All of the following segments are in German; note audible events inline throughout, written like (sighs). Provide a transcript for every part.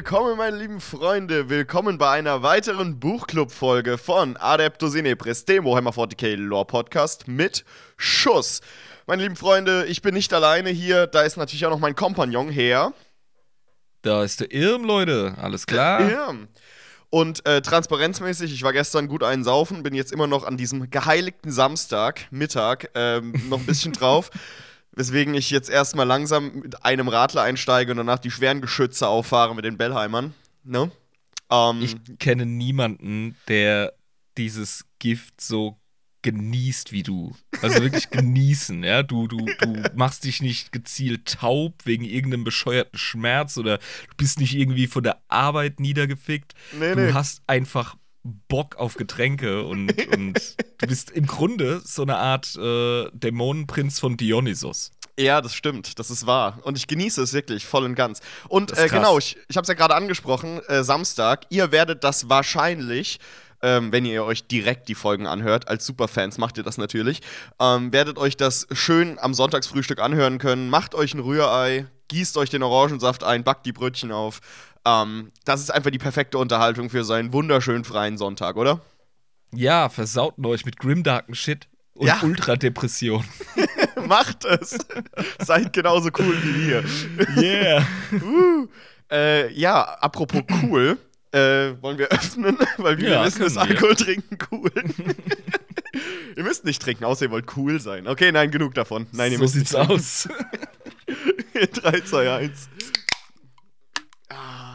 Willkommen, meine lieben Freunde. Willkommen bei einer weiteren Buchclub-Folge von Adeptus Inepris, dem Warhammer 40k Lore Podcast mit Schuss. Meine lieben Freunde, ich bin nicht alleine hier. Da ist natürlich auch noch mein Kompagnon her. Da ist der Irm, Leute. Alles klar? Irm. Und äh, transparenzmäßig, ich war gestern gut einsaufen, bin jetzt immer noch an diesem geheiligten Samstag, Mittag, ähm, noch ein bisschen (laughs) drauf. Weswegen ich jetzt erstmal langsam mit einem Radler einsteige und danach die schweren Geschütze auffahre mit den Bellheimern. Ne? Ähm, ich kenne niemanden, der dieses Gift so genießt wie du. Also wirklich (laughs) genießen, ja. Du, du, du machst dich nicht gezielt taub wegen irgendeinem bescheuerten Schmerz oder du bist nicht irgendwie von der Arbeit niedergefickt. Nee, du nee. hast einfach Bock auf Getränke und, und du bist im Grunde so eine Art äh, Dämonenprinz von Dionysos. Ja, das stimmt, das ist wahr. Und ich genieße es wirklich voll und ganz. Und äh, genau, ich, ich habe es ja gerade angesprochen, äh, Samstag, ihr werdet das wahrscheinlich ähm, wenn ihr euch direkt die Folgen anhört. Als Superfans macht ihr das natürlich. Ähm, werdet euch das schön am Sonntagsfrühstück anhören können. Macht euch ein Rührei, gießt euch den Orangensaft ein, backt die Brötchen auf. Ähm, das ist einfach die perfekte Unterhaltung für so einen wunderschönen freien Sonntag, oder? Ja, versauten euch mit grimdarken Shit und ja. Ultradepression. (laughs) Macht es. (laughs) Seid genauso cool wie wir. Yeah. (laughs) uh, äh, ja, apropos cool. Äh, wollen wir öffnen? Weil wir ja, wissen, dass Alkohol trinken cool. ihr müsst nicht trinken, außer ihr wollt cool sein. Okay, nein, genug davon. Nein, ihr so müsst sieht's aus. 3, 2, 1. Ah,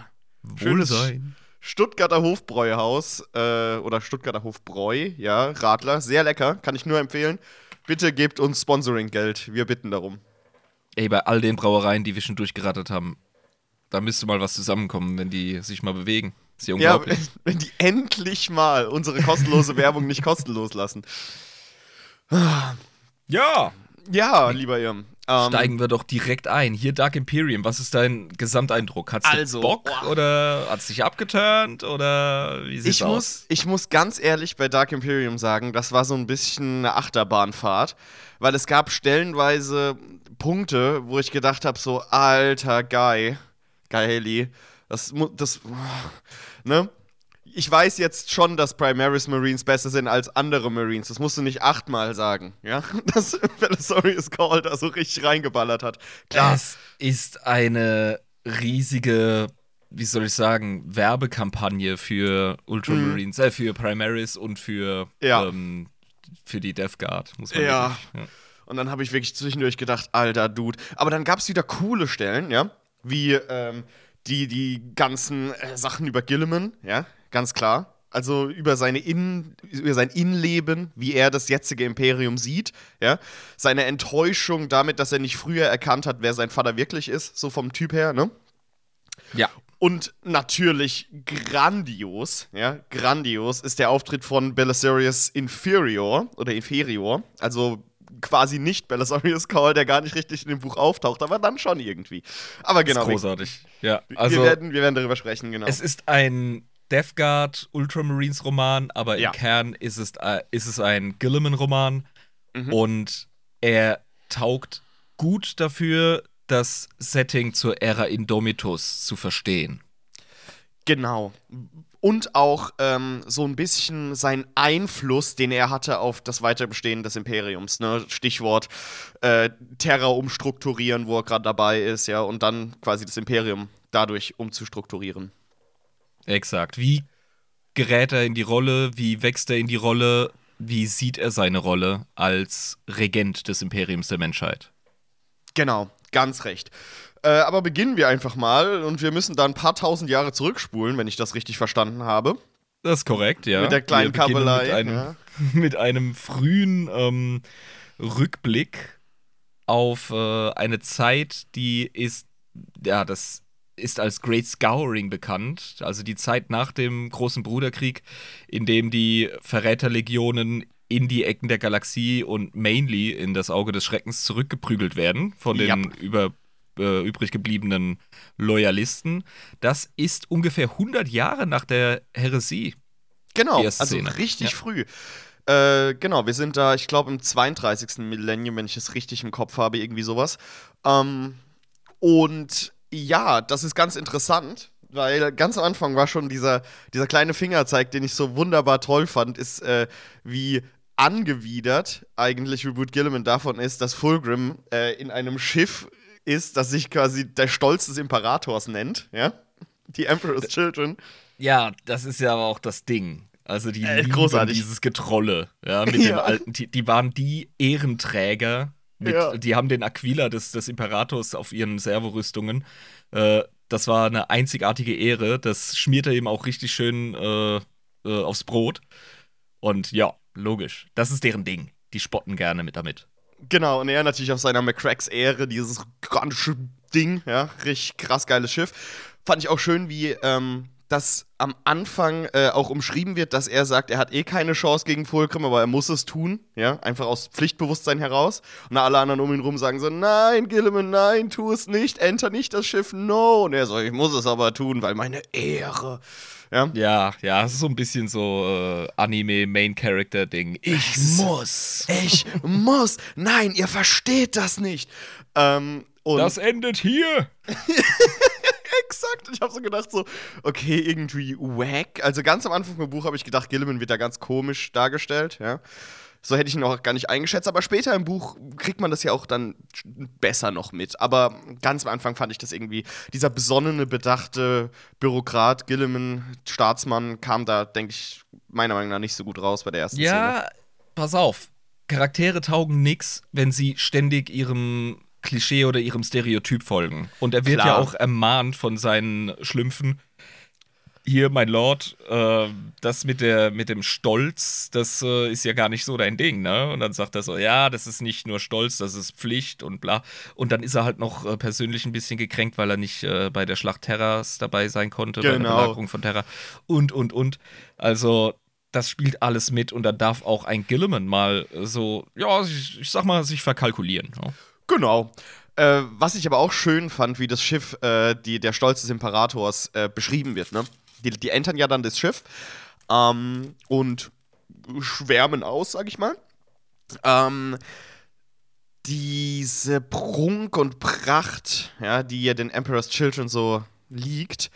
Wohlsein. Stuttgarter Hofbräuhaus äh, oder Stuttgarter Hofbräu, ja, Radler, sehr lecker, kann ich nur empfehlen. Bitte gebt uns Sponsoring-Geld, wir bitten darum. Ey, bei all den Brauereien, die wir schon durchgerattert haben, da müsste mal was zusammenkommen, wenn die sich mal bewegen. Ist ja unglaublich. Ja, (laughs) wenn die endlich mal unsere kostenlose Werbung nicht kostenlos lassen. Ja. Ja, lieber Irm. Ähm, Steigen wir doch direkt ein. Hier Dark Imperium, was ist dein Gesamteindruck? Hat's also, Bock oh. oder hat es dich abgeturnt oder wie sieht's ich aus? Muss, ich muss ganz ehrlich bei Dark Imperium sagen, das war so ein bisschen eine Achterbahnfahrt, weil es gab stellenweise Punkte, wo ich gedacht habe so, alter Guy, Geili, das, das, (sighs) ne? Ich weiß jetzt schon, dass Primaris Marines besser sind als andere Marines. Das musst du nicht achtmal sagen, ja? (laughs) Dass Belisarius Call da so richtig reingeballert hat. Klar. Es ist eine riesige, wie soll ich sagen, Werbekampagne für Ultramarines, mhm. äh, für Primaris und für, ja. ähm, für die Death Guard, muss man ja. Wirklich, ja. Und dann habe ich wirklich zwischendurch gedacht, alter Dude. Aber dann gab es wieder coole Stellen, ja? Wie, ähm, die, die ganzen äh, Sachen über Gilliman, ja, ganz klar. Also über, seine In, über sein Innenleben, wie er das jetzige Imperium sieht, ja. Seine Enttäuschung damit, dass er nicht früher erkannt hat, wer sein Vater wirklich ist, so vom Typ her, ne? Ja. Und natürlich grandios, ja, grandios ist der Auftritt von Belisarius Inferior oder Inferior, also quasi nicht Belisarius Call, der gar nicht richtig in dem Buch auftaucht, aber dann schon irgendwie. Aber genau. Das ist großartig. Ja, also, wir, werden, wir werden darüber sprechen, genau. Es ist ein Death Guard Ultramarines Roman, aber ja. im Kern ist es, äh, ist es ein Gilliman Roman mhm. und er taugt gut dafür, das Setting zur Ära Indomitus zu verstehen. Genau und auch ähm, so ein bisschen sein Einfluss, den er hatte auf das Weiterbestehen des Imperiums. Ne? Stichwort äh, Terror umstrukturieren, wo er gerade dabei ist, ja, und dann quasi das Imperium dadurch umzustrukturieren. Exakt. Wie gerät er in die Rolle? Wie wächst er in die Rolle? Wie sieht er seine Rolle als Regent des Imperiums der Menschheit? Genau, ganz recht. Äh, aber beginnen wir einfach mal und wir müssen da ein paar tausend Jahre zurückspulen, wenn ich das richtig verstanden habe. Das ist korrekt, ja. Mit der kleinen Kabelei. Mit einem, ja. (laughs) mit einem frühen ähm, Rückblick auf äh, eine Zeit, die ist, ja, das ist als Great Scouring bekannt, also die Zeit nach dem Großen Bruderkrieg, in dem die Verräterlegionen in die Ecken der Galaxie und mainly in das Auge des Schreckens zurückgeprügelt werden von den ja. über äh, übrig gebliebenen Loyalisten. Das ist ungefähr 100 Jahre nach der Heresie. Genau, also richtig ja. früh. Äh, genau, wir sind da, ich glaube, im 32. Millennium, wenn ich es richtig im Kopf habe, irgendwie sowas. Ähm, und ja, das ist ganz interessant, Weil ganz am Anfang war schon dieser, dieser kleine Fingerzeig, den ich so wunderbar toll fand, ist, äh, wie angewidert eigentlich Reboot Gilliman davon ist, dass Fulgrim äh, in einem Schiff ist, das sich quasi der Stolz des Imperators nennt, ja? Die Emperor's Children. Ja, das ist ja aber auch das Ding. Also die äh, großartig. dieses Getrolle, ja, mit (laughs) ja. dem alten, die, die, waren die Ehrenträger, mit, ja. die haben den Aquila des, des Imperators auf ihren Servorüstungen. Äh, das war eine einzigartige Ehre. Das schmiert er ihm auch richtig schön äh, äh, aufs Brot. Und ja, logisch. Das ist deren Ding. Die spotten gerne mit damit. Genau, und er natürlich auf seiner McCracks Ehre, dieses gigantische Ding, ja, richtig krass geiles Schiff. Fand ich auch schön, wie ähm, das am Anfang äh, auch umschrieben wird, dass er sagt, er hat eh keine Chance gegen Fulcrum, aber er muss es tun, ja, einfach aus Pflichtbewusstsein heraus. Und alle anderen um ihn rum sagen so, nein, Gilliman, nein, tu es nicht, enter nicht das Schiff, no. Und er so, ich muss es aber tun, weil meine Ehre. Ja, ja, ja es ist so ein bisschen so äh, Anime-Main-Character-Ding. Ich muss. Ich muss. Nein, ihr versteht das nicht. Ähm, das endet hier. (laughs) Exakt. Ich habe so gedacht, so, okay, irgendwie wack. Also ganz am Anfang vom Buch habe ich gedacht, Gilliman wird da ganz komisch dargestellt, ja. So hätte ich ihn auch gar nicht eingeschätzt. Aber später im Buch kriegt man das ja auch dann besser noch mit. Aber ganz am Anfang fand ich das irgendwie, dieser besonnene, bedachte Bürokrat, Gilliman, Staatsmann, kam da, denke ich, meiner Meinung nach nicht so gut raus bei der ersten ja, Szene. pass auf. Charaktere taugen nix, wenn sie ständig ihrem Klischee oder ihrem Stereotyp folgen. Und er wird Klar. ja auch ermahnt von seinen Schlümpfen, hier, mein Lord, äh, das mit, der, mit dem Stolz, das äh, ist ja gar nicht so dein Ding, ne? Und dann sagt er so, ja, das ist nicht nur Stolz, das ist Pflicht und bla. Und dann ist er halt noch äh, persönlich ein bisschen gekränkt, weil er nicht äh, bei der Schlacht Terras dabei sein konnte, genau. bei der genau. Belagerung von Terra. Und, und, und. Also, das spielt alles mit und da darf auch ein Gilliman mal so, ja, ich, ich sag mal, sich verkalkulieren. Ja? Genau. Äh, was ich aber auch schön fand, wie das Schiff, äh, die, der Stolz des Imperators, äh, beschrieben wird, ne? Die, die entern ja dann das Schiff ähm, und schwärmen aus, sag ich mal. Ähm, diese Prunk und Pracht, ja, die ja den Emperor's Children so liegt,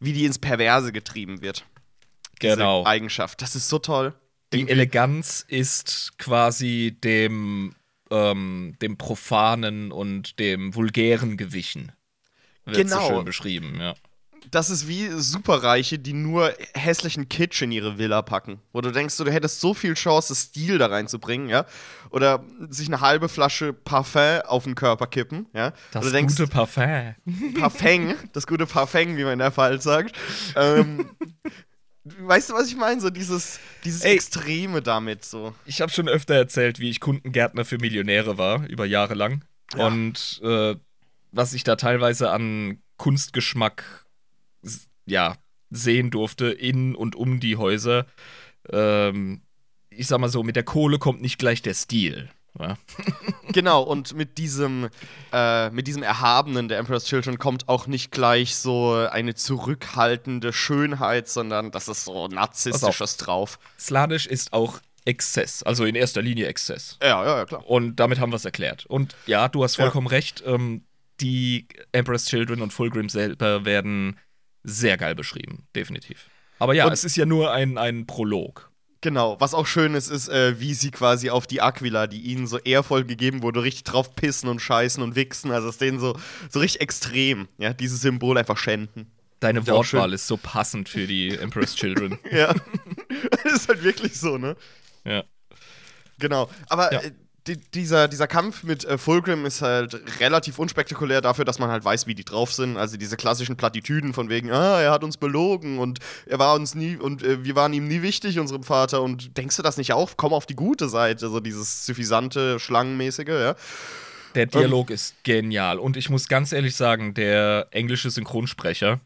wie die ins Perverse getrieben wird. Genau. Diese Eigenschaft. Das ist so toll. Die. Eleganz ist quasi dem, ähm, dem Profanen und dem Vulgären gewichen. Wird genau. so schön beschrieben, ja das ist wie Superreiche, die nur hässlichen Kitsch in ihre Villa packen. Wo du denkst, du hättest so viel Chance, Stil da reinzubringen, ja. Oder sich eine halbe Flasche Parfum auf den Körper kippen, ja. Das denkst, gute Parfum. Parfum, das gute Parfum, wie man in der Fall sagt. ähm, (laughs) weißt du, was ich meine? So dieses, dieses Ey, Extreme damit, so. Ich habe schon öfter erzählt, wie ich Kundengärtner für Millionäre war, über Jahre lang. Ja. Und äh, was ich da teilweise an Kunstgeschmack ja, sehen durfte in und um die Häuser. Ähm, ich sag mal so, mit der Kohle kommt nicht gleich der Stil. Ja. genau, und mit diesem, äh, mit diesem Erhabenen der Emperor's Children kommt auch nicht gleich so eine zurückhaltende Schönheit, sondern das ist so narzisstisches drauf. Slanisch ist auch Exzess, also in erster Linie Exzess. Ja, ja, ja, klar. Und damit haben wir es erklärt. Und ja, du hast vollkommen ja. recht. Ähm, die Emperor's Children und Fulgrim selber werden sehr geil beschrieben, definitiv. Aber ja, und es ist ja nur ein, ein Prolog. Genau, was auch schön ist, ist, äh, wie sie quasi auf die Aquila, die ihnen so ehrvoll gegeben wurde, richtig drauf pissen und scheißen und wichsen. Also ist denen so, so richtig extrem, ja, dieses Symbol einfach schänden. Deine Wortwahl ist so passend für die Emperor's Children. (laughs) ja. (laughs) das ist halt wirklich so, ne? Ja. Genau. Aber ja. Die, dieser, dieser Kampf mit äh, Fulgrim ist halt relativ unspektakulär dafür, dass man halt weiß, wie die drauf sind. Also diese klassischen Plattitüden von wegen, ah, er hat uns belogen und er war uns nie und äh, wir waren ihm nie wichtig, unserem Vater. Und denkst du das nicht auch? Komm auf die gute Seite, so dieses suffisante, schlangenmäßige, ja. Der Dialog ähm, ist genial. Und ich muss ganz ehrlich sagen, der englische Synchronsprecher,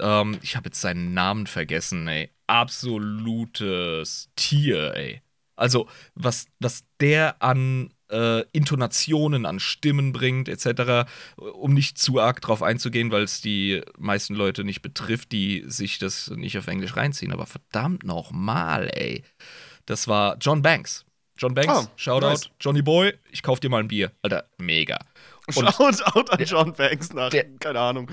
ähm, ich habe jetzt seinen Namen vergessen, ey. Absolutes Tier, ey. Also, was, was der an äh, Intonationen, an Stimmen bringt, etc., um nicht zu arg drauf einzugehen, weil es die meisten Leute nicht betrifft, die sich das nicht auf Englisch reinziehen. Aber verdammt nochmal, ey. Das war John Banks. John Banks, oh, Shoutout. Nice. Johnny Boy, ich kauf dir mal ein Bier. Alter, mega. Und Shoutout an John Banks nach, der, keine Ahnung.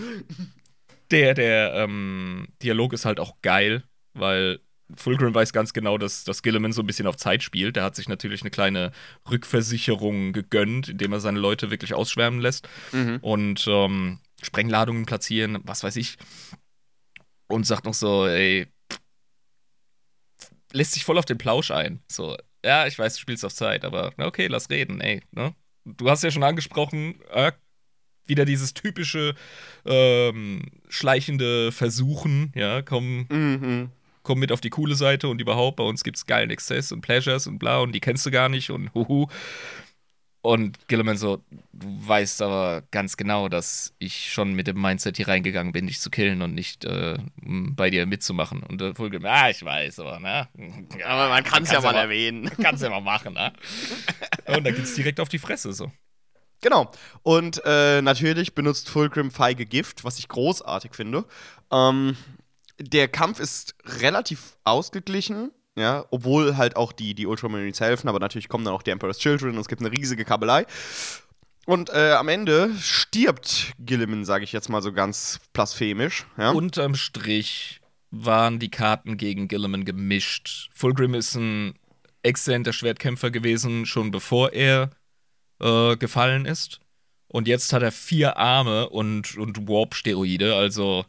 Der, der ähm, Dialog ist halt auch geil, weil Fulgrim weiß ganz genau, dass, dass Gilliman so ein bisschen auf Zeit spielt. Der hat sich natürlich eine kleine Rückversicherung gegönnt, indem er seine Leute wirklich ausschwärmen lässt mhm. und ähm, Sprengladungen platzieren, was weiß ich. Und sagt noch so, ey, lässt sich voll auf den Plausch ein. So, ja, ich weiß, du spielst auf Zeit, aber okay, lass reden, ey. Ne? Du hast ja schon angesprochen, äh, wieder dieses typische ähm, schleichende Versuchen, ja, komm, mhm. Komm mit auf die coole Seite und überhaupt, bei uns gibt's geilen Exzess und Pleasures und bla und die kennst du gar nicht und huhu. Und Gilliman so, du weißt aber ganz genau, dass ich schon mit dem Mindset hier reingegangen bin, dich zu killen und nicht äh, bei dir mitzumachen. Und äh, Fulgrim, ah, ich weiß, aber, ne? (laughs) Aber man kann es ja mal erwähnen. (laughs) Kann es ja mal machen, ne? (laughs) und dann geht's direkt auf die Fresse, so. Genau. Und äh, natürlich benutzt Fulgrim feige Gift, was ich großartig finde. Ähm, der Kampf ist relativ ausgeglichen ja, obwohl halt auch die, die Ultramarines helfen, aber natürlich kommen dann auch die Emperor's Children und es gibt eine riesige Kabelei. Und äh, am Ende stirbt Gilliman, sage ich jetzt mal so ganz blasphemisch. Ja? Unterm Strich waren die Karten gegen Gilliman gemischt. Fulgrim ist ein exzellenter Schwertkämpfer gewesen, schon bevor er äh, gefallen ist. Und jetzt hat er vier Arme und, und Warp-Steroide, also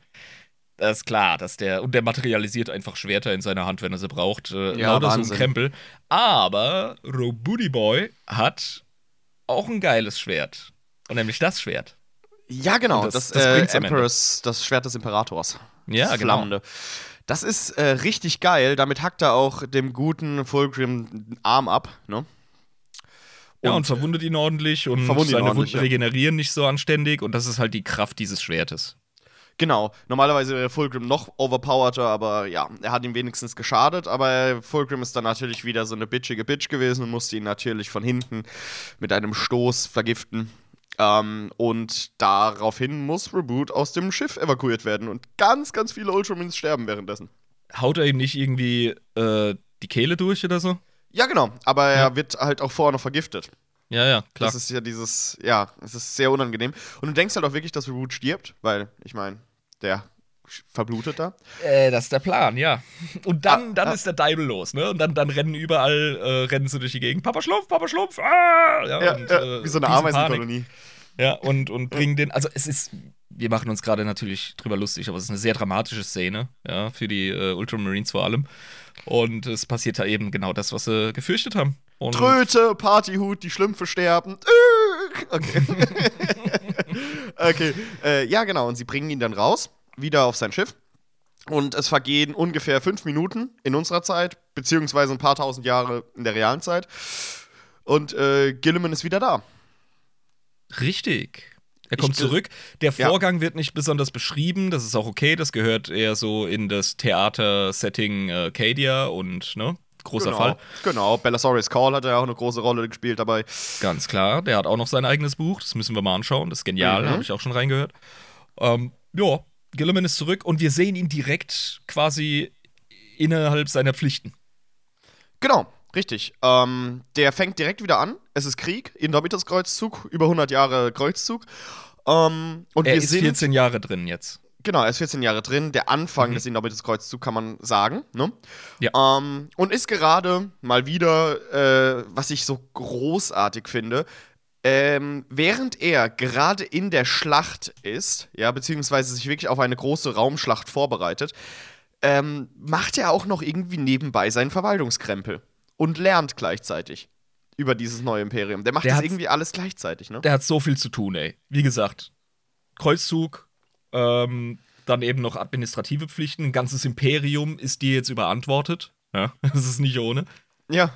das ist klar, dass der. Und der materialisiert einfach Schwerter in seiner Hand, wenn er sie braucht. Äh, ja, lauter so ein Krempel. Aber Robudi Boy hat auch ein geiles Schwert. Und nämlich das Schwert. Ja, genau. Das, das, das, äh, Emperors, das Schwert des Imperators. Ja, das genau. Flammende. Das ist äh, richtig geil. Damit hackt er auch dem guten Fulgrim den Arm ab, ne? Und ja, und verwundet ihn ordentlich und seine ordentlich, Wunden regenerieren ja. nicht so anständig. Und das ist halt die Kraft dieses Schwertes. Genau, normalerweise wäre Fulgrim noch overpowerter, aber ja, er hat ihm wenigstens geschadet, aber Fulgrim ist dann natürlich wieder so eine bitchige Bitch gewesen und musste ihn natürlich von hinten mit einem Stoß vergiften. Ähm, und daraufhin muss Reboot aus dem Schiff evakuiert werden und ganz, ganz viele Ultramins sterben währenddessen. Haut er ihm nicht irgendwie äh, die Kehle durch oder so? Ja, genau, aber er ja. wird halt auch vorher noch vergiftet. Ja, ja, klar. Das ist ja dieses, ja, es ist sehr unangenehm. Und du denkst halt auch wirklich, dass Reboot stirbt, weil, ich meine, der verblutet da. Äh, das ist der Plan, ja. Und dann, ah, dann ah. ist der Deibel los, ne? Und dann, dann rennen überall, äh, rennen sie durch die Gegend. Papa Schlumpf, Papa Schlumpf, ah! Ja, ja, und, ja äh, wie so eine Ameisenkolonie. Ja, und, und bringen den, also es ist, wir machen uns gerade natürlich drüber lustig, aber es ist eine sehr dramatische Szene, ja, für die äh, Ultramarines vor allem. Und es passiert da eben genau das, was sie gefürchtet haben. Und Tröte, Partyhut, die Schlümpfe sterben. (laughs) Okay. (laughs) okay. Äh, ja, genau. Und sie bringen ihn dann raus, wieder auf sein Schiff. Und es vergehen ungefähr fünf Minuten in unserer Zeit, beziehungsweise ein paar tausend Jahre in der realen Zeit. Und äh, Gilliman ist wieder da. Richtig. Er kommt zurück. Der Vorgang ja. wird nicht besonders beschrieben. Das ist auch okay. Das gehört eher so in das Theater-Setting äh, Cadia und, ne? Großer genau, Fall. Genau, Bellasaurus Call hat ja auch eine große Rolle gespielt dabei. Ganz klar, der hat auch noch sein eigenes Buch, das müssen wir mal anschauen. Das ist genial, mhm. habe ich auch schon reingehört. Ähm, ja, Gilliman ist zurück und wir sehen ihn direkt quasi innerhalb seiner Pflichten. Genau, richtig. Ähm, der fängt direkt wieder an. Es ist Krieg, Indomitus-Kreuzzug, über 100 Jahre Kreuzzug. Ähm, und er wir ist sind 14 Jahre drin jetzt. Genau, er ist 14 Jahre drin. Der Anfang mhm. des Indomitus-Kreuzzugs kann man sagen. Ne? Ja. Ähm, und ist gerade mal wieder, äh, was ich so großartig finde, ähm, während er gerade in der Schlacht ist, ja, beziehungsweise sich wirklich auf eine große Raumschlacht vorbereitet, ähm, macht er auch noch irgendwie nebenbei seinen Verwaltungskrempel und lernt gleichzeitig über dieses neue Imperium. Der macht der das irgendwie alles gleichzeitig, ne? Der hat so viel zu tun, ey. Wie gesagt, Kreuzzug, ähm, dann eben noch administrative Pflichten. Ein ganzes Imperium ist dir jetzt überantwortet. Ja, (laughs) das ist nicht ohne. Ja.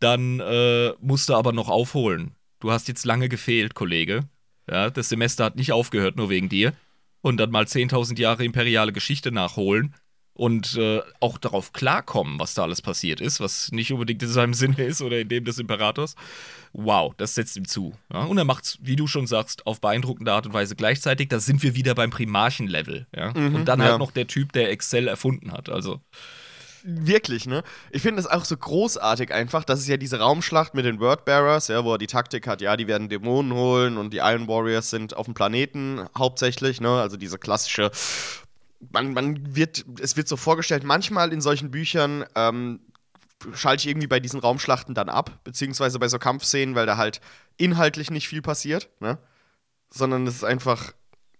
Dann äh, musst du aber noch aufholen. Du hast jetzt lange gefehlt, Kollege. Ja, das Semester hat nicht aufgehört, nur wegen dir. Und dann mal 10.000 Jahre imperiale Geschichte nachholen und äh, auch darauf klarkommen, was da alles passiert ist, was nicht unbedingt in seinem Sinne ist oder in dem des Imperators. Wow, das setzt ihm zu. Ja? Und er macht es, wie du schon sagst, auf beeindruckende Art und Weise gleichzeitig. Da sind wir wieder beim Primarchen-Level. Ja? Mhm, und dann halt ja. noch der Typ, der Excel erfunden hat. Also. Wirklich, ne? Ich finde es auch so großartig einfach. Das ist ja diese Raumschlacht mit den Wordbearers, ja, wo er die Taktik hat, ja, die werden Dämonen holen und die Iron Warriors sind auf dem Planeten hauptsächlich, ne? Also diese klassische man, man wird, es wird so vorgestellt, manchmal in solchen Büchern ähm, schalte ich irgendwie bei diesen Raumschlachten dann ab, beziehungsweise bei so Kampfszenen, weil da halt inhaltlich nicht viel passiert, ne? Sondern es ist einfach,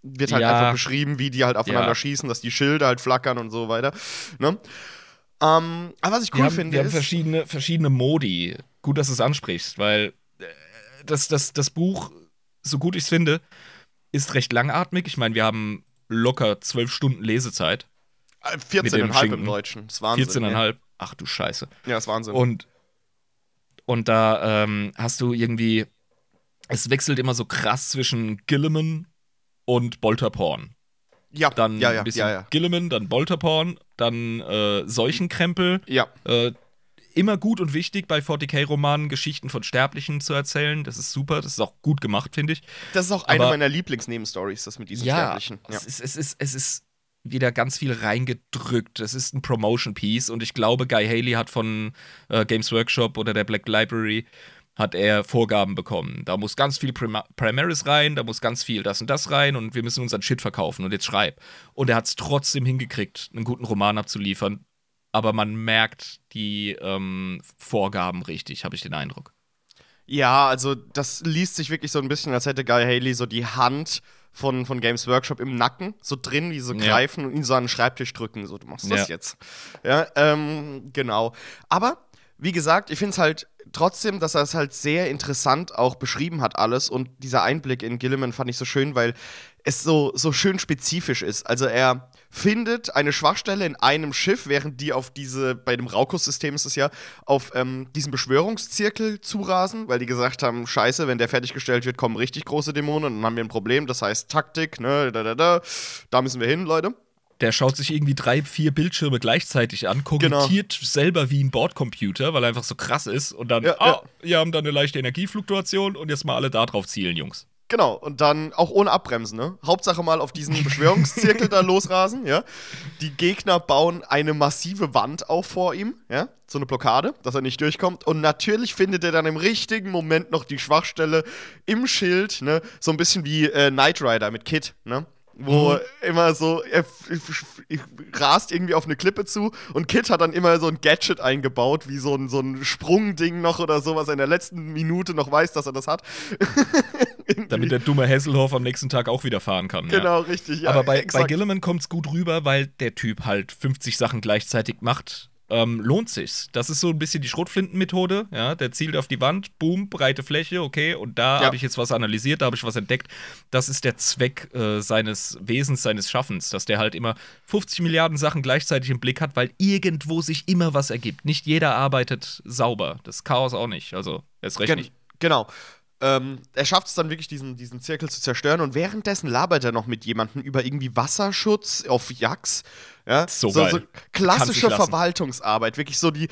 wird halt ja. einfach beschrieben, wie die halt aufeinander ja. schießen, dass die Schilde halt flackern und so weiter, ne? Ähm, aber was ich cool wir finde, wir ist. haben verschiedene, verschiedene Modi. Gut, dass du es ansprichst, weil äh, das, das, das Buch, so gut ich es finde, ist recht langatmig. Ich meine, wir haben locker zwölf Stunden Lesezeit. 14,5 äh, im Deutschen. Das ist Wahnsinn. 14,5. Ja. Ach du Scheiße. Ja, ist Wahnsinn. Und, und da ähm, hast du irgendwie. Es wechselt immer so krass zwischen Gilliman und Bolterporn. Ja, dann ja, ja, ein bisschen ja, ja. Gilliman, dann Bolterporn, dann äh, Seuchenkrempel. Ja. Äh, immer gut und wichtig bei 40k-Romanen Geschichten von Sterblichen zu erzählen. Das ist super, das ist auch gut gemacht, finde ich. Das ist auch eine Aber, meiner Lieblingsnebenstories, das mit diesen ja, Sterblichen. Ja, es ist, es ist, es ist wieder ganz viel reingedrückt. Es ist ein Promotion-Piece und ich glaube, Guy Haley hat von äh, Games Workshop oder der Black Library hat er Vorgaben bekommen. Da muss ganz viel Prim Primaris rein, da muss ganz viel das und das rein und wir müssen unseren Shit verkaufen und jetzt schreib. Und er hat es trotzdem hingekriegt, einen guten Roman abzuliefern. Aber man merkt die ähm, Vorgaben richtig, habe ich den Eindruck. Ja, also das liest sich wirklich so ein bisschen, als hätte Guy Haley so die Hand von, von Games Workshop im Nacken, so drin, wie so ja. greifen und ihn so an den Schreibtisch drücken. So, du machst das ja. jetzt. Ja, ähm, genau. Aber wie gesagt, ich finde es halt trotzdem, dass er es halt sehr interessant auch beschrieben hat, alles. Und dieser Einblick in Gilliman fand ich so schön, weil es so, so schön spezifisch ist. Also er findet eine Schwachstelle in einem Schiff, während die auf diese, bei dem Raukus-System ist es ja, auf ähm, diesen Beschwörungszirkel zurasen, weil die gesagt haben, scheiße, wenn der fertiggestellt wird, kommen richtig große Dämonen und dann haben wir ein Problem, das heißt Taktik, ne, da, da, da, da müssen wir hin, Leute. Der schaut sich irgendwie drei, vier Bildschirme gleichzeitig an, kogitiert genau. selber wie ein Bordcomputer, weil er einfach so krass ist und dann, ja, ah, ja. wir haben da eine leichte Energiefluktuation und jetzt mal alle da drauf zielen, Jungs. Genau, und dann auch ohne Abbremsen, ne? Hauptsache mal auf diesen Beschwörungszirkel da (laughs) losrasen, ja? Die Gegner bauen eine massive Wand auf vor ihm, ja? So eine Blockade, dass er nicht durchkommt. Und natürlich findet er dann im richtigen Moment noch die Schwachstelle im Schild, ne? So ein bisschen wie äh, Knight Rider mit Kit, ne? Wo mhm. immer so, er rast irgendwie auf eine Klippe zu und Kit hat dann immer so ein Gadget eingebaut, wie so ein, so ein Sprungding noch oder so, was er in der letzten Minute noch weiß, dass er das hat. (laughs) Damit der dumme Hasselhoff am nächsten Tag auch wieder fahren kann. Genau, ja. richtig. Ja, Aber bei, bei Gilliman kommt es gut rüber, weil der Typ halt 50 Sachen gleichzeitig macht ähm, lohnt sich's. Das ist so ein bisschen die Schrotflintenmethode. Ja, der zielt auf die Wand, boom, breite Fläche, okay, und da ja. habe ich jetzt was analysiert, da habe ich was entdeckt. Das ist der Zweck äh, seines Wesens, seines Schaffens, dass der halt immer 50 Milliarden Sachen gleichzeitig im Blick hat, weil irgendwo sich immer was ergibt. Nicht jeder arbeitet sauber. Das Chaos auch nicht. Also, erst recht Gen nicht. Genau. Ähm, er schafft es dann wirklich, diesen, diesen Zirkel zu zerstören und währenddessen labert er noch mit jemandem über irgendwie Wasserschutz auf Jax. Ja? So, so, so klassische Verwaltungsarbeit. Wirklich so die,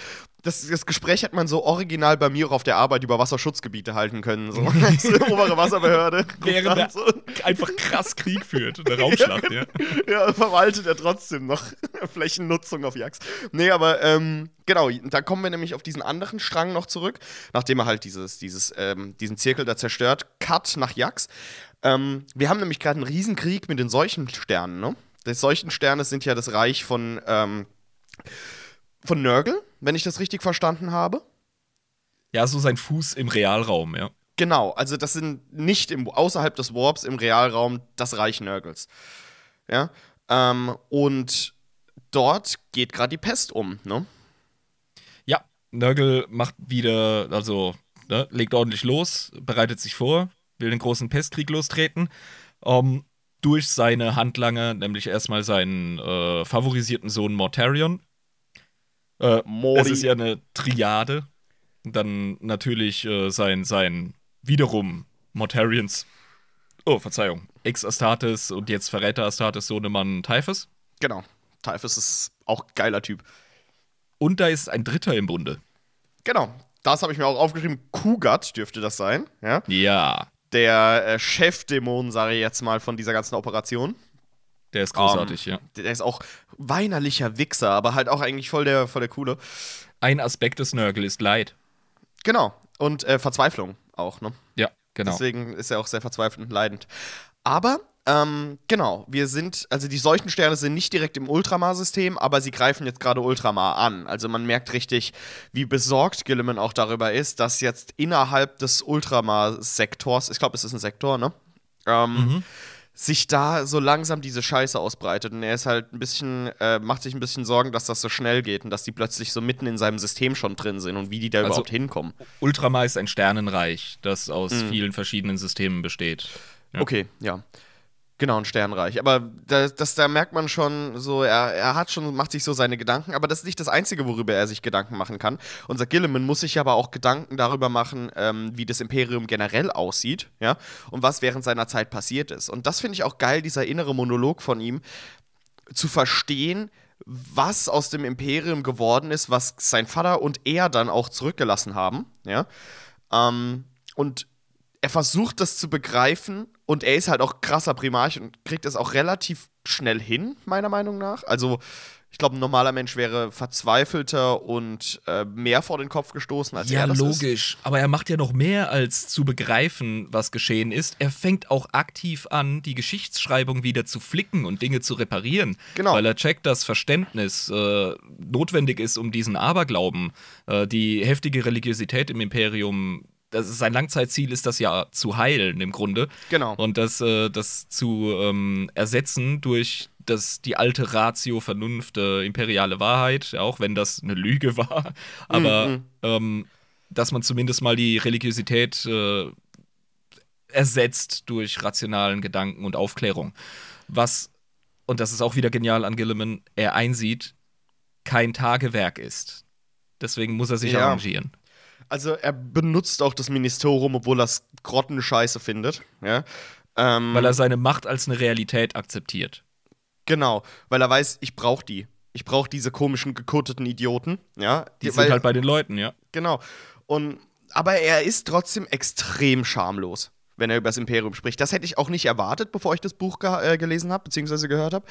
das, das Gespräch hat man so original bei mir auch auf der Arbeit über Wasserschutzgebiete halten können. So. (laughs) obere Wasserbehörde. (laughs) Während er so. einfach krass Krieg führt, eine (laughs) Raumschlacht, ja. Ja, verwaltet er trotzdem noch Flächennutzung auf Jax. Nee, aber ähm, genau, da kommen wir nämlich auf diesen anderen Strang noch zurück, nachdem er halt dieses, dieses, ähm, diesen Zirkel da zerstört. Cut nach Jax. Ähm, wir haben nämlich gerade einen Riesenkrieg mit den Seuchensternen, ne? Die Seuchensterne sind ja das Reich von, ähm, von Nörgel wenn ich das richtig verstanden habe. Ja, so sein Fuß im Realraum, ja. Genau, also das sind nicht im, außerhalb des Warps im Realraum das Reich Nörgels. Ja, ähm, und dort geht gerade die Pest um, ne? Ja, Nörgel macht wieder, also ne, legt ordentlich los, bereitet sich vor, will den großen Pestkrieg lostreten. Ähm, durch seine Handlanger, nämlich erstmal seinen äh, favorisierten Sohn Mortarion, äh, es ist ja eine Triade. Dann natürlich äh, sein, sein wiederum Mortarians, oh, Verzeihung, Ex-Astartes und jetzt Verräter Astartes Sohnemann Typhus. Genau. Typhus ist auch geiler Typ. Und da ist ein Dritter im Bunde. Genau. Das habe ich mir auch aufgeschrieben. Kugat dürfte das sein. Ja. Ja. Der äh, Chefdämon, sage ich jetzt mal, von dieser ganzen Operation. Der ist großartig, um, ja. Der ist auch weinerlicher Wichser, aber halt auch eigentlich voll der, voll der Coole. Ein Aspekt des Nörgel ist Leid. Genau. Und äh, Verzweiflung auch, ne? Ja, genau. Deswegen ist er auch sehr verzweifelt und leidend. Aber Ähm, genau, wir sind, also die Seuchensterne sind nicht direkt im Ultramar-System, aber sie greifen jetzt gerade Ultramar an. Also man merkt richtig, wie besorgt Gilliman auch darüber ist, dass jetzt innerhalb des Ultramar-Sektors, ich glaube, es ist ein Sektor, ne? Ähm, mhm sich da so langsam diese Scheiße ausbreitet. Und er ist halt ein bisschen, äh, macht sich ein bisschen Sorgen, dass das so schnell geht und dass die plötzlich so mitten in seinem System schon drin sind und wie die da also, überhaupt hinkommen. Ultramar ist ein Sternenreich, das aus mhm. vielen verschiedenen Systemen besteht. Ja. Okay, ja. Genau, ein Sternreich. Aber das, das, da merkt man schon so, er, er hat schon, macht sich so seine Gedanken, aber das ist nicht das Einzige, worüber er sich Gedanken machen kann. Unser Gilliman muss sich aber auch Gedanken darüber machen, ähm, wie das Imperium generell aussieht, ja, und was während seiner Zeit passiert ist. Und das finde ich auch geil, dieser innere Monolog von ihm, zu verstehen, was aus dem Imperium geworden ist, was sein Vater und er dann auch zurückgelassen haben, ja. Ähm, und er versucht das zu begreifen und er ist halt auch krasser Primarch und kriegt es auch relativ schnell hin, meiner Meinung nach. Also, ich glaube, ein normaler Mensch wäre verzweifelter und äh, mehr vor den Kopf gestoßen als ja, er. Ja, logisch. Ist. Aber er macht ja noch mehr als zu begreifen, was geschehen ist. Er fängt auch aktiv an, die Geschichtsschreibung wieder zu flicken und Dinge zu reparieren. Genau. Weil er checkt, dass Verständnis äh, notwendig ist, um diesen Aberglauben, äh, die heftige Religiosität im Imperium ist sein Langzeitziel ist das ja zu heilen im Grunde. Genau. Und das, äh, das zu ähm, ersetzen durch das, die alte Ratio, Vernunft, äh, imperiale Wahrheit, auch wenn das eine Lüge (laughs) war. Aber mhm. ähm, dass man zumindest mal die Religiosität äh, ersetzt durch rationalen Gedanken und Aufklärung. Was, und das ist auch wieder genial an Gilliman, er einsieht, kein Tagewerk ist. Deswegen muss er sich ja. arrangieren. Also er benutzt auch das Ministerium, obwohl er es grottenscheiße findet. Ja? Ähm, weil er seine Macht als eine Realität akzeptiert. Genau, weil er weiß, ich brauche die. Ich brauche diese komischen, gekutteten Idioten. Ja? Die, die sind weil, halt bei den Leuten, ja. Genau. Und, aber er ist trotzdem extrem schamlos wenn er über das Imperium spricht. Das hätte ich auch nicht erwartet, bevor ich das Buch ge äh, gelesen habe, beziehungsweise gehört habe.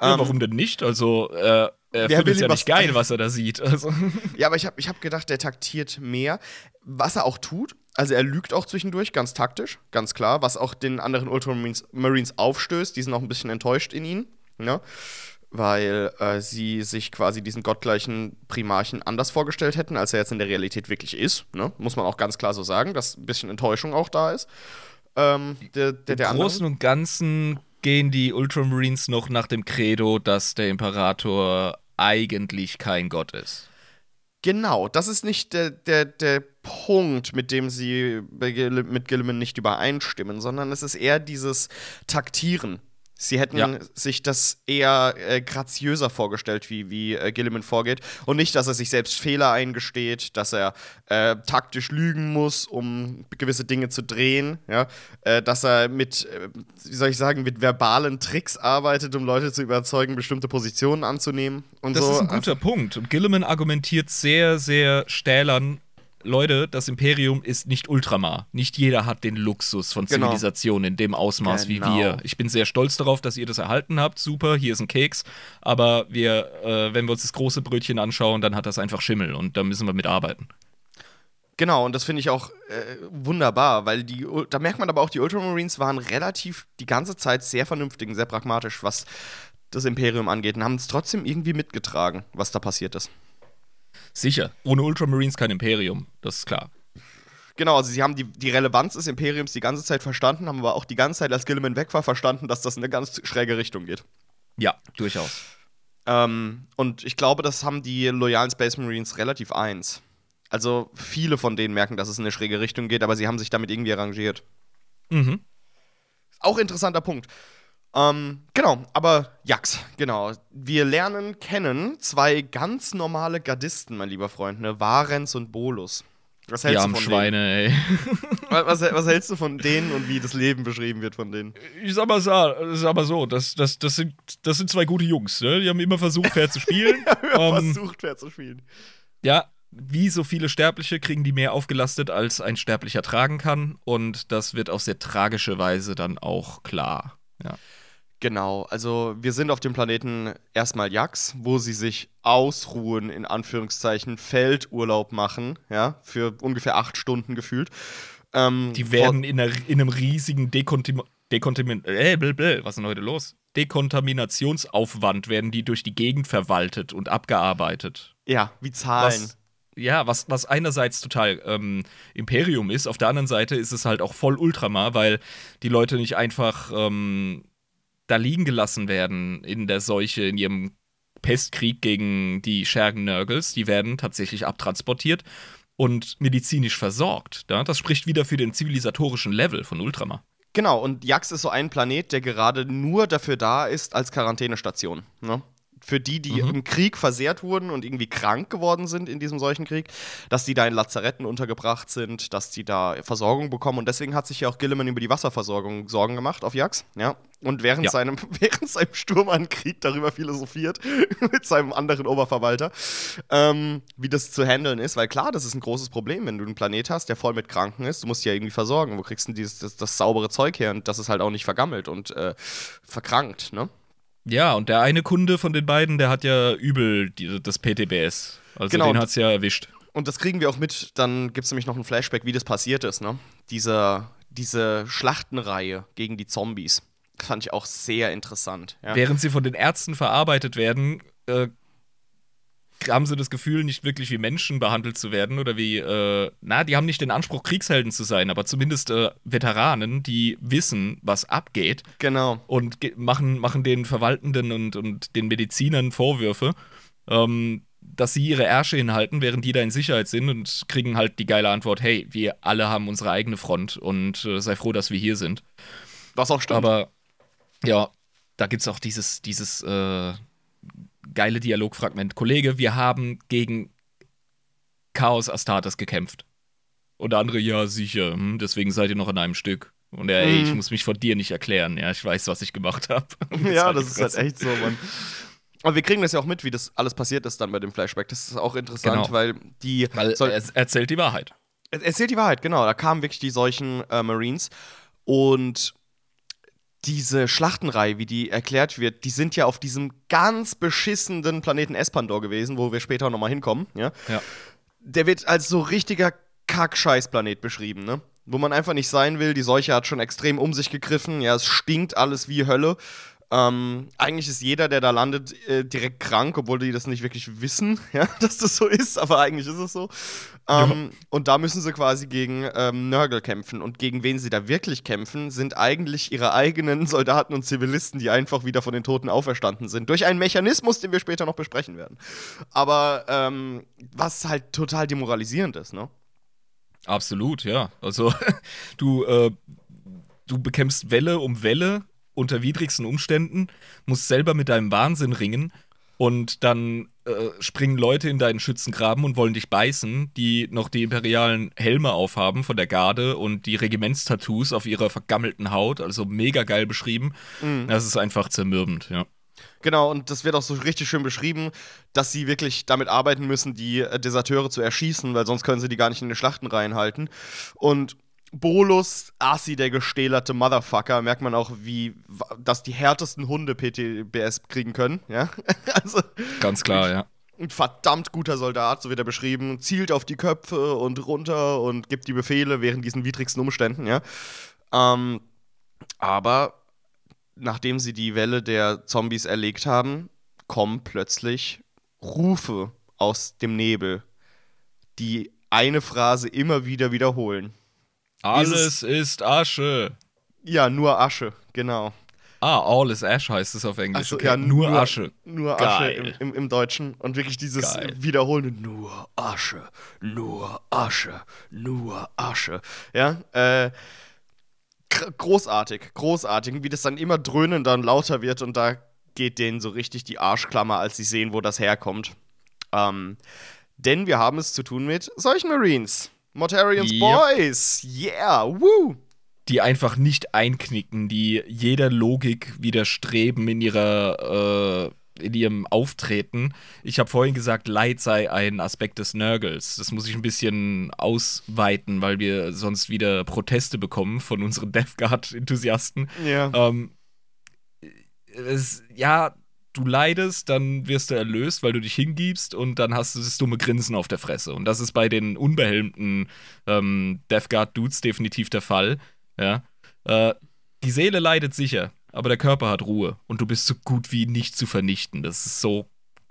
Ja, ähm, warum denn nicht? Also, äh, er findet es ja nicht geil, was er da sieht. Also. (laughs) Ja, aber ich habe ich hab gedacht, der taktiert mehr. Was er auch tut, also er lügt auch zwischendurch, ganz taktisch, ganz klar, was auch den anderen Ultramarines Marines aufstößt. Die sind auch ein bisschen enttäuscht in ihn, ne? weil äh, sie sich quasi diesen gottgleichen Primarchen anders vorgestellt hätten, als er jetzt in der Realität wirklich ist. Ne? Muss man auch ganz klar so sagen, dass ein bisschen Enttäuschung auch da ist. Ähm, der, der, der Im Großen und Ganzen gehen die Ultramarines noch nach dem Credo, dass der Imperator eigentlich kein Gott ist. Genau, das ist nicht der, der, der Punkt, mit dem sie mit Gilliman nicht übereinstimmen, sondern es ist eher dieses Taktieren. Sie hätten ja. sich das eher äh, graziöser vorgestellt, wie, wie äh, Gilliman vorgeht. Und nicht, dass er sich selbst Fehler eingesteht, dass er äh, taktisch lügen muss, um gewisse Dinge zu drehen. Ja? Äh, dass er mit, äh, wie soll ich sagen, mit verbalen Tricks arbeitet, um Leute zu überzeugen, bestimmte Positionen anzunehmen. Und das so. ist ein guter Punkt. Und Gilliman argumentiert sehr, sehr stählern Leute, das Imperium ist nicht Ultramar. Nicht jeder hat den Luxus von genau. Zivilisation in dem Ausmaß genau. wie wir. Ich bin sehr stolz darauf, dass ihr das erhalten habt. Super, hier ist ein Keks. Aber wir, äh, wenn wir uns das große Brötchen anschauen, dann hat das einfach Schimmel und da müssen wir mit arbeiten. Genau, und das finde ich auch äh, wunderbar, weil die, da merkt man aber auch, die Ultramarines waren relativ die ganze Zeit sehr vernünftig und sehr pragmatisch, was das Imperium angeht und haben es trotzdem irgendwie mitgetragen, was da passiert ist. Sicher. Ohne Ultramarines kein Imperium, das ist klar. Genau, also sie haben die, die Relevanz des Imperiums die ganze Zeit verstanden, haben aber auch die ganze Zeit, als Gilliman weg war, verstanden, dass das in eine ganz schräge Richtung geht. Ja, durchaus. Ähm, und ich glaube, das haben die loyalen Space Marines relativ eins. Also viele von denen merken, dass es in eine schräge Richtung geht, aber sie haben sich damit irgendwie arrangiert. Mhm. Auch interessanter Punkt. Ähm, genau, aber Jax, genau. Wir lernen kennen zwei ganz normale Gardisten, mein lieber Freund, ne? Varens und Bolus. Was hältst du von Schweine, denen? ey. (laughs) was, was, hältst du von denen und wie das Leben beschrieben wird von denen? Ich sag mal so, sag mal so das, das, das, sind, das sind zwei gute Jungs, ne? Die haben immer versucht, fair zu spielen. (laughs) immer ähm, versucht, fair zu spielen. Ja, wie so viele Sterbliche kriegen die mehr aufgelastet, als ein Sterblicher tragen kann. Und das wird auf sehr tragische Weise dann auch klar. Ja. Genau, also wir sind auf dem Planeten erstmal Jax, wo sie sich ausruhen, in Anführungszeichen, Feldurlaub machen, ja, für ungefähr acht Stunden gefühlt. Ähm, die werden in, einer, in, einem riesigen Dekontim Dekontamin äh, blablabla, was ist denn heute los? Dekontaminationsaufwand werden die durch die Gegend verwaltet und abgearbeitet. Ja, wie Zahlen. Was, ja, was, was einerseits total ähm, Imperium ist, auf der anderen Seite ist es halt auch voll Ultramar, weil die Leute nicht einfach ähm, da liegen gelassen werden in der Seuche, in ihrem Pestkrieg gegen die Schergen-Nörgels. Die werden tatsächlich abtransportiert und medizinisch versorgt. Ja? Das spricht wieder für den zivilisatorischen Level von Ultramar. Genau, und Jax ist so ein Planet, der gerade nur dafür da ist als Quarantänestation. Ne? Für die, die mhm. im Krieg versehrt wurden und irgendwie krank geworden sind in diesem solchen Krieg, dass die da in Lazaretten untergebracht sind, dass die da Versorgung bekommen. Und deswegen hat sich ja auch Gilliman über die Wasserversorgung Sorgen gemacht auf Jax. Ja. Und während, ja. seinem, (laughs) während seinem Sturm an Krieg darüber philosophiert (laughs) mit seinem anderen Oberverwalter, ähm, wie das zu handeln ist. Weil klar, das ist ein großes Problem, wenn du einen Planet hast, der voll mit Kranken ist. Du musst die ja irgendwie versorgen. Wo kriegst du denn dieses, das, das saubere Zeug her? Und das ist halt auch nicht vergammelt und äh, verkrankt, ne? Ja, und der eine Kunde von den beiden, der hat ja übel die, das PTBS. Also genau. den hat es ja erwischt. Und das kriegen wir auch mit. Dann gibt es nämlich noch ein Flashback, wie das passiert ist, ne? Diese, diese Schlachtenreihe gegen die Zombies. Fand ich auch sehr interessant. Ja? Während sie von den Ärzten verarbeitet werden, äh, haben sie das Gefühl, nicht wirklich wie Menschen behandelt zu werden oder wie, äh, na, die haben nicht den Anspruch, Kriegshelden zu sein, aber zumindest äh, Veteranen, die wissen, was abgeht. Genau. Und machen, machen den Verwaltenden und, und den Medizinern Vorwürfe, ähm, dass sie ihre Ärsche hinhalten, während die da in Sicherheit sind und kriegen halt die geile Antwort: hey, wir alle haben unsere eigene Front und äh, sei froh, dass wir hier sind. Was auch stimmt. Aber ja, da gibt es auch dieses, dieses, äh, geile Dialogfragment. Kollege, wir haben gegen Chaos Astartes gekämpft. Und andere, ja, sicher, hm, deswegen seid ihr noch an einem Stück. Und er, ey, ich mhm. muss mich vor dir nicht erklären. Ja, ich weiß, was ich gemacht habe. (laughs) Ja, das ist halt echt so, Mann. Aber wir kriegen das ja auch mit, wie das alles passiert ist dann bei dem Flashback. Das ist auch interessant, genau. weil die. Weil er erzählt die Wahrheit. Er erzählt die Wahrheit, genau. Da kamen wirklich die solchen äh, Marines. Und diese Schlachtenreihe, wie die erklärt wird, die sind ja auf diesem ganz beschissenen Planeten Espandor gewesen, wo wir später nochmal hinkommen, ja? ja. Der wird als so richtiger Kack-Scheiß-Planet beschrieben, ne? Wo man einfach nicht sein will. Die Seuche hat schon extrem um sich gegriffen. Ja, es stinkt alles wie Hölle. Ähm, eigentlich ist jeder, der da landet, äh, direkt krank, obwohl die das nicht wirklich wissen, (laughs) ja, dass das so ist, aber eigentlich ist es so. Ähm, ja. Und da müssen sie quasi gegen ähm, Nörgel kämpfen. Und gegen wen sie da wirklich kämpfen, sind eigentlich ihre eigenen (laughs) Soldaten und Zivilisten, die einfach wieder von den Toten auferstanden sind. Durch einen Mechanismus, den wir später noch besprechen werden. Aber ähm, was halt total demoralisierend ist, ne? Absolut, ja. Also, (laughs) du, äh, du bekämpfst Welle um Welle unter widrigsten Umständen, musst selber mit deinem Wahnsinn ringen und dann äh, springen Leute in deinen Schützengraben und wollen dich beißen, die noch die imperialen Helme aufhaben von der Garde und die Regimentstattoos auf ihrer vergammelten Haut, also mega geil beschrieben. Mhm. Das ist einfach zermürbend, ja. Genau, und das wird auch so richtig schön beschrieben, dass sie wirklich damit arbeiten müssen, die Deserteure zu erschießen, weil sonst können sie die gar nicht in den Schlachten reinhalten. Und Bolus, Assi, der gestählerte Motherfucker, merkt man auch, wie, dass die härtesten Hunde PTBS kriegen können, ja. (laughs) also, Ganz klar, ja. Ein verdammt guter Soldat, so wird er beschrieben, zielt auf die Köpfe und runter und gibt die Befehle während diesen widrigsten Umständen, ja. Ähm, aber nachdem sie die Welle der Zombies erlegt haben, kommen plötzlich Rufe aus dem Nebel, die eine Phrase immer wieder wiederholen. Alles ist Asche. Ja, nur Asche, genau. Ah, All is Ash heißt es auf Englisch. So, okay. Ja, nur, nur, Asche. Nur Asche im, im, im, Deutschen. Und wirklich dieses Geil. wiederholende Nur Asche, nur Asche, nur Asche. Ja, äh, großartig, großartig. Wie das dann immer dröhnender und lauter wird und da geht denen so richtig die Arschklammer, als sie sehen, wo das herkommt. Ähm, denn wir haben es zu tun mit solchen Marines. Mortarians yep. Boys. Yeah, woo. Die einfach nicht einknicken, die jeder Logik widerstreben in ihrer äh, in ihrem Auftreten. Ich habe vorhin gesagt, Leid sei ein Aspekt des Nörgels. Das muss ich ein bisschen ausweiten, weil wir sonst wieder Proteste bekommen von unseren (laughs) Death Guard-Enthusiasten. Ja. Ähm, es, ja, du leidest, dann wirst du erlöst, weil du dich hingibst und dann hast du das dumme Grinsen auf der Fresse. Und das ist bei den unbehelmten ähm, Death Guard Dudes definitiv der Fall. Ja. Äh, die Seele leidet sicher, aber der Körper hat Ruhe und du bist so gut wie nicht zu vernichten. Das ist so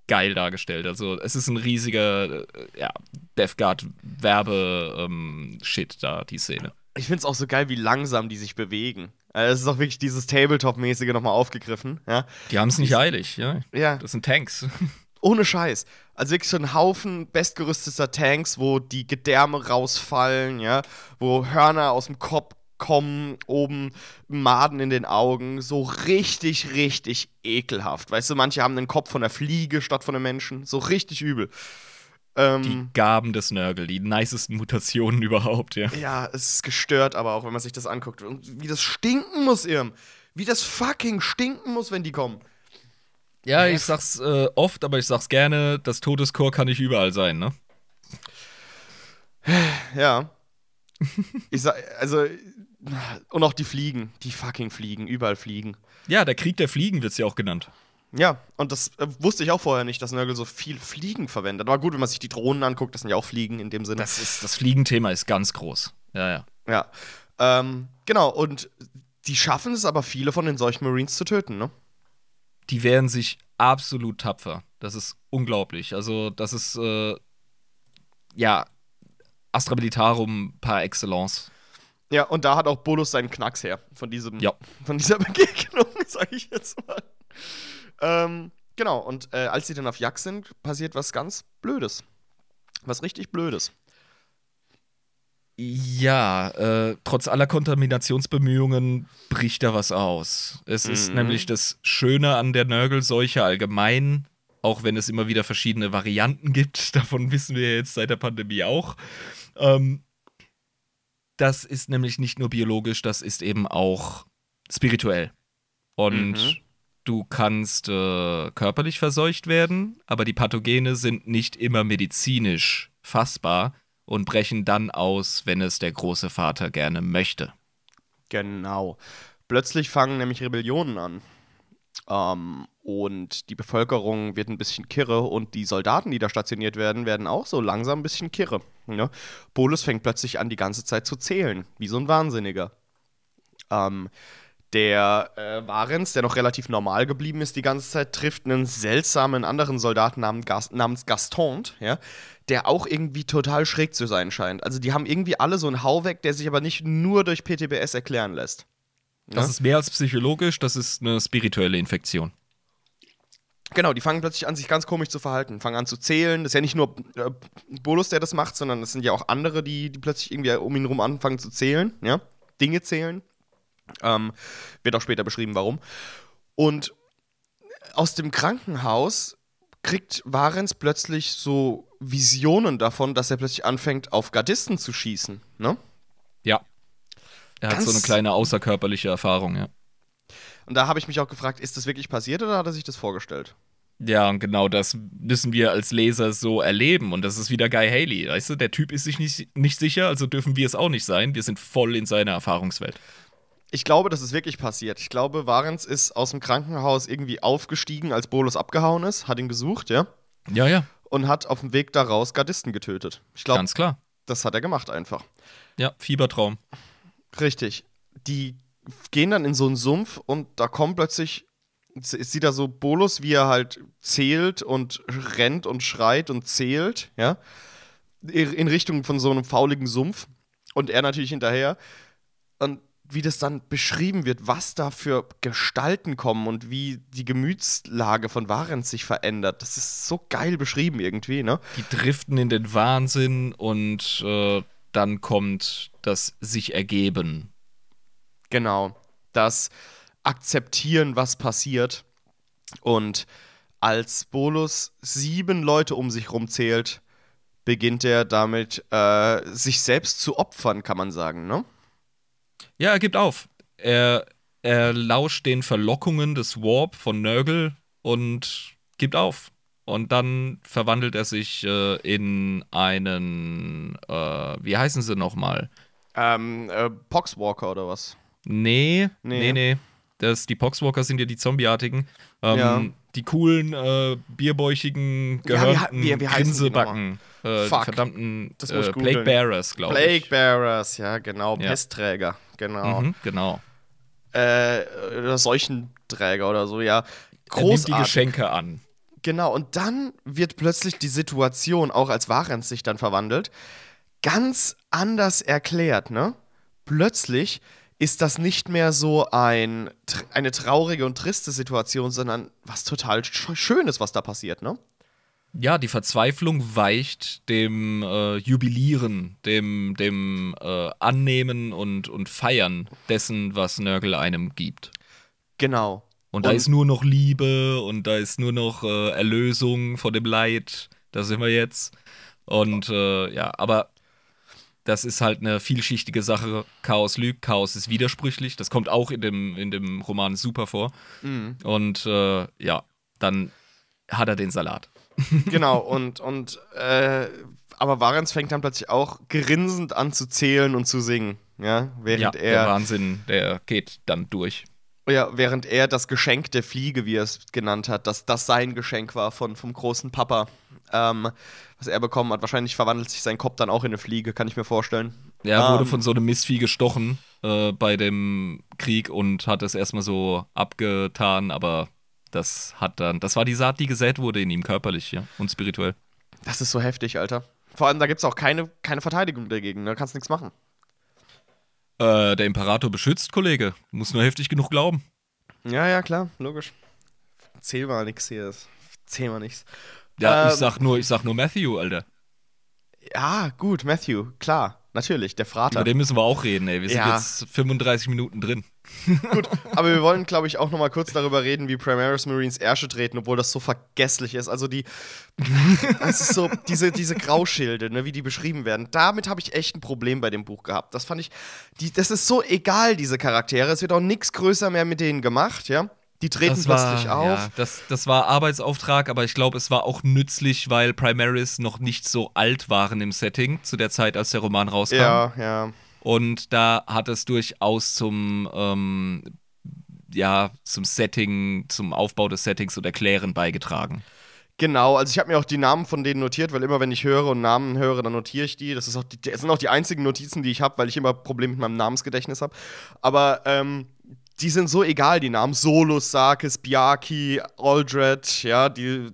geil dargestellt. Also es ist ein riesiger äh, ja, Death Guard Werbe-Shit ähm, da, die Szene. Ich finde es auch so geil, wie langsam die sich bewegen. Also es ist auch wirklich dieses Tabletop-mäßige nochmal aufgegriffen. Ja? Die haben es nicht eilig, ja. Ja. Das sind Tanks. (laughs) Ohne Scheiß. Also wirklich so ein Haufen bestgerüsteter Tanks, wo die Gedärme rausfallen, ja, wo Hörner aus dem Kopf kommen, oben Maden in den Augen, so richtig, richtig ekelhaft. Weißt du, manche haben den Kopf von der Fliege statt von einem Menschen, so richtig übel. Ähm, die Gaben des Nörgel, die nicesten Mutationen (laughs) überhaupt, ja. Ja, es ist gestört, aber auch wenn man sich das anguckt. Und wie das stinken muss, Irm. Wie das fucking stinken muss, wenn die kommen. Ja, ich sag's äh, oft, aber ich sag's gerne, das Todeschor kann nicht überall sein, ne? (sighs) Ja. (laughs) ich sag, also, und auch die Fliegen, die fucking Fliegen, überall Fliegen. Ja, der Krieg der Fliegen wird's ja auch genannt. Ja, und das äh, wusste ich auch vorher nicht, dass Nörgel so viel Fliegen verwendet. Aber gut, wenn man sich die Drohnen anguckt, das sind ja auch Fliegen in dem Sinne. Das, ist, das Fliegenthema ist ganz groß. Ja, ja. Ja. Ähm, genau, und die schaffen es aber, viele von den solchen Marines zu töten, ne? Die wehren sich absolut tapfer. Das ist unglaublich. Also, das ist, äh, ja, Astra Militarum par excellence. Ja, und da hat auch Bolus seinen Knacks her. Von, diesem, ja. von dieser (laughs) Begegnung, sag ich jetzt mal. Ähm, genau, und äh, als sie dann auf Jagd sind, passiert was ganz Blödes. Was richtig Blödes. Ja, äh, trotz aller Kontaminationsbemühungen bricht da was aus. Es mhm. ist nämlich das Schöne an der Nörgelseuche allgemein, auch wenn es immer wieder verschiedene Varianten gibt, (laughs) davon wissen wir jetzt seit der Pandemie auch. Ähm, das ist nämlich nicht nur biologisch, das ist eben auch spirituell. Und mhm. Du kannst äh, körperlich verseucht werden, aber die Pathogene sind nicht immer medizinisch fassbar und brechen dann aus, wenn es der große Vater gerne möchte. Genau. Plötzlich fangen nämlich Rebellionen an. Ähm, und die Bevölkerung wird ein bisschen kirre und die Soldaten, die da stationiert werden, werden auch so langsam ein bisschen kirre. Ne? Bolus fängt plötzlich an, die ganze Zeit zu zählen, wie so ein Wahnsinniger. Ähm, der äh, Varens, der noch relativ normal geblieben ist die ganze Zeit, trifft einen seltsamen anderen Soldaten namens, Gas namens Gaston, ja, der auch irgendwie total schräg zu sein scheint. Also die haben irgendwie alle so einen Hau weg, der sich aber nicht nur durch PTBS erklären lässt. Ja? Das ist mehr als psychologisch, das ist eine spirituelle Infektion. Genau, die fangen plötzlich an, sich ganz komisch zu verhalten, fangen an zu zählen. Das ist ja nicht nur äh, Bolus, der das macht, sondern es sind ja auch andere, die, die plötzlich irgendwie um ihn herum anfangen zu zählen, ja, Dinge zählen. Ähm, wird auch später beschrieben, warum. Und aus dem Krankenhaus kriegt Varens plötzlich so Visionen davon, dass er plötzlich anfängt, auf Gardisten zu schießen, ne? Ja. Er Ganz hat so eine kleine außerkörperliche Erfahrung, ja. Und da habe ich mich auch gefragt, ist das wirklich passiert oder hat er sich das vorgestellt? Ja, und genau das müssen wir als Leser so erleben. Und das ist wieder Guy Haley. Weißt du, der Typ ist sich nicht, nicht sicher, also dürfen wir es auch nicht sein. Wir sind voll in seiner Erfahrungswelt ich glaube, das ist wirklich passiert. Ich glaube, Varens ist aus dem Krankenhaus irgendwie aufgestiegen, als Bolus abgehauen ist, hat ihn gesucht, ja? Ja, ja. Und hat auf dem Weg daraus Gardisten getötet. Ich glaube, ganz klar. Das hat er gemacht einfach. Ja, Fiebertraum. Richtig. Die gehen dann in so einen Sumpf und da kommt plötzlich sieht er so Bolus, wie er halt zählt und rennt und schreit und zählt, ja, in Richtung von so einem fauligen Sumpf und er natürlich hinterher. Und wie das dann beschrieben wird, was da für Gestalten kommen und wie die Gemütslage von Varens sich verändert. Das ist so geil beschrieben irgendwie, ne? Die driften in den Wahnsinn und äh, dann kommt das sich ergeben. Genau. Das Akzeptieren, was passiert. Und als Bolus sieben Leute um sich rumzählt, beginnt er damit, äh, sich selbst zu opfern, kann man sagen, ne? Ja, er gibt auf. Er, er lauscht den Verlockungen des Warp von Nurgle und gibt auf. Und dann verwandelt er sich äh, in einen, äh, wie heißen sie nochmal? Ähm, äh, Poxwalker oder was? Nee, nee, nee. nee. Das, die Poxwalker sind ja die Zombieartigen. Ähm, ja. Die coolen, äh, bierbäuchigen, gehörnten ja, wie, wie, wie Grinsebacken. Äh, verdammten äh, Plague Bearers, glaube ich. Plague Bearers, ja, genau. Ja. Pestträger, genau. Mhm, genau. äh, oder Seuchenträger oder so, ja. Großartig. Er nimmt die Geschenke an. Genau, und dann wird plötzlich die Situation, auch als Varens sich dann verwandelt, ganz anders erklärt, ne? Plötzlich ist das nicht mehr so ein, eine traurige und triste Situation, sondern was total Schönes, was da passiert, ne? Ja, die Verzweiflung weicht dem äh, Jubilieren, dem, dem äh, Annehmen und, und Feiern dessen, was Nörgel einem gibt. Genau. Und da und ist nur noch Liebe und da ist nur noch äh, Erlösung vor dem Leid. Da sind wir jetzt. Und äh, ja, aber das ist halt eine vielschichtige Sache. Chaos lügt, Chaos ist widersprüchlich. Das kommt auch in dem, in dem Roman super vor. Mhm. Und äh, ja, dann hat er den Salat. (laughs) genau, und, und äh, aber Varens fängt dann plötzlich auch grinsend an zu zählen und zu singen. Ja, während ja, er. Der Wahnsinn, der geht dann durch. Ja, während er das Geschenk der Fliege, wie er es genannt hat, dass das sein Geschenk war von, vom großen Papa, ähm, was er bekommen hat. Wahrscheinlich verwandelt sich sein Kopf dann auch in eine Fliege, kann ich mir vorstellen. Ja, er wurde ähm, von so einem Mistvieh gestochen äh, bei dem Krieg und hat es erstmal so abgetan, aber das hat dann, das war die Saat, die gesät wurde in ihm körperlich ja, und spirituell. Das ist so heftig, Alter. Vor allem, da gibt es auch keine, keine Verteidigung dagegen, da kannst nichts machen. Äh, der Imperator beschützt, Kollege. Muss nur heftig genug glauben. Ja, ja, klar, logisch. Zähl mal nix hier. Zähl mal nichts. Ja, ähm, ich sag nur, ich sag nur Matthew, Alter. Ja, gut, Matthew, klar. Natürlich, der Vater. Über den müssen wir auch reden, ey. Wir sind ja. jetzt 35 Minuten drin. (laughs) Gut, aber wir wollen, glaube ich, auch noch mal kurz darüber reden, wie Primaris Marines Ärsche treten, obwohl das so vergesslich ist. Also die, (laughs) es ist so, diese, diese Grauschilde, ne, wie die beschrieben werden, damit habe ich echt ein Problem bei dem Buch gehabt. Das fand ich, die, das ist so egal, diese Charaktere. Es wird auch nichts größer mehr mit denen gemacht, ja. Die treten das plötzlich war, auf. Ja, das, das war Arbeitsauftrag, aber ich glaube, es war auch nützlich, weil Primaris noch nicht so alt waren im Setting zu der Zeit, als der Roman rauskam. Ja, ja. Und da hat es durchaus zum, ähm, ja, zum Setting, zum Aufbau des Settings und Erklären beigetragen. Genau, also ich habe mir auch die Namen von denen notiert, weil immer wenn ich höre und Namen höre, dann notiere ich die. Das, ist auch die, das sind auch die einzigen Notizen, die ich habe, weil ich immer Probleme mit meinem Namensgedächtnis habe. Aber ähm, die sind so egal, die Namen. Solus, Sarkis, Biaki, Aldred, ja, die,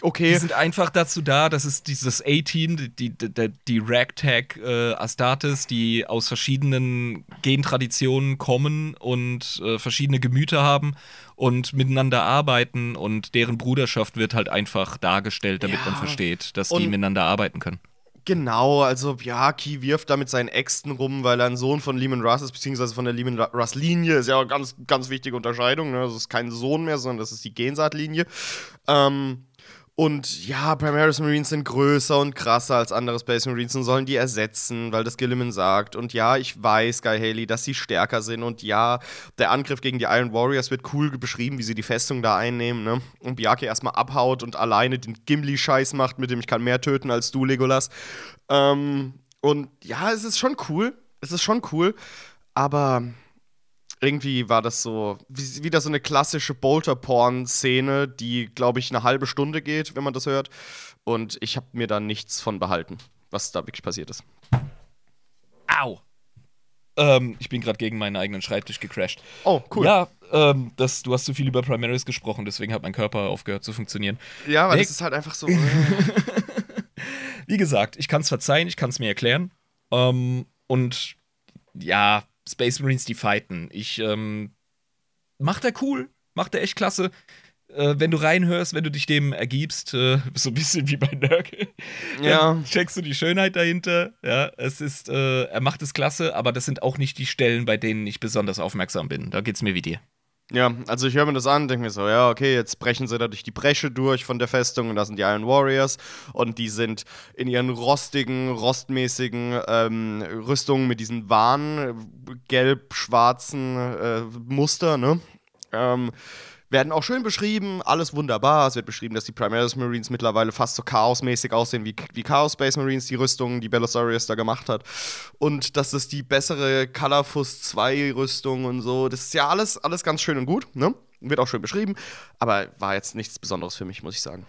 okay. Die sind einfach dazu da, dass es dieses A-Team, die, die, die Ragtag äh, Astartes, die aus verschiedenen Gentraditionen kommen und äh, verschiedene Gemüter haben und miteinander arbeiten und deren Bruderschaft wird halt einfach dargestellt, damit ja. man versteht, dass und die miteinander arbeiten können. Genau, also ja, Key wirft da mit seinen Äxten rum, weil er ein Sohn von Lehman Russ ist, beziehungsweise von der Lehman Russ-Linie. Ist ja eine ganz, ganz wichtige Unterscheidung. Ne? Das ist kein Sohn mehr, sondern das ist die Gensaatlinie. Ähm, und ja, Primaris Marines sind größer und krasser als andere Space Marines und sollen die ersetzen, weil das Gilliman sagt. Und ja, ich weiß, Guy Haley, dass sie stärker sind. Und ja, der Angriff gegen die Iron Warriors wird cool beschrieben, wie sie die Festung da einnehmen. Ne? Und Byaku erstmal abhaut und alleine den Gimli-Scheiß macht, mit dem ich kann mehr töten als du, Legolas. Ähm, und ja, es ist schon cool. Es ist schon cool. Aber irgendwie war das so wie, wieder so eine klassische Bolter-Porn-Szene, die, glaube ich, eine halbe Stunde geht, wenn man das hört. Und ich habe mir da nichts von behalten, was da wirklich passiert ist. Au! Ähm, ich bin gerade gegen meinen eigenen Schreibtisch gecrashed. Oh, cool. Ja, ähm, das, du hast zu viel über Primaries gesprochen, deswegen hat mein Körper aufgehört zu funktionieren. Ja, weil nee. das ist halt einfach so. (laughs) Wie gesagt, ich kann es verzeihen, ich kann es mir erklären. Ähm, und ja, Space Marines, die fighten. Ich, ähm, macht er cool, macht er echt klasse. Äh, wenn du reinhörst, wenn du dich dem ergibst, äh, (laughs) so ein bisschen wie bei Nurgle, ja. checkst du die Schönheit dahinter. Ja, es ist, äh, er macht es klasse, aber das sind auch nicht die Stellen, bei denen ich besonders aufmerksam bin. Da geht's mir wie dir. Ja, also ich höre mir das an, denke mir so, ja, okay, jetzt brechen sie da durch die Bresche durch von der Festung und da sind die Iron Warriors und die sind in ihren rostigen, rostmäßigen ähm, Rüstungen mit diesen Wahn, gelb-schwarzen äh, Muster, ne? Ähm, werden auch schön beschrieben, alles wunderbar. Es wird beschrieben, dass die Primaris Marines mittlerweile fast so chaosmäßig aussehen wie, wie Chaos Space Marines, die Rüstungen, die Belisarius da gemacht hat. Und dass es die bessere Colorfus 2 Rüstung und so, das ist ja alles, alles ganz schön und gut, ne? Wird auch schön beschrieben, aber war jetzt nichts Besonderes für mich, muss ich sagen.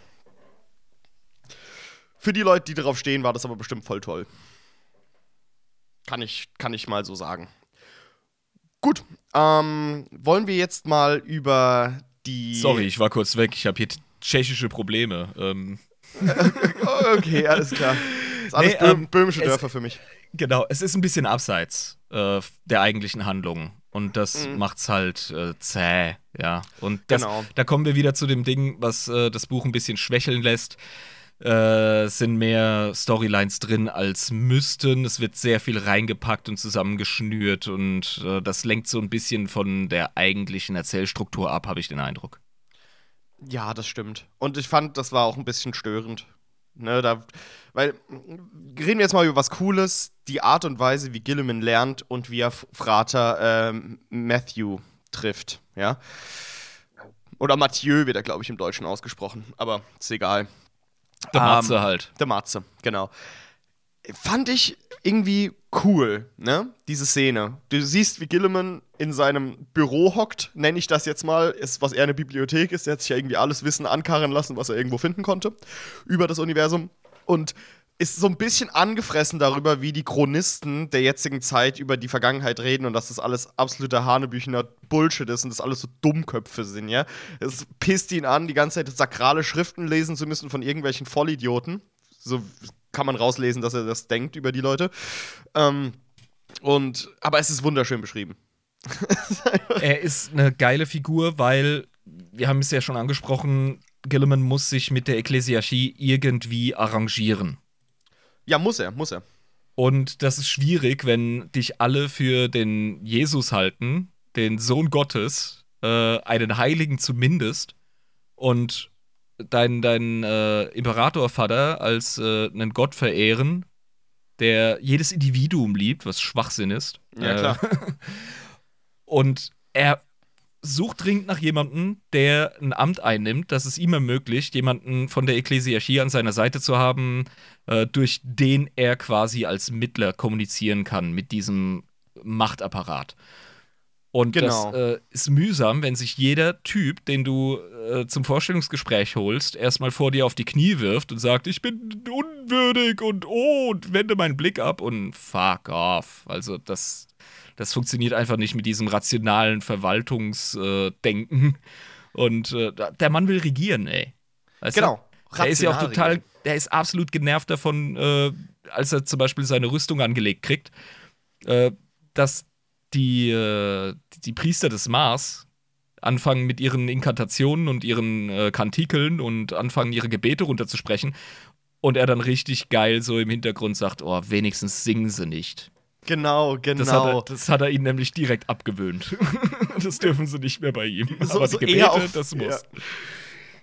Für die Leute, die darauf stehen, war das aber bestimmt voll toll. Kann ich, kann ich mal so sagen. Gut, Ähm, wollen wir jetzt mal über die. Sorry, ich war kurz weg. Ich habe hier tschechische Probleme. Ähm. (laughs) okay, alles klar. Das ist alles nee, ähm, böhmische Dörfer es, für mich. Genau, es ist ein bisschen abseits äh, der eigentlichen Handlung. Und das mhm. macht's halt äh, zäh, ja. Und das, genau. da kommen wir wieder zu dem Ding, was äh, das Buch ein bisschen schwächeln lässt. Äh, es sind mehr Storylines drin als müssten. Es wird sehr viel reingepackt und zusammengeschnürt und äh, das lenkt so ein bisschen von der eigentlichen Erzählstruktur ab, habe ich den Eindruck. Ja, das stimmt. Und ich fand, das war auch ein bisschen störend. Ne, da, weil, reden wir jetzt mal über was Cooles, die Art und Weise, wie Gilliman lernt und wie er Frater äh, Matthew trifft, ja. Oder Mathieu wird er, glaube ich, im Deutschen ausgesprochen, aber ist egal. Der Matze ähm, halt. Der Matze, genau. Fand ich irgendwie cool, ne? Diese Szene. Du siehst, wie Gilliman in seinem Büro hockt, nenne ich das jetzt mal, ist, was eher eine Bibliothek ist. Der hat sich ja irgendwie alles Wissen ankarren lassen, was er irgendwo finden konnte über das Universum. Und ist so ein bisschen angefressen darüber, wie die Chronisten der jetzigen Zeit über die Vergangenheit reden und dass das alles absoluter Hanebüchener Bullshit ist und das alles so Dummköpfe sind, ja. Es pisst ihn an, die ganze Zeit sakrale Schriften lesen zu müssen von irgendwelchen Vollidioten. So kann man rauslesen, dass er das denkt über die Leute. Ähm, und, aber es ist wunderschön beschrieben. (laughs) er ist eine geile Figur, weil, wir haben es ja schon angesprochen, Gilliman muss sich mit der Ekklesiarchie irgendwie arrangieren. Ja, muss er, muss er. Und das ist schwierig, wenn dich alle für den Jesus halten, den Sohn Gottes, äh, einen Heiligen zumindest, und dein, dein äh, Imperatorvater als äh, einen Gott verehren, der jedes Individuum liebt, was Schwachsinn ist. Ja, klar. (laughs) und er sucht dringend nach jemandem, der ein Amt einnimmt, das es ihm ermöglicht, jemanden von der Ekklesiarchie an seiner Seite zu haben, äh, durch den er quasi als Mittler kommunizieren kann mit diesem Machtapparat. Und genau. das äh, ist mühsam, wenn sich jeder Typ, den du äh, zum Vorstellungsgespräch holst, erstmal vor dir auf die Knie wirft und sagt, ich bin unwürdig und oh, und wende meinen Blick ab und fuck off. Also das, das funktioniert einfach nicht mit diesem rationalen Verwaltungsdenken. und äh, der Mann will regieren, ey. Weißt genau. Der ist ja auch total, der ist absolut genervt davon, äh, als er zum Beispiel seine Rüstung angelegt kriegt, äh, dass die, äh, die Priester des Mars anfangen mit ihren Inkantationen und ihren äh, Kantikeln und anfangen ihre Gebete runterzusprechen und er dann richtig geil so im Hintergrund sagt, oh, wenigstens singen sie nicht. Genau, genau. Das hat, er, das hat er ihnen nämlich direkt abgewöhnt. (laughs) das dürfen sie nicht mehr bei ihm. So, Aber so die Gebete, auf, das muss. Ja.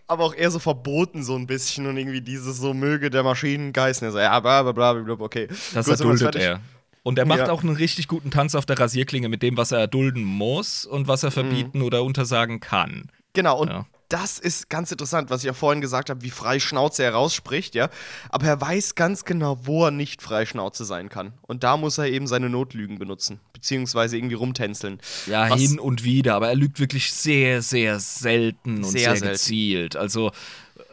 Aber auch eher so verboten so ein bisschen und irgendwie dieses so möge der Maschinengeist. Und er so, ja, bla bla bla bla, okay. Das Gut, erduldet er. Und er macht ja. auch einen richtig guten Tanz auf der Rasierklinge mit dem, was er erdulden muss und was er verbieten mhm. oder untersagen kann. Genau, und ja. Das ist ganz interessant, was ich ja vorhin gesagt habe, wie frei Schnauze er rausspricht, ja. Aber er weiß ganz genau, wo er nicht frei Schnauze sein kann. Und da muss er eben seine Notlügen benutzen, beziehungsweise irgendwie rumtänzeln. Ja, was hin und wieder, aber er lügt wirklich sehr, sehr selten und sehr, sehr gezielt. Also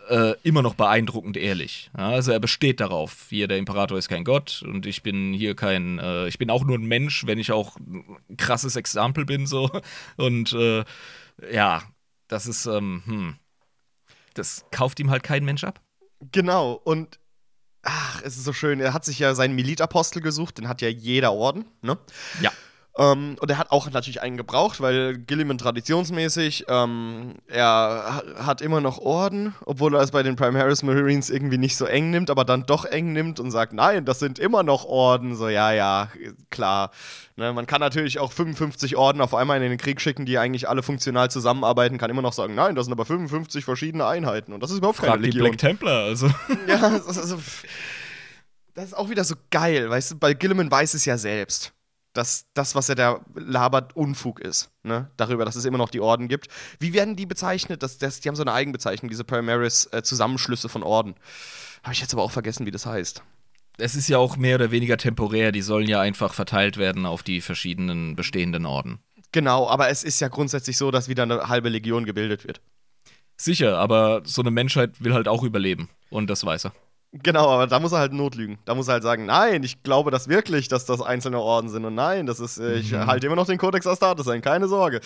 äh, immer noch beeindruckend ehrlich. Ja, also er besteht darauf, hier der Imperator ist kein Gott und ich bin hier kein, äh, ich bin auch nur ein Mensch, wenn ich auch ein krasses Exempel bin so. Und äh, ja, das ist, ähm, hm, das kauft ihm halt kein Mensch ab. Genau, und ach, es ist so schön, er hat sich ja seinen Militapostel gesucht, den hat ja jeder Orden, ne? Ja. Ähm, und er hat auch natürlich einen gebraucht, weil Gilliman traditionsmäßig, ähm, er hat immer noch Orden, obwohl er es bei den Prime Harris Marines irgendwie nicht so eng nimmt, aber dann doch eng nimmt und sagt, nein, das sind immer noch Orden. So, ja, ja, klar. Ne, man kann natürlich auch 55 Orden auf einmal in den Krieg schicken, die eigentlich alle funktional zusammenarbeiten, kann immer noch sagen, nein, das sind aber 55 verschiedene Einheiten und das ist überhaupt Frag keine Legion. die Black Templar, also. (laughs) ja, das ist, also, das ist auch wieder so geil, weißt du, weil Gilliman weiß es ja selbst dass das, was er da labert, Unfug ist. Ne? Darüber, dass es immer noch die Orden gibt. Wie werden die bezeichnet? Das, das, die haben so eine Eigenbezeichnung, diese Primaris-Zusammenschlüsse äh, von Orden. Habe ich jetzt aber auch vergessen, wie das heißt. Es ist ja auch mehr oder weniger temporär. Die sollen ja einfach verteilt werden auf die verschiedenen bestehenden Orden. Genau, aber es ist ja grundsätzlich so, dass wieder eine halbe Legion gebildet wird. Sicher, aber so eine Menschheit will halt auch überleben. Und das weiß er. Genau, aber da muss er halt notlügen. Da muss er halt sagen, nein, ich glaube das wirklich, dass das einzelne Orden sind und nein, das ist, äh, ich mhm. halte immer noch den Codex Astartes ein, keine Sorge.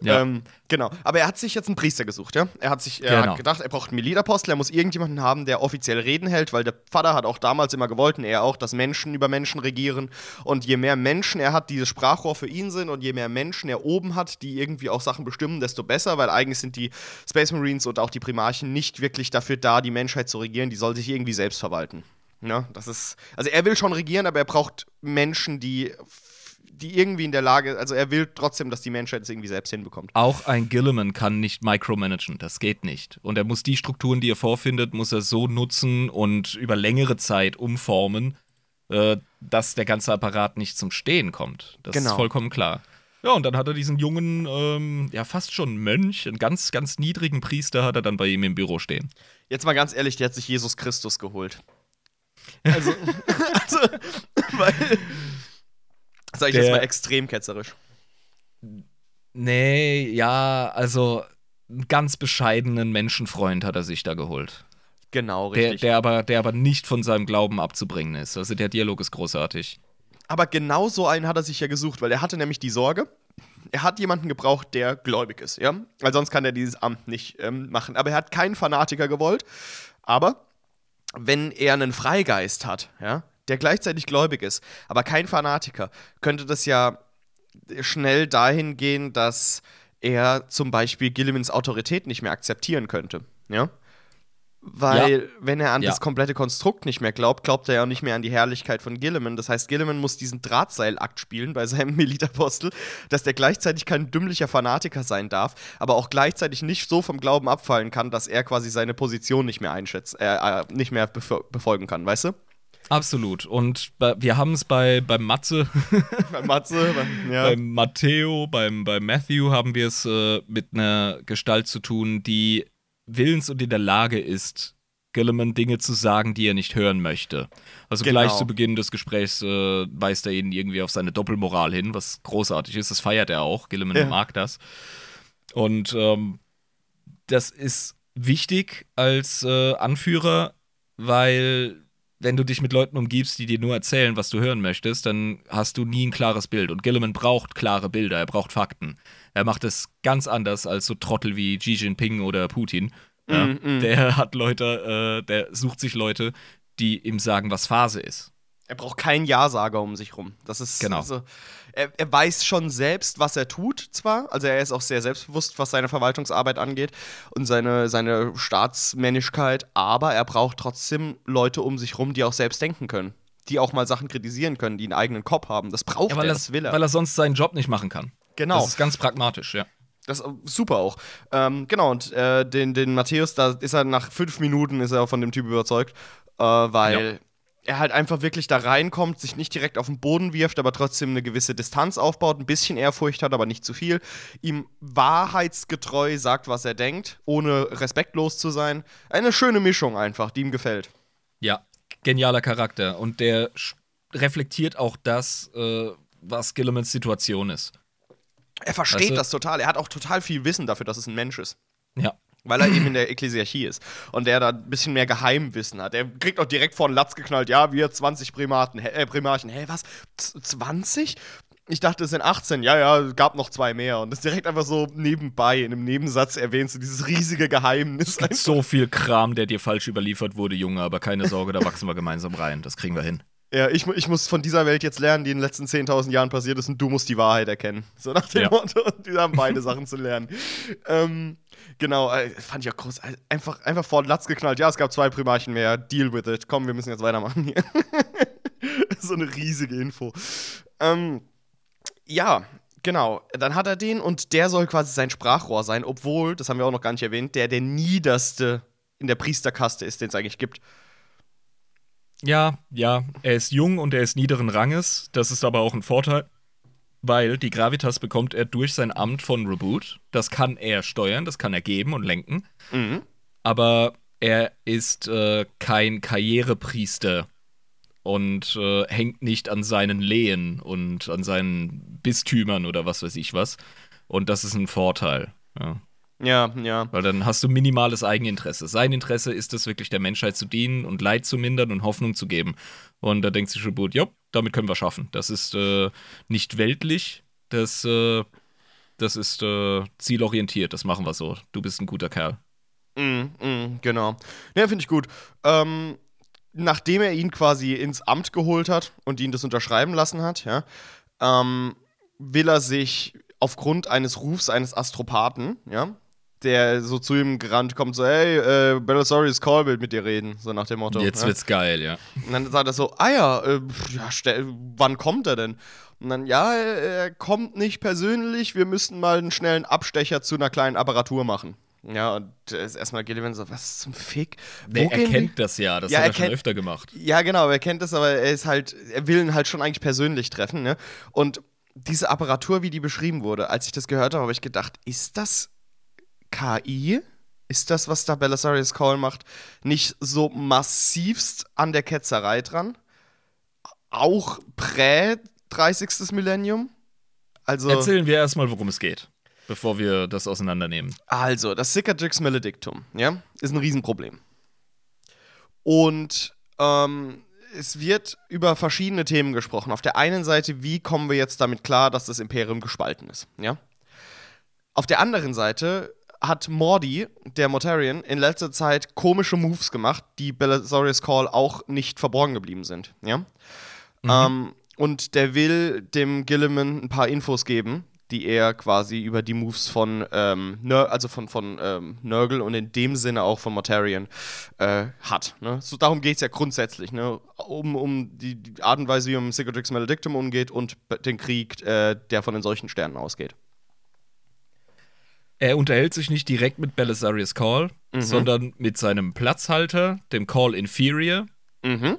Ja. Ähm, genau. Aber er hat sich jetzt einen Priester gesucht, ja? Er hat sich er genau. hat gedacht, er braucht einen Militapostel, er muss irgendjemanden haben, der offiziell Reden hält, weil der Vater hat auch damals immer gewollt, und er auch, dass Menschen über Menschen regieren. Und je mehr Menschen er hat, die das Sprachrohr für ihn sind, und je mehr Menschen er oben hat, die irgendwie auch Sachen bestimmen, desto besser, weil eigentlich sind die Space Marines und auch die Primarchen nicht wirklich dafür da, die Menschheit zu regieren, die soll sich irgendwie selbst verwalten. Ja, das ist. Also er will schon regieren, aber er braucht Menschen, die die irgendwie in der Lage, also er will trotzdem, dass die Menschheit es irgendwie selbst hinbekommt. Auch ein Gilliman kann nicht micromanagen, das geht nicht. Und er muss die Strukturen, die er vorfindet, muss er so nutzen und über längere Zeit umformen, äh, dass der ganze Apparat nicht zum Stehen kommt. Das genau. ist vollkommen klar. Ja, und dann hat er diesen jungen, ähm, ja, fast schon Mönch, einen ganz, ganz niedrigen Priester, hat er dann bei ihm im Büro stehen. Jetzt mal ganz ehrlich, der hat sich Jesus Christus geholt. (laughs) Also, (laughs) also weil Sag ich der, jetzt mal extrem ketzerisch. Nee, ja, also einen ganz bescheidenen Menschenfreund hat er sich da geholt. Genau, richtig. Der, der, aber, der aber nicht von seinem Glauben abzubringen ist. Also der Dialog ist großartig. Aber genau so einen hat er sich ja gesucht, weil er hatte nämlich die Sorge, er hat jemanden gebraucht, der gläubig ist, ja? Weil sonst kann er dieses Amt nicht ähm, machen. Aber er hat keinen Fanatiker gewollt. Aber wenn er einen Freigeist hat, ja, der gleichzeitig gläubig ist, aber kein Fanatiker, könnte das ja schnell dahin gehen, dass er zum Beispiel Gillimans Autorität nicht mehr akzeptieren könnte. Ja? Weil, ja. wenn er an ja. das komplette Konstrukt nicht mehr glaubt, glaubt er ja auch nicht mehr an die Herrlichkeit von Gilliman. Das heißt, Gilliman muss diesen Drahtseilakt spielen bei seinem (laughs) Militapostel, dass der gleichzeitig kein dümmlicher Fanatiker sein darf, aber auch gleichzeitig nicht so vom Glauben abfallen kann, dass er quasi seine Position nicht mehr einschätzt, äh, äh nicht mehr befolgen kann, weißt du? Absolut. Und wir haben es bei, beim Matze, (laughs) beim Matze, beim, ja. beim Matteo, beim, beim Matthew haben wir es äh, mit einer Gestalt zu tun, die willens und in der Lage ist, Gilliman Dinge zu sagen, die er nicht hören möchte. Also genau. gleich zu Beginn des Gesprächs äh, weist er ihn irgendwie auf seine Doppelmoral hin, was großartig ist. Das feiert er auch. Gilliman ja. mag das. Und ähm, das ist wichtig als äh, Anführer, weil wenn du dich mit Leuten umgibst, die dir nur erzählen, was du hören möchtest, dann hast du nie ein klares Bild. Und Gilliman braucht klare Bilder, er braucht Fakten. Er macht es ganz anders als so Trottel wie Xi Jinping oder Putin. Ja, mm, mm. Der hat Leute, äh, der sucht sich Leute, die ihm sagen, was Phase ist. Er braucht keinen Ja-Sager um sich rum. Das ist genau. Also, er, er, weiß schon selbst, was er tut, zwar. Also er ist auch sehr selbstbewusst, was seine Verwaltungsarbeit angeht und seine, seine Staatsmännlichkeit, aber er braucht trotzdem Leute um sich rum, die auch selbst denken können. Die auch mal Sachen kritisieren können, die einen eigenen Kopf haben. Das braucht ja, er, das will er. Weil er sonst seinen Job nicht machen kann. Genau. Das ist ganz pragmatisch, ja. Das ist super auch. Ähm, genau, und äh, den, den Matthäus, da ist er nach fünf Minuten ist er von dem Typ überzeugt, äh, weil ja er halt einfach wirklich da reinkommt, sich nicht direkt auf den Boden wirft, aber trotzdem eine gewisse Distanz aufbaut, ein bisschen Ehrfurcht hat, aber nicht zu viel, ihm wahrheitsgetreu sagt, was er denkt, ohne respektlos zu sein. Eine schöne Mischung einfach, die ihm gefällt. Ja, genialer Charakter und der reflektiert auch das, äh, was Gillimans Situation ist. Er versteht weißt du? das total. Er hat auch total viel Wissen dafür, dass es ein Mensch ist. Ja, weil er eben in (clears throat) der Ekklesiarchie ist und der da ein bisschen mehr Geheimwissen hat. Der kriegt auch direkt vor den Latz geknallt, ja, wir 20 Primaten, äh, Primarchen. Hä, was? 20? Ich dachte, es sind 18. Ja, ja, gab noch zwei mehr. Und das direkt einfach so nebenbei, in einem Nebensatz erwähnst du dieses riesige Geheimnis. Es gibt so viel Kram, der dir falsch überliefert wurde, Junge, aber keine Sorge, da wachsen wir gemeinsam rein. Das kriegen wir hin. Ja, ich, ich muss von dieser Welt jetzt lernen, die in den letzten 10.000 Jahren passiert ist, und du musst die Wahrheit erkennen. So nach dem ja. Motto. Und die haben beide Sachen zu lernen. (laughs) Ähm, genau, äh, fand ich auch groß. Äh, einfach, einfach vor den Latz geknallt. Ja, es gab zwei Primarchen mehr. Deal with it. Komm, wir müssen jetzt weitermachen hier. (laughs) so eine riesige Info. Ähm, ja, genau. Dann hat er den und der soll quasi sein Sprachrohr sein, obwohl, das haben wir auch noch gar nicht erwähnt, der der niederste in der Priesterkaste ist, den es eigentlich gibt. Ja, ja, er ist jung und er ist niederen Ranges. Das ist aber auch ein Vorteil, weil die Gravitas bekommt er durch sein Amt von Reboot. Das kann er steuern, das kann er geben und lenken. Mhm. Aber er ist äh, kein Karrierepriester und äh, hängt nicht an seinen Lehen und an seinen Bistümern oder was weiß ich was. Und das ist ein Vorteil. Ja. Ja, ja. Weil dann hast du minimales Eigeninteresse. Sein Interesse ist es wirklich der Menschheit zu dienen und Leid zu mindern und Hoffnung zu geben. Und da denkt sich Shabut, ja, damit können wir schaffen. Das ist äh, nicht weltlich, das, äh, das ist äh, zielorientiert, das machen wir so. Du bist ein guter Kerl. Mm, mm, genau. Ja, finde ich gut. Ähm, nachdem er ihn quasi ins Amt geholt hat und ihn das unterschreiben lassen hat, ja, ähm, will er sich aufgrund eines Rufs eines Astropathen, ja, der so zu ihm gerannt kommt, so, hey, äh, Bellasaurus Call will mit dir reden, so nach dem Motto. Jetzt ja? wird's geil, ja. Und dann sagt er so, ah ja, äh, ja wann kommt er denn? Und dann, ja, er kommt nicht persönlich, wir müssen mal einen schnellen Abstecher zu einer kleinen Apparatur machen. Ja, und ist erstmal Gillivan so, was zum Fick? Wo er kennt das ja, das ja, hat er, er schon öfter gemacht. Ja, genau, er kennt das, aber er ist halt, er will ihn halt schon eigentlich persönlich treffen, ne? Und diese Apparatur, wie die beschrieben wurde, als ich das gehört habe, habe ich gedacht, ist das KI? Ist das, was da Belisarius Call macht, nicht so massivst an der Ketzerei dran? Auch prä 30. Millennium? Also Erzählen wir erstmal, worum es geht bevor wir das auseinandernehmen. Also, das Cicatrix maledictum, ja, ist ein Riesenproblem. Und ähm, es wird über verschiedene Themen gesprochen. Auf der einen Seite, wie kommen wir jetzt damit klar, dass das Imperium gespalten ist, ja? Auf der anderen Seite hat Mordi, der Mortarian, in letzter Zeit komische Moves gemacht, die Belisarius Call auch nicht verborgen geblieben sind, ja? Mhm. Ähm, und der will dem Gilliman ein paar Infos geben, die er quasi über die Moves von, ähm, also von, von ähm, Nurgle und in dem Sinne auch von Mortarion äh, hat. Ne? So, darum geht es ja grundsätzlich, ne? um, um die, die, Art und Weise, wie man mit Cicatrix Maledictum umgeht und den Krieg, äh, der von den solchen Sternen ausgeht. Er unterhält sich nicht direkt mit Belisarius Call, mhm. sondern mit seinem Platzhalter, dem Call Inferior. Mhm.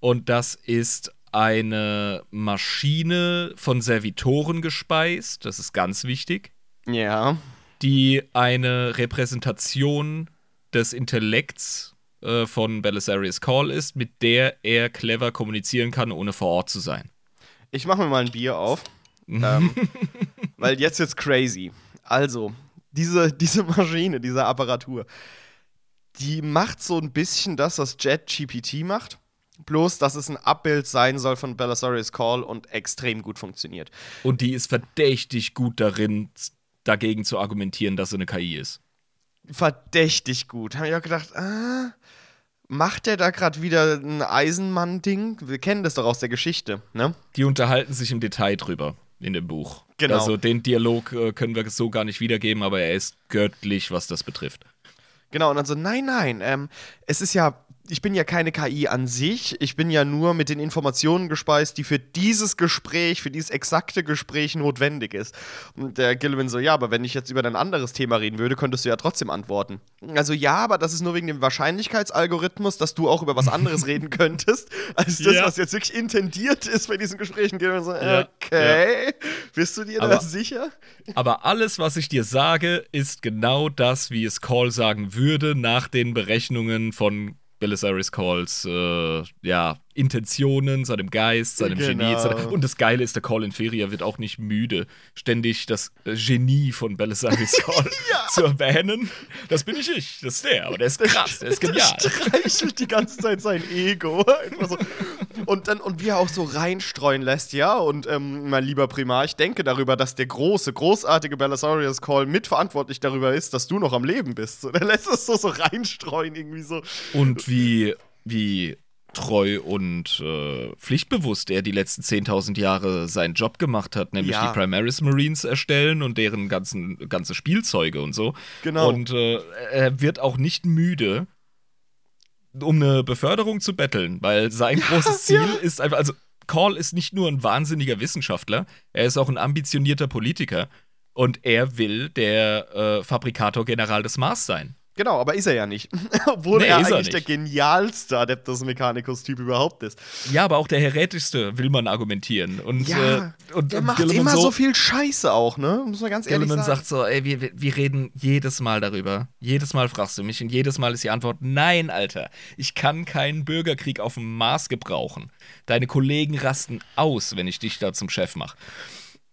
Und das ist eine Maschine von Servitoren gespeist, das ist ganz wichtig. Ja. Die eine Repräsentation des Intellekts äh, von Belisarius Call ist, mit der er clever kommunizieren kann, ohne vor Ort zu sein. Ich mache mir mal ein Bier auf. (laughs) ähm, weil jetzt wird's crazy. Also, diese, (laughs) diese Maschine, diese Apparatur, die macht so ein bisschen das, was JetGPT macht bloß dass es ein Abbild sein soll von Belisarius Call und extrem gut funktioniert. Und die ist verdächtig gut darin, dagegen zu argumentieren, dass sie eine KI ist. Verdächtig gut. Habe ich auch gedacht, ah, macht der da gerade wieder ein Eisenmann-Ding? Wir kennen das doch aus der Geschichte, ne? Die unterhalten sich im Detail drüber in dem Buch. Genau. Also den Dialog äh, können wir so gar nicht wiedergeben, aber er ist göttlich, was das betrifft. Genau, und dann so, nein, nein, ähm, es ist ja ich bin ja keine KI an sich, ich bin ja nur mit den Informationen gespeist, die für dieses Gespräch, für dieses exakte Gespräch notwendig ist. Und der Gilliman so, ja, aber wenn ich jetzt über ein anderes Thema reden würde, könntest du ja trotzdem antworten. Also ja, aber das ist nur wegen dem Wahrscheinlichkeitsalgorithmus, dass du auch über was anderes (laughs) reden könntest, als das, ja. was jetzt wirklich intendiert ist bei diesen Gesprächen. Gilliman so, ja. okay, ja. bist du dir aber, da sicher? Aber alles, was ich dir sage, ist genau das, wie es Call sagen würde, nach den Berechnungen von Belisarius Calls äh, ja, Intentionen, seinem Geist, seinem genau. Genie etc. Und das Geile ist, der Call Inferior wird auch nicht müde, ständig das Genie von Belisarius Call (laughs) ja. zu erwähnen. Das bin ich ich, das ist der, aber der ist krass, der ist (laughs) genial. Der streichelt die ganze Zeit sein Ego. So. Und dann, und wie er auch so reinstreuen lässt, ja, und ähm, mein lieber Primar, ich denke darüber, dass der große, großartige Belisarius Call mitverantwortlich darüber ist, dass du noch am Leben bist. So, der lässt es so, so reinstreuen, irgendwie so. Und wie, wie treu und äh, pflichtbewusst er die letzten 10.000 Jahre seinen Job gemacht hat, nämlich ja. die Primaris Marines erstellen und deren ganzen, ganze Spielzeuge und so. Genau. Und äh, er wird auch nicht müde, um eine Beförderung zu betteln, weil sein (laughs) ja, großes Ziel ja. ist einfach, also Call ist nicht nur ein wahnsinniger Wissenschaftler, er ist auch ein ambitionierter Politiker und er will der äh, Fabrikator General des Mars sein. Genau, aber ist er ja nicht. (laughs) Obwohl nee, er eigentlich er der genialste Adeptus Mechanicus-Typ überhaupt ist. Ja, aber auch der heretischste will man argumentieren. Und, ja, äh, und, der und macht Gilliman immer so, so, viel Scheiße auch, ne? Muss man ganz ehrlich Gilliman sagen. sagt so, ey, wir, wir reden jedes Mal darüber. Jedes Mal fragst du mich und jedes Mal ist die Antwort, nein, Alter, ich kann keinen Bürgerkrieg auf dem Mars gebrauchen. Deine Kollegen rasten aus, wenn ich dich da zum Chef mache.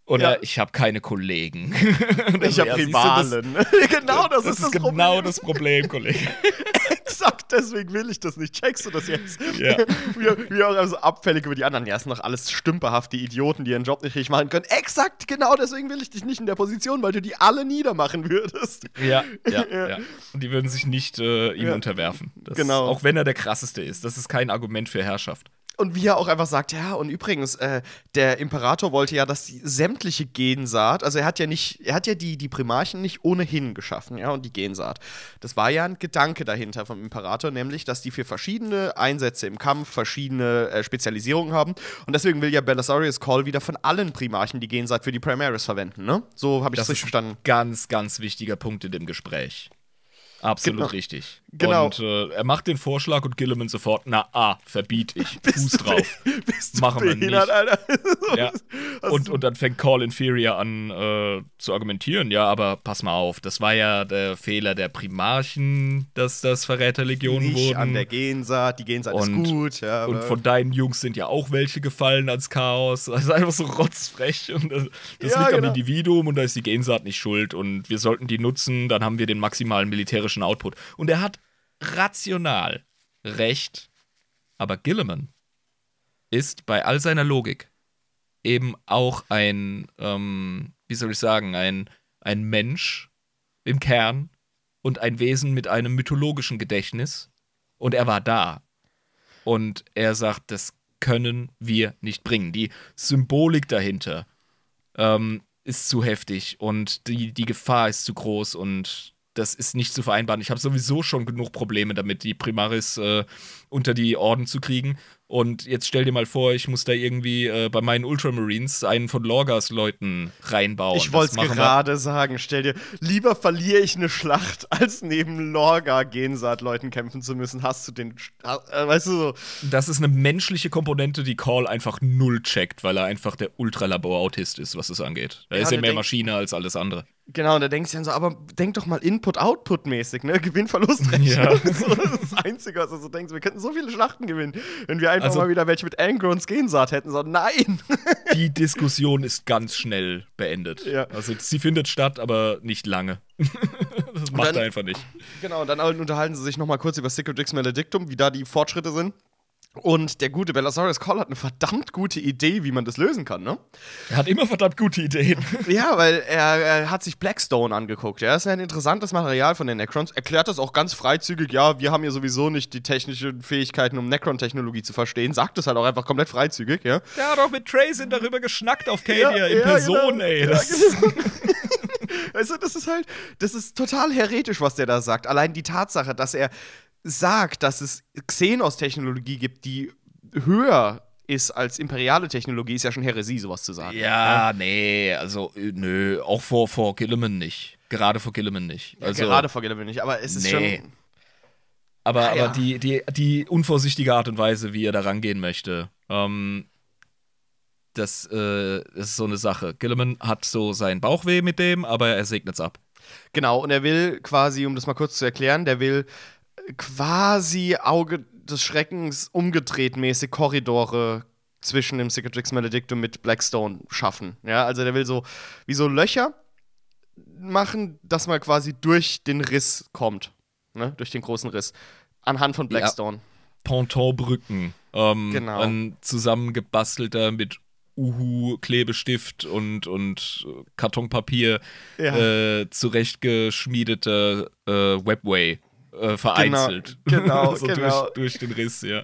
Und ja. ich habe keine Kollegen. (laughs) ich habe Rivalen. Das, (laughs) genau, das, das ist, ist das genau Problem. das Problem, Kollege. (laughs) Exakt, deswegen will ich das nicht. Checkst du das jetzt? Ja. wir, wir auch also abfällig über die anderen. Ja, es sind noch alles stümperhafte Idioten, die ihren Job nicht richtig machen können. Exakt, genau deswegen will ich dich nicht in der Position, weil du die alle niedermachen würdest. Ja, ja, ja. ja. Und die würden sich nicht äh, ihm ja. unterwerfen. Das, genau. Auch wenn er der krasseste ist. Das ist kein Argument für Herrschaft. Und wie er auch einfach sagt, ja, und übrigens, äh, der Imperator wollte ja, dass die sämtliche Gensaat, also er hat ja nicht, er hat ja die, die Primarchen nicht ohnehin geschaffen, ja, und die Gensaat. Das war ja ein Gedanke dahinter vom Imperator, nämlich, dass die für verschiedene Einsätze im Kampf verschiedene äh, Spezialisierungen haben. Und deswegen will ja Belisarius Call wieder von allen Primarchen die Gensaat für die Primaris verwenden, ne? So habe ich das, richtig verstanden. Ganz, ganz wichtiger Punkt in dem Gespräch. Absolut genau. richtig. Genau. Und äh, er macht den Vorschlag und Gilliman sofort, na ah, verbiet ich. (laughs) Fuß drauf. Bist Machen wir nicht. Alter. (laughs) ja. und, und dann fängt Call Inferior an äh, zu argumentieren, ja, aber pass mal auf, das war ja der Fehler der Primarchen, dass das Verräterlegionen nicht wurden. an der Gensaat, die Gensaat und, ist gut. Ja, und von deinen Jungs sind ja auch welche gefallen als Chaos. Das ist einfach so rotzfrech und das, das ja, liegt genau. am Individuum und da ist die Gensaat nicht schuld und wir sollten die nutzen, dann haben wir den maximalen militärischen Output. Und er hat rational recht, aber Gilliman ist bei all seiner Logik eben auch ein, ähm, wie soll ich sagen, ein, ein Mensch im Kern und ein Wesen mit einem mythologischen Gedächtnis. Und er war da. Und er sagt, das können wir nicht bringen. Die Symbolik dahinter ähm, ist zu heftig und die, die Gefahr ist zu groß und das ist nicht zu vereinbaren. Ich habe sowieso schon genug Probleme damit, die Primaris äh, unter die Orden zu kriegen. Und jetzt stell dir mal vor, ich muss da irgendwie äh, bei meinen Ultramarines einen von Lorgas Leuten reinbauen. Ich wollte es gerade sagen. Stell dir, lieber verliere ich eine Schlacht, (laughs) als neben Lorga Gensaat-Leuten kämpfen zu müssen. Hast du den, äh, weißt du so. Das ist eine menschliche Komponente, die Call einfach null checkt, weil er einfach der Ultralabor-Autist ist, was es angeht. Er ja, ist ja mehr Maschine als alles andere. Genau, und da denkst du dann so, aber denk doch mal Input-Output-mäßig, ne? Gewinn-Verlust-Rechnung. Ja. (laughs) so, das ist das Einzige, was du so denkst. Wir könnten (laughs) so viele Schlachten gewinnen, wenn wir einfach also, mal wieder welche mit Angrons Gensaat hätten. So, nein! (laughs) die Diskussion ist ganz schnell beendet. Ja. Also sie findet statt, aber nicht lange. (laughs) das macht dann, er einfach nicht. Genau, und dann unterhalten sie sich nochmal kurz über Secret Dix Maledictum, wie da die Fortschritte sind. Und der gute Bellasaurus Call hat eine verdammt gute Idee, wie man das lösen kann, ne? Er hat immer verdammt gute Ideen. (laughs) ja, weil er, er, hat sich Blackstone angeguckt. Ja, das ist ein interessantes Material von den Necrons. Erklärt das auch ganz freizügig. Ja, wir haben ja sowieso nicht die technischen Fähigkeiten, um Necron-Technologie zu verstehen. Sagt es halt auch einfach komplett freizügig, ja. Der hat auch mit Tracing darüber geschnackt auf Cadia ja, in ja, Person, genau. ey. Das ja, genau. (laughs) (laughs) du, das ist halt, das ist total heretisch, was der da sagt. Allein die Tatsache, dass er sagt, dass es Xenos-Technologie gibt, die höher ist als imperiale Technologie, ist ja schon Heresie, sowas zu sagen. Ja, ja? nee, also nö, auch vor, vor Gilliman nicht. Gerade vor Gilliman nicht. Also, ja, gerade vor Gilliman nicht, aber es ist nee. schon. Aber, ah, aber die, die, die unvorsichtige Art und Weise, wie er da rangehen möchte, ähm, das, äh, das ist so eine Sache. Gilliman hat so seinen Bauchweh mit dem, aber er segnet es ab. Genau, und er will quasi, um das mal kurz zu erklären, der will quasi Auge des Schreckens umgedreht mäßig Korridore zwischen dem Cicatrix Maledictum mit Blackstone schaffen. Ja, also der will so wie so Löcher machen, dass man quasi durch den Riss kommt. Ne? Durch den großen Riss. Anhand von Blackstone. Ja. Pontonbrücken. Ähm, genau. Ein zusammengebastelter mit Uhu-Klebestift und, und Kartonpapier ja. äh, zurechtgeschmiedeter äh, Webway äh, vereinzelt. Genau, genau. (laughs) so genau. Durch, durch, den Riss, ja.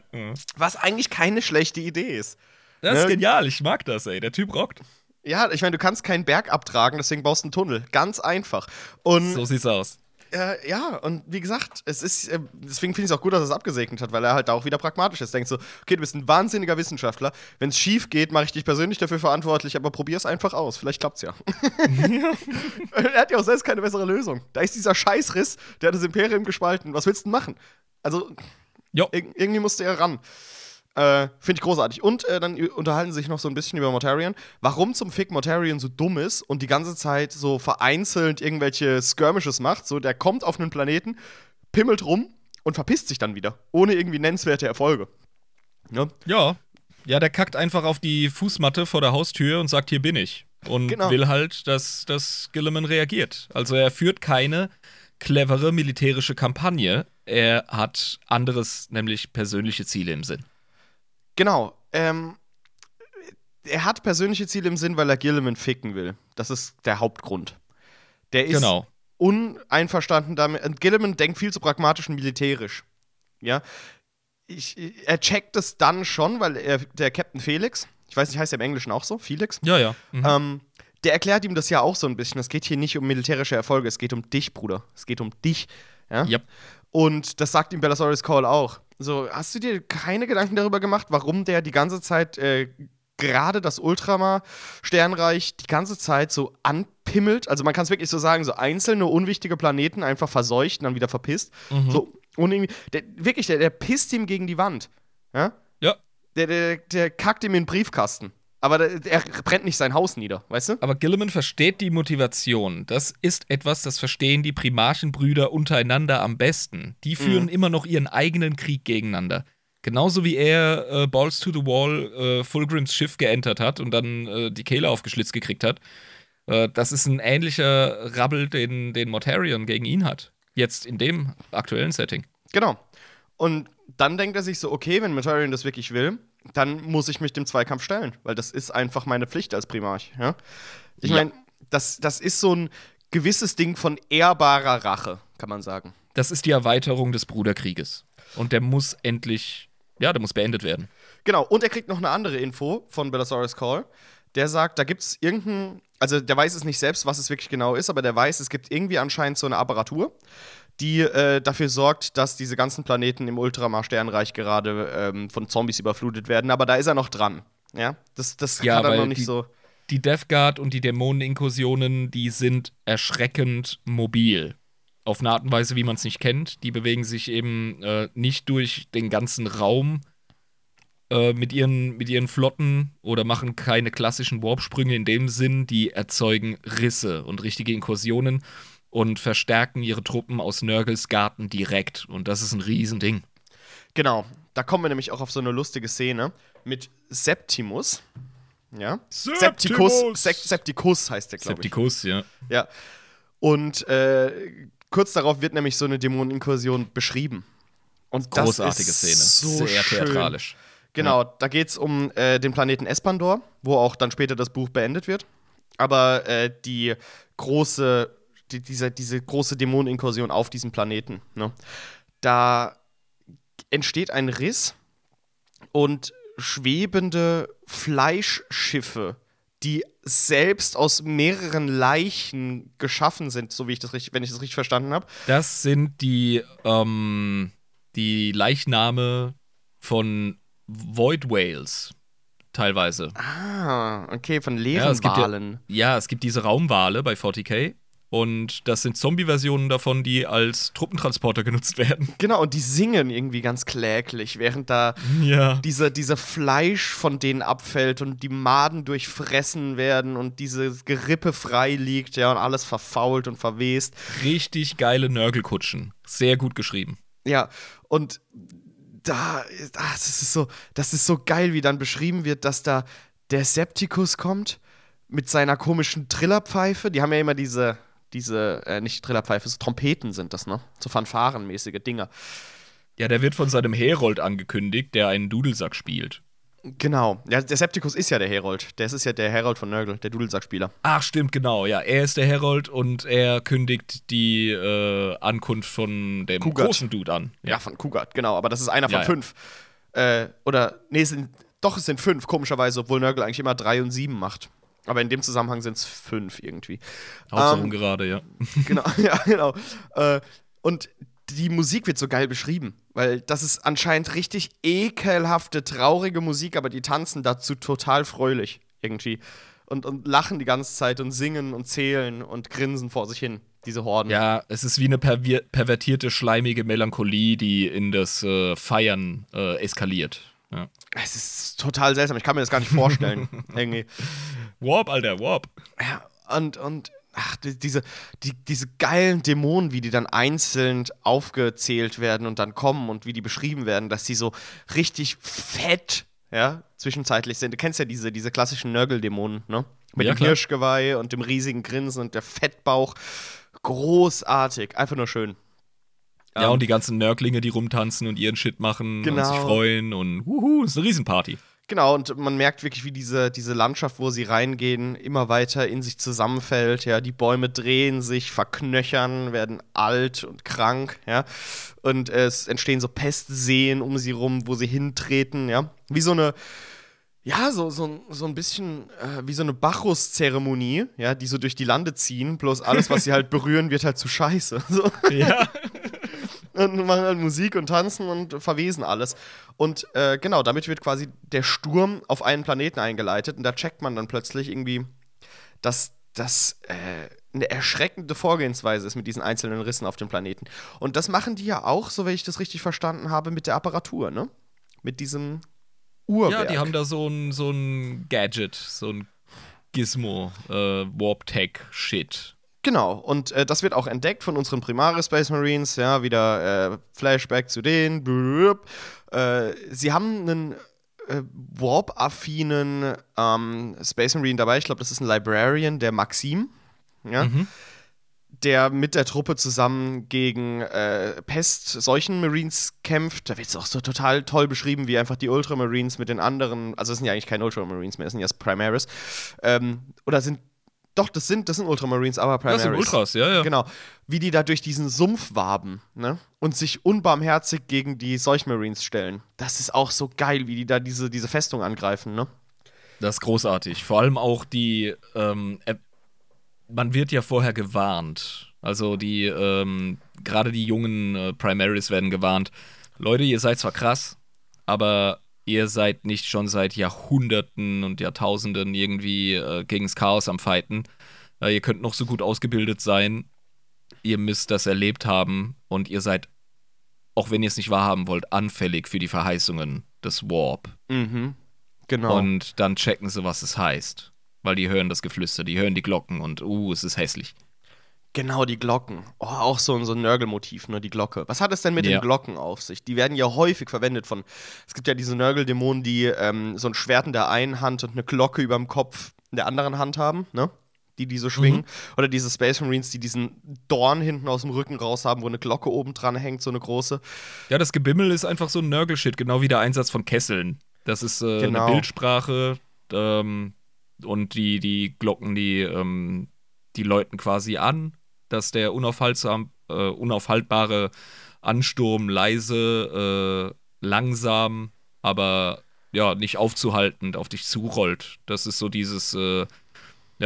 Was eigentlich keine schlechte Idee ist. Das ist ne? genial, ich mag das, ey. Der Typ rockt. Ja, ich meine, du kannst keinen Berg abtragen, deswegen baust du einen Tunnel. Ganz einfach. Und so sieht's aus. Äh, ja, und wie gesagt, es ist, äh, deswegen finde ich es auch gut, dass er es abgesegnet hat, weil er halt auch wieder pragmatisch ist. Denkt so, okay, du bist ein wahnsinniger Wissenschaftler. Wenn es schief geht, mache ich dich persönlich dafür verantwortlich, aber probier es einfach aus. Vielleicht klappt's ja. (laughs) er hat ja auch selbst keine bessere Lösung. Da ist dieser Scheißriss, der hat das Imperium gespalten. Was willst du denn machen? Also, ir irgendwie musste er ran. Äh, Finde ich großartig. Und äh, dann unterhalten sie sich noch so ein bisschen über Mortarion. Warum zum Fick Mortarion so dumm ist und die ganze Zeit so vereinzelt irgendwelche Skirmishes macht. So, der kommt auf einen Planeten, pimmelt rum und verpisst sich dann wieder. Ohne irgendwie nennenswerte Erfolge. Ne? Ja. Ja, der kackt einfach auf die Fußmatte vor der Haustür und sagt, hier bin ich. und genau. will halt, dass, dass Gilliman reagiert. Also er führt keine clevere militärische Kampagne. Er hat anderes, nämlich persönliche Ziele im Sinn. Genau. Ähm, er hat persönliche Ziele im Sinn, weil er Gilliman ficken will. Das ist der Hauptgrund. Der ist genau. uneinverstanden damit. Und Gilliman denkt viel zu pragmatisch und militärisch. Ja. Ich, er checkt es dann schon, weil er, der Captain Felix, ich weiß nicht, heißt er im Englischen auch so? Felix? Ja, ja. Mhm. Ähm, der erklärt ihm das ja auch so ein bisschen. Es geht hier nicht um militärische Erfolge, es geht um dich, Bruder. Es geht um dich. Ja. Yep. Und das sagt ihm Bellasaurus Call auch. So, hast du dir keine Gedanken darüber gemacht, warum der die ganze Zeit äh, gerade das Ultramar-Sternreich die ganze Zeit so anpimmelt? Also man kann es wirklich so sagen, so einzelne unwichtige Planeten einfach verseucht und dann wieder verpisst. Mhm. So, und irgendwie, der, wirklich, der, der pisst ihm gegen die Wand. Ja? Ja. Der, der, der kackt ihm in den Briefkasten. Aber er brennt nicht sein Haus nieder, weißt du? Aber Gilliman versteht die Motivation. Das ist etwas, das verstehen die Primarchenbrüder untereinander am besten. Die führen mhm. immer noch ihren eigenen Krieg gegeneinander. Genauso wie er äh, Balls to the Wall äh, Fulgrims Schiff geentert hat und dann äh, die Kehle aufgeschlitzt gekriegt hat. Äh, das ist ein ähnlicher Rabbel, den, den Mortarion gegen ihn hat. Jetzt in dem aktuellen Setting. Genau. Und dann denkt er sich so, okay, wenn Mortarion das wirklich will, dann muss ich mich dem Zweikampf stellen, weil das ist einfach meine Pflicht als Primarch. Ja? Ich ja. meine, das, das ist so ein gewisses Ding von ehrbarer Rache, kann man sagen. Das ist die Erweiterung des Bruderkrieges. Und der muss endlich, ja, der muss beendet werden. Genau, und er kriegt noch eine andere Info von Bellasaurus Call. Der sagt, da gibt es irgendein, also der weiß es nicht selbst, was es wirklich genau ist, aber der weiß, es gibt irgendwie anscheinend so eine Apparatur die äh, dafür sorgt, dass diese ganzen Planeten im Ultramar-Sternreich gerade ähm, von Zombies überflutet werden. Aber da ist er noch dran. Ja, das, das ja, hat er noch nicht die, so. Die Death Guard und die Dämoneninkursionen, die sind erschreckend mobil. Auf eine Art und Weise, wie man es nicht kennt. Die bewegen sich eben äh, nicht durch den ganzen Raum äh, mit, ihren, mit ihren Flotten oder machen keine klassischen Warpsprünge in dem Sinn. Die erzeugen Risse und richtige Inkursionen und verstärken ihre Truppen aus Nörgels Garten direkt. Und das ist ein Riesending. Genau, da kommen wir nämlich auch auf so eine lustige Szene mit Septimus. Ja? Septimus! Septicus, Septicus heißt der, glaube ich. Septicus, ja. Ja. Und äh, kurz darauf wird nämlich so eine Dämoneninkursion beschrieben. Und Großartige das ist Szene. So Sehr schön. theatralisch. Genau, ja. da geht es um äh, den Planeten Espandor, wo auch dann später das Buch beendet wird. Aber äh, die große die, diese, diese große Dämoneninkursion auf diesem Planeten. Ne? Da entsteht ein Riss und schwebende Fleischschiffe, die selbst aus mehreren Leichen geschaffen sind, so wie ich das richtig, wenn ich das richtig verstanden habe. Das sind die, ähm, die Leichname von Void Whales teilweise. Ah, okay, von leeren ja, Walen. Ja, ja, es gibt diese Raumwale bei 40k und das sind Zombie-Versionen davon, die als Truppentransporter genutzt werden. Genau, und die singen irgendwie ganz kläglich, während da ja. dieser, dieser Fleisch von denen abfällt und die Maden durchfressen werden und diese Gerippe frei liegt, ja, und alles verfault und verwest. Richtig geile Nörgelkutschen. Sehr gut geschrieben. Ja, und da, ach, das ist so, das ist so geil, wie dann beschrieben wird, dass da der Septikus kommt mit seiner komischen Trillerpfeife. Die haben ja immer diese diese, äh, nicht Trillerpfeife, so Trompeten sind das, ne? So Fanfarenmäßige Dinger. Ja, der wird von seinem Herold angekündigt, der einen Dudelsack spielt. Genau. Ja, der Septikus ist ja der Herold. Der ist ja der Herold von Nörgel, der Dudelsackspieler. Ach, stimmt, genau. Ja, er ist der Herold und er kündigt die äh, Ankunft von dem Kugat. großen Dude an. Ja. ja, von Kugat, genau. Aber das ist einer von ja, fünf. Äh, oder, nee, es sind, doch, es sind fünf, komischerweise, obwohl Nörgel eigentlich immer drei und sieben macht. Aber in dem Zusammenhang sind es fünf irgendwie. Hauptsache ähm, gerade, ja. (laughs) Genau, (laughs) ja, genau. Äh, und die Musik wird so geil beschrieben, weil das ist anscheinend richtig ekelhafte, traurige Musik, aber die tanzen dazu total fröhlich irgendwie. Und, und lachen die ganze Zeit und singen und zählen und grinsen vor sich hin, diese Horden. Ja, es ist wie eine pervertierte, schleimige Melancholie, die in das äh, Feiern äh, eskaliert. Ja. Es ist total seltsam, ich kann mir das gar nicht vorstellen. (laughs) irgendwie. Warp, Alter, Warp. Ja, und, und ach, die, diese, die, diese geilen Dämonen, wie die dann einzeln aufgezählt werden und dann kommen und wie die beschrieben werden, dass die so richtig fett, ja, zwischenzeitlich sind. Du kennst ja diese, diese klassischen Nörgeldämonen, ne? Mit Ja, dem klar. Hirschgeweih und dem riesigen Grinsen und der Fettbauch. Großartig, einfach nur schön. Ja, Ähm, und die ganzen Nörglinge, die rumtanzen und ihren Shit machen und Genau. sich freuen und wuhu, ist eine Riesenparty. Genau, und man merkt wirklich, wie diese, diese Landschaft, wo sie reingehen, immer weiter in sich zusammenfällt. Ja, die Bäume drehen sich, verknöchern, werden alt und krank. Ja, und es entstehen so Pestseen um sie rum, wo sie hintreten. Ja, wie so eine, ja, so, so, so ein bisschen äh, wie so eine Bacchus-Zeremonie, ja, die so durch die Lande ziehen. Bloß alles, was sie halt berühren, wird halt zu Scheiße. (laughs) So Ja. Und machen halt Musik und tanzen und verwesen alles. Und äh, genau, damit wird quasi der Sturm auf einen Planeten eingeleitet und da checkt man dann plötzlich irgendwie, dass das äh, eine erschreckende Vorgehensweise ist mit diesen einzelnen Rissen auf dem Planeten. Und das machen die ja auch, so wenn ich das richtig verstanden habe, mit der Apparatur, ne? Mit diesem Uhrwerk. Ja, die haben da so ein, so ein Gadget, so ein Gizmo, äh, Warp-Tech-Shit. Genau, und äh, das wird auch entdeckt von unseren Primaris Space Marines, ja, wieder äh, Flashback zu denen. Blub. Äh, sie haben einen äh, Warp-affinen ähm, Space Marine dabei, ich glaube, das ist ein Librarian, der Maxim, ja, Mhm. der mit der Truppe zusammen gegen äh, Pest-Seuchen-Marines kämpft. Da wird es auch so total toll beschrieben, wie einfach die Ultramarines mit den anderen, also es sind ja eigentlich keine Ultramarines mehr, es sind ja Primaris, ähm, oder sind doch, das sind, das sind Ultramarines, aber Primaris. Das sind Ultras, ja, ja. Genau. Wie die da durch diesen Sumpf waben, ne? Und sich unbarmherzig gegen die Seuchmarines stellen. Das ist auch so geil, wie die da diese, diese Festung angreifen, ne? Das ist großartig. Vor allem auch die, ähm, äh, man wird ja vorher gewarnt. Also die, ähm, gerade die jungen äh, Primaries werden gewarnt. Leute, ihr seid zwar krass, aber ihr seid nicht schon seit Jahrhunderten und Jahrtausenden irgendwie äh, gegens Chaos am Fighten. Äh, ihr könnt noch so gut ausgebildet sein. Ihr müsst das erlebt haben und ihr seid, auch wenn ihr es nicht wahrhaben wollt, anfällig für die Verheißungen des Warp. Mhm. Genau. Und dann checken sie, was es heißt. Weil die hören das Geflüster, die hören die Glocken und uh, es ist hässlich. Genau, die Glocken. Oh, auch so, ein- so ein Nörgelmotiv, ne? Die Glocke. Was hat es denn mit Ja. den Glocken auf sich? Die werden ja häufig verwendet von. Es gibt ja diese Nörgeldämonen, die ähm, so ein Schwert in der einen Hand und eine Glocke über dem Kopf in der anderen Hand haben, ne? Die die so schwingen. Mhm. Oder diese Space Marines, die diesen Dorn hinten aus dem Rücken raus haben, wo eine Glocke oben dran hängt, so eine große. Ja, das Gebimmel ist einfach so ein Nörgelshit, genau wie der Einsatz von Kesseln. Das ist äh, Genau. eine Bildsprache ähm, und die, die Glocken, die, ähm, die läuten quasi an, dass der unaufhaltsam, äh, unaufhaltbare Ansturm leise, äh, langsam, aber ja, nicht aufzuhaltend auf dich zurollt. Das ist so dieses, äh, ja,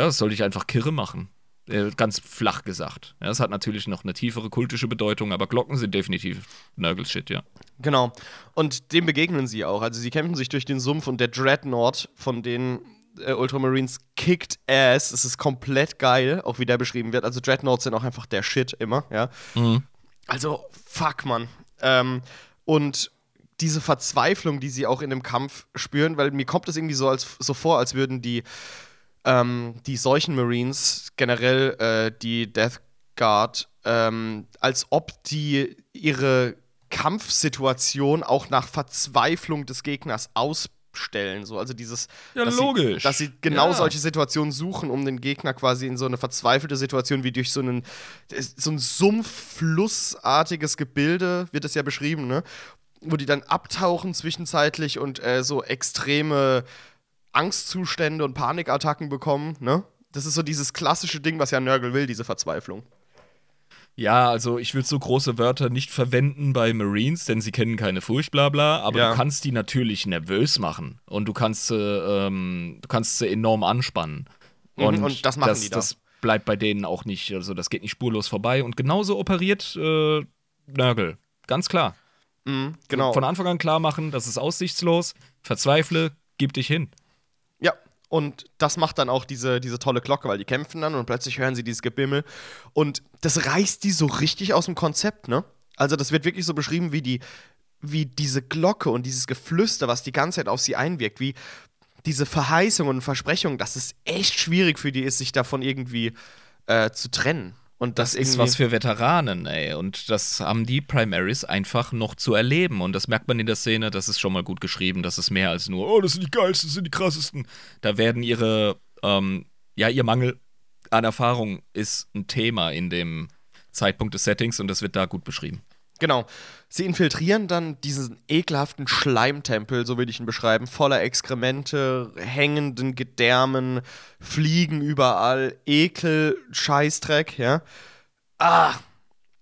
das soll dich einfach kirre machen. Äh, ganz flach gesagt. Ja, das hat natürlich noch eine tiefere kultische Bedeutung, aber Glocken sind definitiv Nörgelshit, ja. Genau. Und dem begegnen sie auch. Also sie kämpfen sich durch den Sumpf und der Dreadnought von den äh, Ultramarines kickt ass. Es ist komplett geil, auch wie der beschrieben wird. Also Dreadnoughts sind auch einfach der Shit immer, ja. Mhm. Also, fuck, Mann. Ähm, und diese Verzweiflung, die sie auch in dem Kampf spüren, weil mir kommt es irgendwie so, als, so vor, als würden die, ähm, die solchen Marines, generell äh, die Death Guard, ähm, als ob die ihre Kampfsituation auch nach Verzweiflung des Gegners ausstellen. So, also dieses, Ja, dass logisch. Sie, dass sie genau Ja. solche Situationen suchen, um den Gegner quasi in so eine verzweifelte Situation wie durch so einen so ein Sumpfflussartiges Gebilde wird es ja beschrieben, ne? Wo die dann abtauchen zwischenzeitlich und äh, so extreme Angstzustände und Panikattacken bekommen, ne? Das ist so dieses klassische Ding, was ja Nörgel will, diese Verzweiflung. Ja, also ich will so große Wörter nicht verwenden bei Marines, denn sie kennen keine Furcht, bla bla, aber Ja. du kannst die natürlich nervös machen und du kannst sie, ähm, du kannst sie enorm anspannen. Mhm, Und, und das machen das, die da. das bleibt bei denen auch nicht, also das geht nicht spurlos vorbei und genauso operiert äh, Nörgel. Ganz klar. Mhm, genau. Von Anfang an klar machen, das ist aussichtslos, verzweifle, gib dich hin. Und das macht dann auch diese, diese tolle Glocke, weil die kämpfen dann und plötzlich hören sie dieses Gebimmel. Und das reißt die so richtig aus dem Konzept, ne? Also, das wird wirklich so beschrieben, wie die, wie diese Glocke und dieses Geflüster, was die ganze Zeit auf sie einwirkt, wie diese Verheißungen und Versprechungen, dass es echt schwierig für die ist, sich davon irgendwie äh, zu trennen. Und das, das ist was für Veteranen, ey. Und das haben die Primaries einfach noch zu erleben. Und das merkt man in der Szene, das ist schon mal gut geschrieben. Das ist mehr als nur, oh, das sind die geilsten, das sind die krassesten. Da werden ihre, ähm, ja, ihr Mangel an Erfahrung ist ein Thema in dem Zeitpunkt des Settings und das wird da gut beschrieben. Genau. Sie infiltrieren dann diesen ekelhaften Schleimtempel, so will ich ihn beschreiben, voller Exkremente, hängenden Gedärmen, Fliegen überall, Ekel, Scheißdreck, ja. Ah!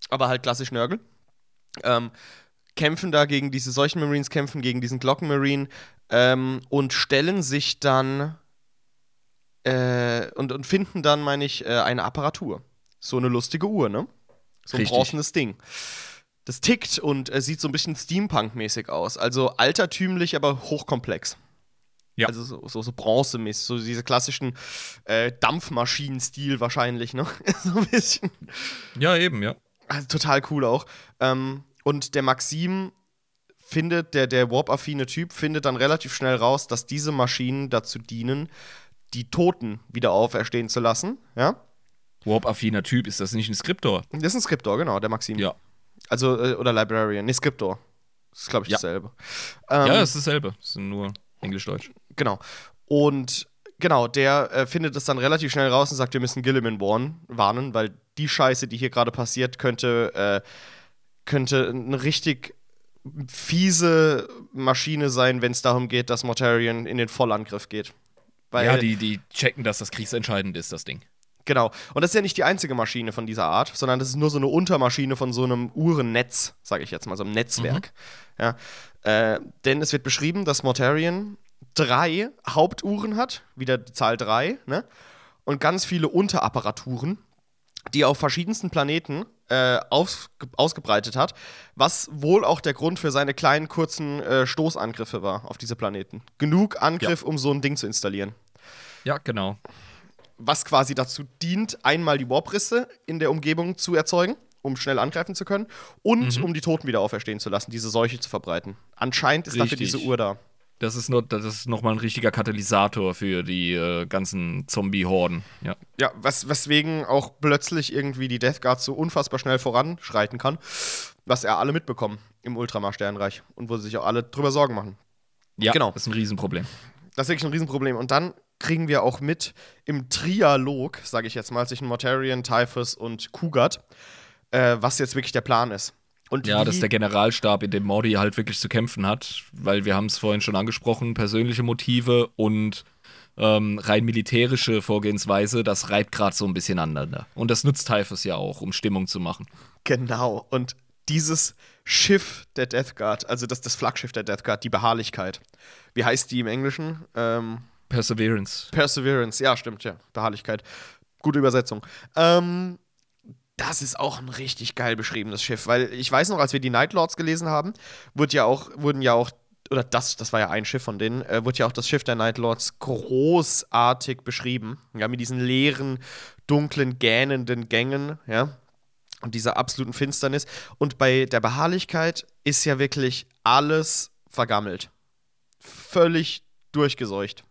Aber halt klassisch Nörgel. Ähm, kämpfen da gegen diese solchen Marines, kämpfen gegen diesen Glockenmarine ähm, und stellen sich dann äh, und, und finden dann, meine ich, äh, eine Apparatur. So eine lustige Uhr, ne? So ein Richtig. bronzenes Ding das tickt und äh, sieht so ein bisschen Steampunk-mäßig aus. Also altertümlich, aber hochkomplex. Ja. Also so, so, so bronzemäßig, so diese klassischen äh, Dampfmaschinen-Stil wahrscheinlich, ne? (laughs) so ein bisschen. Ja, eben, ja. Also total cool auch. Ähm, und der Maxim findet, der, der Warp-affine Typ findet dann relativ schnell raus, dass diese Maschinen dazu dienen, die Toten wieder auferstehen zu lassen, ja? Warp-affiner Typ, ist das nicht ein Skriptor? Das ist ein Skriptor, genau, der Maxim. Ja. Also, äh, oder Librarian. Nee, Scriptor. Das ist, glaube ich, ja. dasselbe. Ähm, ja, es ist dasselbe. Es sind nur Englisch-Deutsch. Genau. Und genau, der äh, findet es dann relativ schnell raus und sagt, wir müssen Gilliman warnen, warnen, weil die Scheiße, die hier gerade passiert, könnte, äh, könnte eine richtig fiese Maschine sein, wenn es darum geht, dass Mortarion in den Vollangriff geht. Weil, ja, die, die checken, dass das kriegsentscheidend ist, das Ding. Genau. Und das ist ja nicht die einzige Maschine von dieser Art, sondern das ist nur so eine Untermaschine von so einem Uhrennetz, sage ich jetzt mal, so einem Netzwerk. Mhm. Ja. Äh, denn es wird beschrieben, dass Mortarion drei Hauptuhren hat, wieder die Zahl drei, ne? Und ganz viele Unterapparaturen, die auf verschiedensten Planeten äh, aus, ausgebreitet hat, was wohl auch der Grund für seine kleinen, kurzen äh, Stoßangriffe war auf diese Planeten. Genug Angriff, ja. um so ein Ding zu installieren. Ja, genau was quasi dazu dient, einmal die Warprisse in der Umgebung zu erzeugen, um schnell angreifen zu können, und mhm. um die Toten wieder auferstehen zu lassen, diese Seuche zu verbreiten. Anscheinend ist Richtig. dafür diese Uhr da. Das ist, nur, das ist nochmal ein richtiger Katalysator für die äh, ganzen Zombie-Horden. Ja, ja was, weswegen auch plötzlich irgendwie die Death Guard so unfassbar schnell voranschreiten kann, was er alle mitbekommen im Ultramar-Sternreich und wo sie sich auch alle drüber Sorgen machen. Ja, genau. das ist ein Riesenproblem. Das ist wirklich ein Riesenproblem. Und dann kriegen wir auch mit im Trialog, sage ich jetzt mal, zwischen Mortarion, Typhus und Kugat, äh, was jetzt wirklich der Plan ist. Und ja, dass der Generalstab, in dem Mordi halt wirklich zu kämpfen hat, weil wir haben es vorhin schon angesprochen, persönliche Motive und ähm, rein militärische Vorgehensweise, das reibt gerade so ein bisschen aneinander. Und das nutzt Typhus ja auch, um Stimmung zu machen. Genau. Und dieses Schiff der Death Guard, also das, das Flaggschiff der Death Guard, die Beharrlichkeit. Wie heißt die im Englischen? Ähm, Perseverance. Perseverance, ja, stimmt, ja. Beharrlichkeit. Gute Übersetzung. Ähm, das ist auch ein richtig geil beschriebenes Schiff, weil ich weiß noch, als wir die Night Lords gelesen haben, wurde ja auch, wurden ja auch, oder das, das war ja ein Schiff von denen, äh, wurde ja auch das Schiff der Night Lords großartig beschrieben. Ja, mit diesen leeren, dunklen, gähnenden Gängen, ja. Und dieser absoluten Finsternis. Und bei der Beharrlichkeit ist ja wirklich alles vergammelt. Völlig durchgeseucht.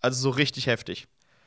Also so richtig heftig.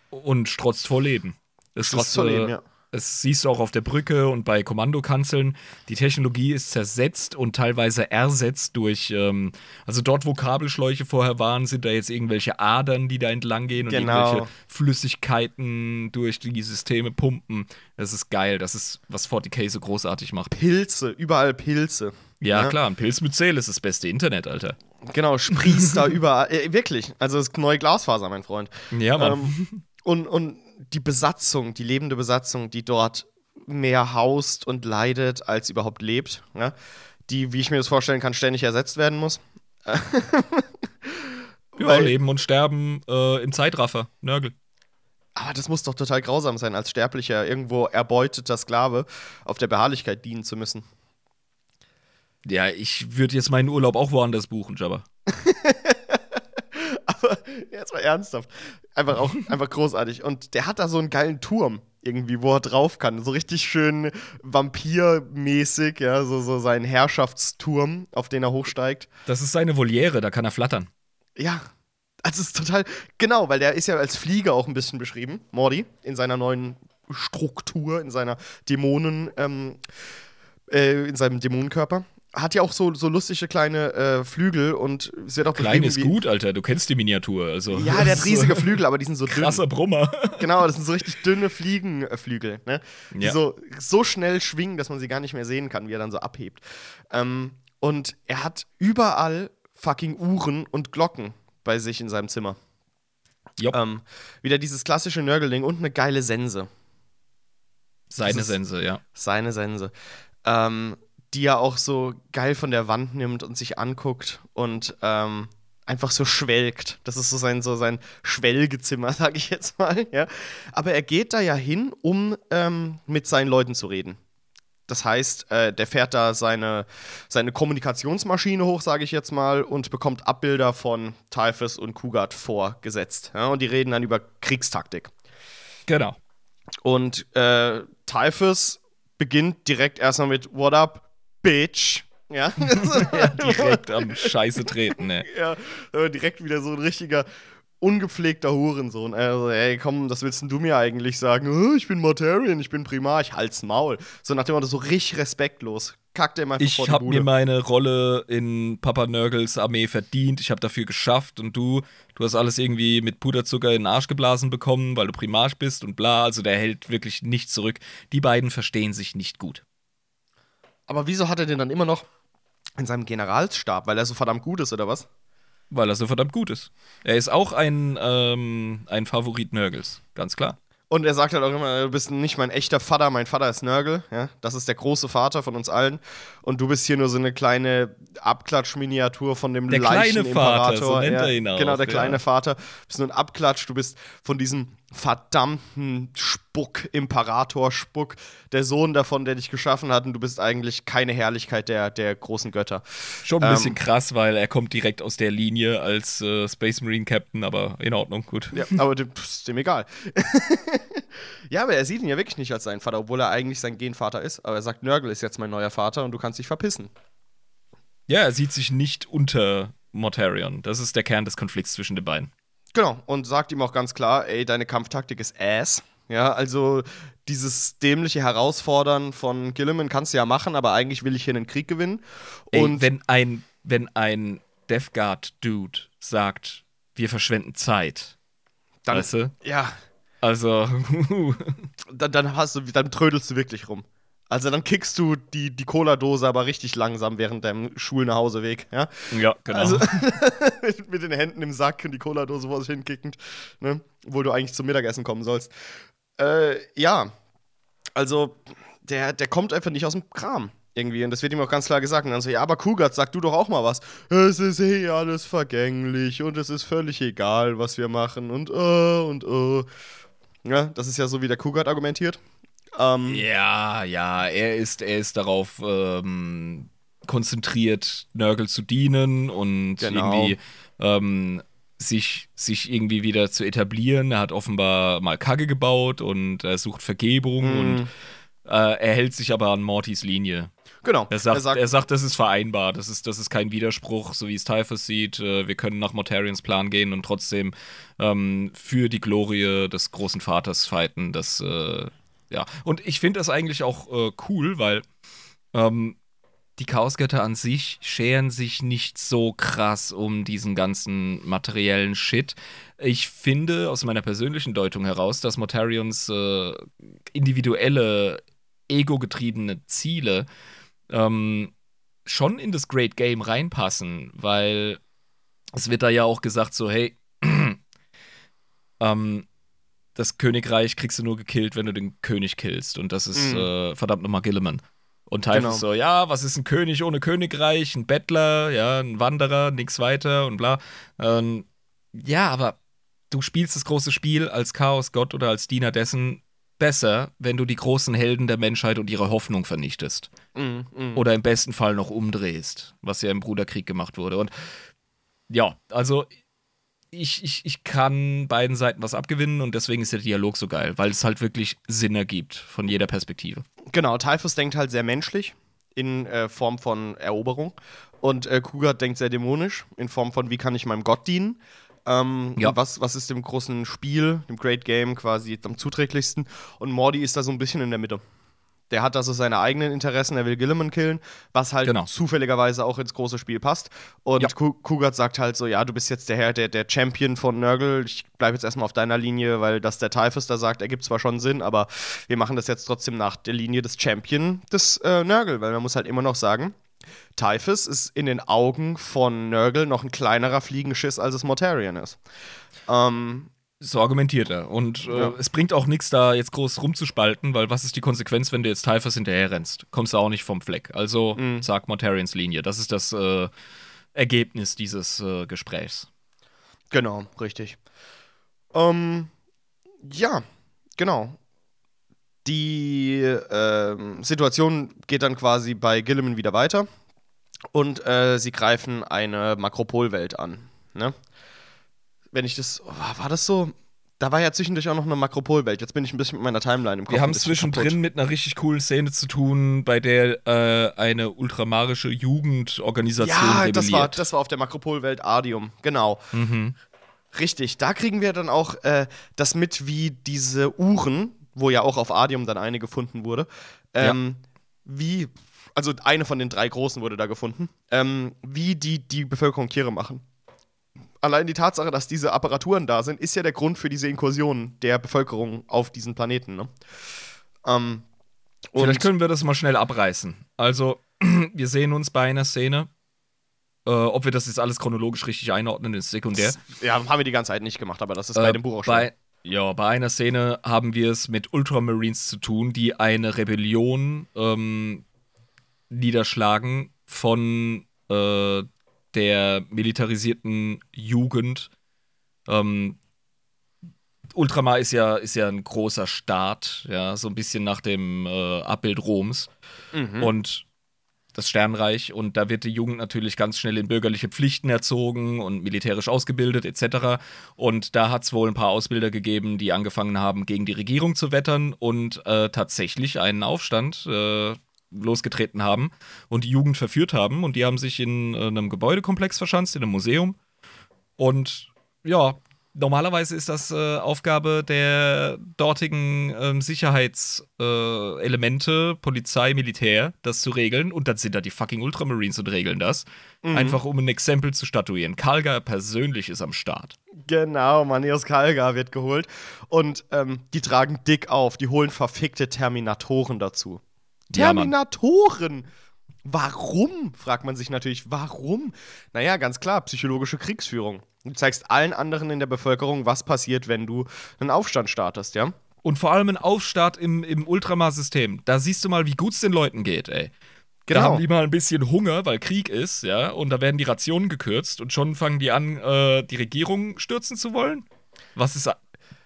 Und strotzt vor Leben. Es strotzt ist, vor Leben, äh, ja. Es siehst du auch auf der Brücke und bei Kommandokanzeln. Die Technologie ist zersetzt und teilweise ersetzt durch, ähm, also dort, wo Kabelschläuche vorher waren, sind da jetzt irgendwelche Adern, die da entlang gehen und genau. irgendwelche Flüssigkeiten durch die Systeme pumpen. Das ist geil. Das ist, was 40k so großartig macht. Pilze, überall Pilze. Ja, ja, klar, ein Pilz mit Zähl ist das beste Internet, Alter. Genau, sprießt da (laughs) überall. Äh, wirklich. Also das ist neue Glasfaser, mein Freund. Ja, Mann. Ähm, und, und die Besatzung, die lebende Besatzung, die dort mehr haust und leidet, als überhaupt lebt, ja? die, wie ich mir das vorstellen kann, ständig ersetzt werden muss. (laughs) ja, Weil, leben und sterben äh, im Zeitraffer, Nörgel. Aber das muss doch total grausam sein, als sterblicher, irgendwo erbeuteter Sklave auf der Beharrlichkeit dienen zu müssen. Ja, ich würde jetzt meinen Urlaub auch woanders buchen, Jabba. (laughs) Aber jetzt mal ernsthaft. Einfach auch (laughs) einfach großartig. Und der hat da so einen geilen Turm irgendwie, wo er drauf kann. So richtig schön vampirmäßig, ja, so, so sein Herrschaftsturm, auf den er hochsteigt. Das ist seine Voliere, da kann er flattern. Ja. Also es ist total. Genau, weil der ist ja als Flieger auch ein bisschen beschrieben, Mordi, in seiner neuen Struktur, in seiner Dämonen, ähm, äh, in seinem Dämonenkörper hat ja auch so, so lustige kleine äh, Flügel und sie hat auch Klein ist gut, Alter. Du kennst die Miniatur. Also. Ja, der hat (laughs) riesige Flügel, aber die sind so dünn. Krasser Brummer. (laughs) Genau, das sind so richtig dünne Fliegenflügel, ne? Die ja. so, so schnell schwingen, dass man sie gar nicht mehr sehen kann, wie er dann so abhebt. Ähm, und er hat überall fucking Uhren und Glocken bei sich in seinem Zimmer. Ähm, wieder dieses klassische Nörgelding und eine geile Sense. Seine Sense, ja. Seine Sense. Ähm, die er auch so geil von der Wand nimmt und sich anguckt und ähm, einfach so schwelgt. Das ist so sein, so sein Schwelgezimmer, (laughs) sag ich jetzt mal. Ja. Aber er geht da ja hin, um ähm, mit seinen Leuten zu reden. Das heißt, äh, der fährt da seine, seine Kommunikationsmaschine hoch, sage ich jetzt mal, und bekommt Abbilder von Typhus und Kugat vorgesetzt. Ja, und die reden dann über Kriegstaktik. Genau. Und äh, Typhus beginnt direkt erstmal mit What up, Bitch. Ja. (laughs) ja direkt am Scheiße treten, ne? Ja, direkt wieder so ein richtiger ungepflegter Hurensohn. Also, ey, komm, das willst du mir eigentlich sagen? Oh, ich bin Mortarian, ich bin Primar, ich halt's Maul. So nach dem Motto, so richtig respektlos. Kackt er mal Ich hab mir meine Rolle in Papa Nörgels Armee verdient, ich hab dafür geschafft und du, du hast alles irgendwie mit Puderzucker in den Arsch geblasen bekommen, weil du Primarch bist und bla. Also der hält wirklich nicht zurück. Die beiden verstehen sich nicht gut. Aber wieso hat er den dann immer noch in seinem Generalsstab? Weil er so verdammt gut ist, oder was? Weil er so verdammt gut ist. Er ist auch ein, ähm, ein Favorit Nörgels, ganz klar. Und er sagt halt auch immer, du bist nicht mein echter Vater, mein Vater ist Nörgel, ja. Das ist der große Vater von uns allen. Und du bist hier nur so eine kleine Abklatschminiatur von dem der kleine Vater, so nennt er ihn auch. Genau, der kleine ja. Vater. Du bist nur ein Abklatsch, du bist von diesem verdammten Spuck, Imperator-Spuck, der Sohn davon, der dich geschaffen hat, und du bist eigentlich keine Herrlichkeit der, der großen Götter. Schon ein ähm, bisschen krass, weil er kommt direkt aus der Linie als äh, Space Marine Captain, aber in Ordnung, gut. Ja, aber dem, ist dem egal. (laughs) ja, aber er sieht ihn ja wirklich nicht als seinen Vater, obwohl er eigentlich sein Genvater ist. Aber er sagt, Nörgel ist jetzt mein neuer Vater und du kannst dich verpissen. Ja, er sieht sich nicht unter Mortarion. Das ist der Kern des Konflikts zwischen den beiden. Genau, und sagt ihm auch ganz klar, ey, deine Kampftaktik ist ass. Ja, also dieses dämliche Herausfordern von Gilliman kannst du ja machen, aber eigentlich will ich hier einen Krieg gewinnen. Und ey, wenn ein, wenn ein Death Guard-Dude sagt, wir verschwenden Zeit, dann, weißt du? Ja. Also, (laughs) dann, dann, hast du, dann trödelst du wirklich rum. Also dann kickst du die, die Cola-Dose aber richtig langsam während deinem Schulnachhauseweg, ja? Ja, genau. Also (laughs) mit den Händen im Sack und die Cola-Dose vor sich hinkickend, ne? Obwohl du eigentlich zum Mittagessen kommen sollst. Äh, ja. Also, der, der kommt einfach nicht aus dem Kram irgendwie. Und das wird ihm auch ganz klar gesagt. Und dann so, ja, aber Kugat, sag du doch auch mal was. Es ist eh alles vergänglich und es ist völlig egal, was wir machen und äh und äh. Ja, das ist ja so, wie der Kugat argumentiert. Ähm, ja, ja, er ist, er ist darauf ähm, konzentriert, Nörgel zu dienen und genau. irgendwie ähm, sich, sich irgendwie wieder zu etablieren. Er hat offenbar mal Kacke gebaut und er sucht Vergebung mm. und äh, er hält sich aber an Mortys Linie. Genau. Er sagt, er sagt, er sagt, das ist vereinbar, das ist, das ist kein Widerspruch, so wie es Typhus sieht. Äh, wir können nach Mortarians Plan gehen und trotzdem ähm, für die Glorie des großen Vaters fighten. Das äh, ja. Und ich finde das eigentlich auch äh, cool, weil ähm, die Chaosgötter an sich scheren sich nicht so krass um diesen ganzen materiellen Shit. Ich finde aus meiner persönlichen Deutung heraus, dass Mortarions äh, individuelle, ego-getriebene Ziele ähm, schon in das Great Game reinpassen, weil es wird da ja auch gesagt, so, hey, (clears throat) ähm, das Königreich kriegst du nur gekillt, wenn du den König killst. Und das ist mhm. äh, verdammt nochmal Gilliman. Und Typhus genau. so, ja, was ist ein König ohne Königreich? Ein Bettler, ja, ein Wanderer, nix weiter und bla. Ähm, ja, aber du spielst das große Spiel als Chaosgott oder als Diener dessen besser, wenn du die großen Helden der Menschheit und ihre Hoffnung vernichtest. Mm, mm. Oder im besten Fall noch umdrehst, was ja im Bruderkrieg gemacht wurde. Und ja, also ich, ich, ich kann beiden Seiten was abgewinnen und deswegen ist der Dialog so geil, weil es halt wirklich Sinn ergibt von jeder Perspektive. Genau, Typhus denkt halt sehr menschlich in äh, Form von Eroberung und äh, Kugat denkt sehr dämonisch in Form von, wie kann ich meinem Gott dienen. Ähm, ja. was, was ist dem großen Spiel, dem Great Game quasi am zuträglichsten? Und Morty ist da so ein bisschen in der Mitte. Der hat also seine eigenen Interessen, er will Gilliman killen, was halt genau. zufälligerweise auch ins große Spiel passt. Und ja. Kugat sagt halt so: Ja, du bist jetzt der Herr, der, der Champion von Nurgle. Ich bleibe jetzt erstmal auf deiner Linie, weil das der Typhus da sagt, ergibt zwar schon Sinn, aber wir machen das jetzt trotzdem nach der Linie des Champion des äh, Nurgle, weil man muss halt immer noch sagen, Typhus ist in den Augen von Nurgle noch ein kleinerer Fliegenschiss, als es Mortarion ist. Ähm, so argumentiert er. Und äh, ja. es bringt auch nichts, da jetzt groß rumzuspalten, weil was ist die Konsequenz, wenn du jetzt Typhus hinterher rennst? Kommst du auch nicht vom Fleck. Also mhm. sag Mortarians Linie. Das ist das äh, Ergebnis dieses äh, Gesprächs. Genau, richtig. Ähm, ja, genau. Die ähm, Situation geht dann quasi bei Gilliman wieder weiter und äh, sie greifen eine Makropolwelt an. Ne? Wenn ich das. War, war das so? Da war ja zwischendurch auch noch eine Makropolwelt. Jetzt bin ich ein bisschen mit meiner Timeline im Kopf. Wir haben es zwischendrin kaputt. mit einer richtig coolen Szene zu tun, bei der äh, eine ultramarische Jugendorganisation ja, rebelliert. das war, das war auf der Makropolwelt Adium, genau. Mhm. Richtig, da kriegen wir dann auch äh, das mit, wie diese Uhren, wo ja auch auf Adium dann eine gefunden wurde, ähm, ja. wie, also eine von den drei großen wurde da gefunden, ähm, wie die die Bevölkerung Tiere machen allein die Tatsache, dass diese Apparaturen da sind, ist ja der Grund für diese Inkursion der Bevölkerung auf diesen Planeten. Ne? Ähm, Vielleicht können wir das mal schnell abreißen. Also, (clears throat) wir sehen uns bei einer Szene. Äh, ob wir das jetzt alles chronologisch richtig einordnen, ist sekundär. Ja, haben wir die ganze Zeit nicht gemacht, aber das ist äh, bei dem Buch auch schon. Bei, ja, bei einer Szene haben wir es mit Ultramarines zu tun, die eine Rebellion ähm, niederschlagen von äh, der militarisierten Jugend. Ähm, Ultramar ist ja, ist ja ein großer Staat, ja, so ein bisschen nach dem äh, Abbild Roms. Mhm. Und das Sternreich und da wird die Jugend natürlich ganz schnell in bürgerliche Pflichten erzogen und militärisch ausgebildet etc. Und da hat es wohl ein paar Ausbilder gegeben, die angefangen haben, gegen die Regierung zu wettern und äh, tatsächlich einen Aufstand äh, losgetreten haben und die Jugend verführt haben. Und die haben sich in äh, einem Gebäudekomplex verschanzt, in einem Museum. Und ja, normalerweise ist das äh, Aufgabe der dortigen ähm, Sicherheitselemente, äh, Polizei, Militär, das zu regeln. Und dann sind da die fucking Ultramarines und regeln das. Mhm. Einfach um ein Exempel zu statuieren. Kalgar persönlich ist am Start. Genau, Manios Kalgar wird geholt. Und ähm, die tragen dick auf. Die holen verfickte Terminatoren dazu. Terminatoren. Warum? fragt man sich natürlich. Warum? Naja, ganz klar, psychologische Kriegsführung. Du zeigst allen anderen in der Bevölkerung, was passiert, wenn du einen Aufstand startest, ja? Und vor allem ein Aufstand im, im Ultramar-System. Da siehst du mal, wie gut es den Leuten geht, ey. Genau. Da haben die mal ein bisschen Hunger, weil Krieg ist, ja, und da werden die Rationen gekürzt und schon fangen die an, äh, die Regierung stürzen zu wollen. Was ist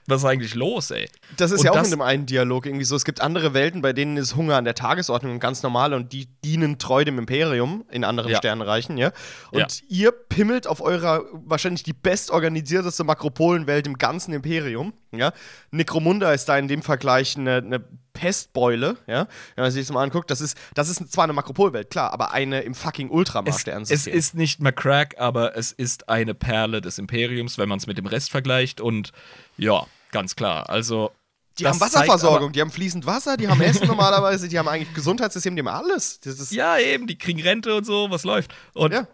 was ist eigentlich los, ey? Das ist und ja auch in dem einen Dialog irgendwie so. Es gibt andere Welten, bei denen ist Hunger an der Tagesordnung und ganz normal und die dienen treu dem Imperium in anderen ja. Sternenreichen, ja. Und ja. ihr pimmelt auf eurer wahrscheinlich die bestorganisierteste Makropolenwelt im ganzen Imperium, ja. Necromunda ist da in dem Vergleich eine, eine Pestbeule, ja, wenn man sich das mal anguckt, das ist, das ist zwar eine Makropolwelt, klar, aber eine im fucking Ultramar-Sternsystem. Es, es ist nicht McCrack, aber es ist eine Perle des Imperiums, wenn man es mit dem Rest vergleicht und ja, Ganz klar. Also. Die haben Wasserversorgung, die haben fließend Wasser, die haben Essen (laughs) normalerweise, die haben eigentlich Gesundheitssystem, die haben alles. ja, eben, die kriegen Rente und so, was läuft. Und ja.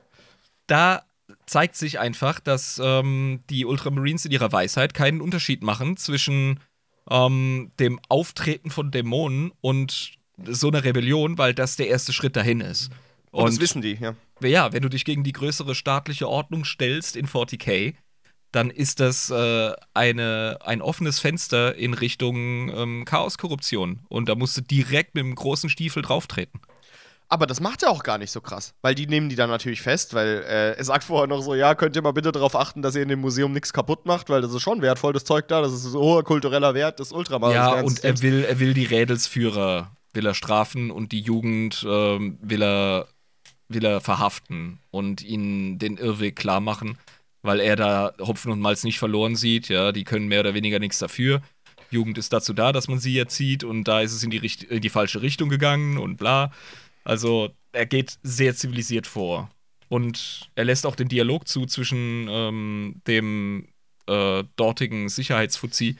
da zeigt sich einfach, dass ähm, die Ultramarines in ihrer Weisheit keinen Unterschied machen zwischen ähm, dem Auftreten von Dämonen und so einer Rebellion, weil das der erste Schritt dahin ist. Und, und das wissen die, ja. Ja, wenn du dich gegen die größere staatliche Ordnung stellst in 40k, dann ist das äh, eine, ein offenes Fenster in Richtung ähm, Chaos-Korruption. Und da musst du direkt mit dem großen Stiefel drauftreten. Aber das macht er auch gar nicht so krass, weil die nehmen die dann natürlich fest, weil äh, er sagt vorher noch so, ja, könnt ihr mal bitte darauf achten, dass ihr in dem Museum nichts kaputt macht, weil das ist schon wertvoll, das Zeug da, das ist so hoher kultureller Wert des Ultramarins. Ja, und er will, er will die Rädelsführer, will er strafen und die Jugend ähm, will, er, will er verhaften und ihnen den Irrweg klar machen weil er da Hopfen und Malz nicht verloren sieht. Ja, die können mehr oder weniger nichts dafür. Jugend ist dazu da, dass man sie erzieht und da ist es in die, Richt in die falsche Richtung gegangen und bla. Also er geht sehr zivilisiert vor. Und er lässt auch den Dialog zu zwischen ähm, dem äh, dortigen Sicherheitsfuzzi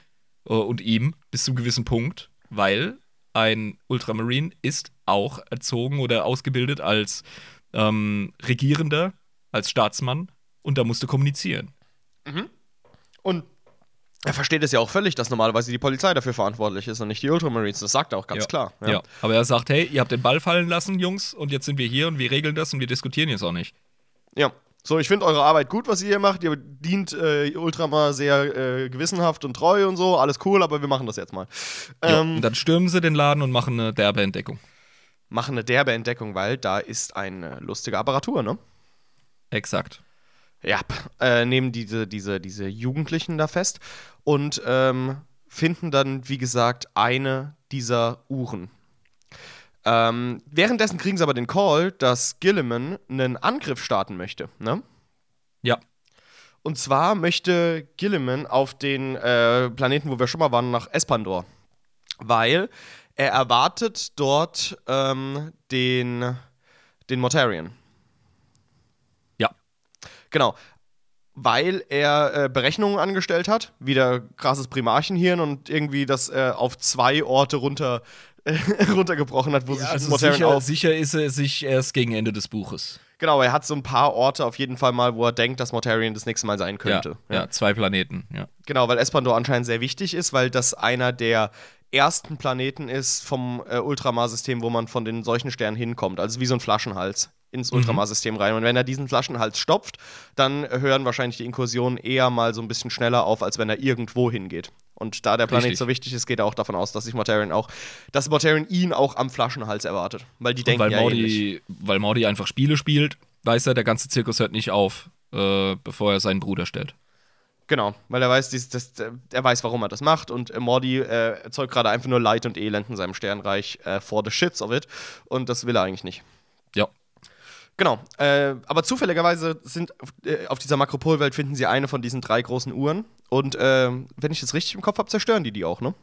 äh, und ihm bis zu einem gewissen Punkt, weil ein Ultramarine ist auch erzogen oder ausgebildet als ähm, Regierender, als Staatsmann und da musste kommunizieren. Mhm. Und er versteht es ja auch völlig, dass normalerweise die Polizei dafür verantwortlich ist und nicht die Ultramarines. Das sagt er auch ganz ja. klar. Ja. ja. aber er sagt, hey, ihr habt den Ball fallen lassen, Jungs, und jetzt sind wir hier und wir regeln das und wir diskutieren jetzt auch nicht. Ja. So, ich finde eure Arbeit gut, was ihr hier macht. Ihr dient äh, Ultramar sehr äh, gewissenhaft und treu und so. Alles cool, aber wir machen das jetzt mal. Ja, ähm, und dann stürmen sie den Laden und machen eine derbe Entdeckung. Machen eine derbe Entdeckung, weil da ist eine lustige Apparatur, ne? Exakt. Ja, äh, nehmen diese, diese, diese Jugendlichen da fest und ähm, finden dann, wie gesagt, eine dieser Uhren. Ähm, währenddessen kriegen sie aber den Call, dass Gilliman einen Angriff starten möchte, ne? Ja. Und zwar möchte Gilliman auf den äh, Planeten, wo wir schon mal waren, nach Espandor. Weil er erwartet dort ähm, den, den Mortarion. Genau. Weil er äh, Berechnungen angestellt hat, wieder krasses Primarchenhirn und irgendwie das äh, auf zwei Orte runter, (laughs) runtergebrochen hat, wo ja, sich also Mortarion sicher, auf sicher ist er sich erst gegen Ende des Buches. Genau, er hat so ein paar Orte auf jeden Fall mal, wo er denkt, dass Mortarion das nächste Mal sein könnte. Ja, ja. ja zwei Planeten, ja. Genau, weil Espandor anscheinend sehr wichtig ist, weil das einer der ersten Planeten ist vom äh, Ultramar-System, wo man von den solchen Sternen hinkommt. Also wie so ein Flaschenhals ins mhm. Ultramar-System rein. Und wenn er diesen Flaschenhals stopft, dann hören wahrscheinlich die Inkursionen eher mal so ein bisschen schneller auf, als wenn er irgendwo hingeht. Und da der Planet Richtig. so wichtig ist, geht er auch davon aus, dass sich Mortarion auch, dass Mortarion ihn auch am Flaschenhals erwartet. Weil die denken weil ja Mordi, Weil Mordi einfach Spiele spielt, weiß er, der ganze Zirkus hört nicht auf, äh, bevor er seinen Bruder stellt. Genau, weil er weiß, dies, das, er weiß, warum er das macht und äh, Mordi äh, erzeugt gerade einfach nur Leid und Elend in seinem Sternreich äh, for the shits of it und das will er eigentlich nicht. Genau, äh, aber zufälligerweise sind auf, äh, auf dieser Makropolwelt finden sie eine von diesen drei großen Uhren und äh, wenn ich das richtig im Kopf habe, zerstören die die auch, ne?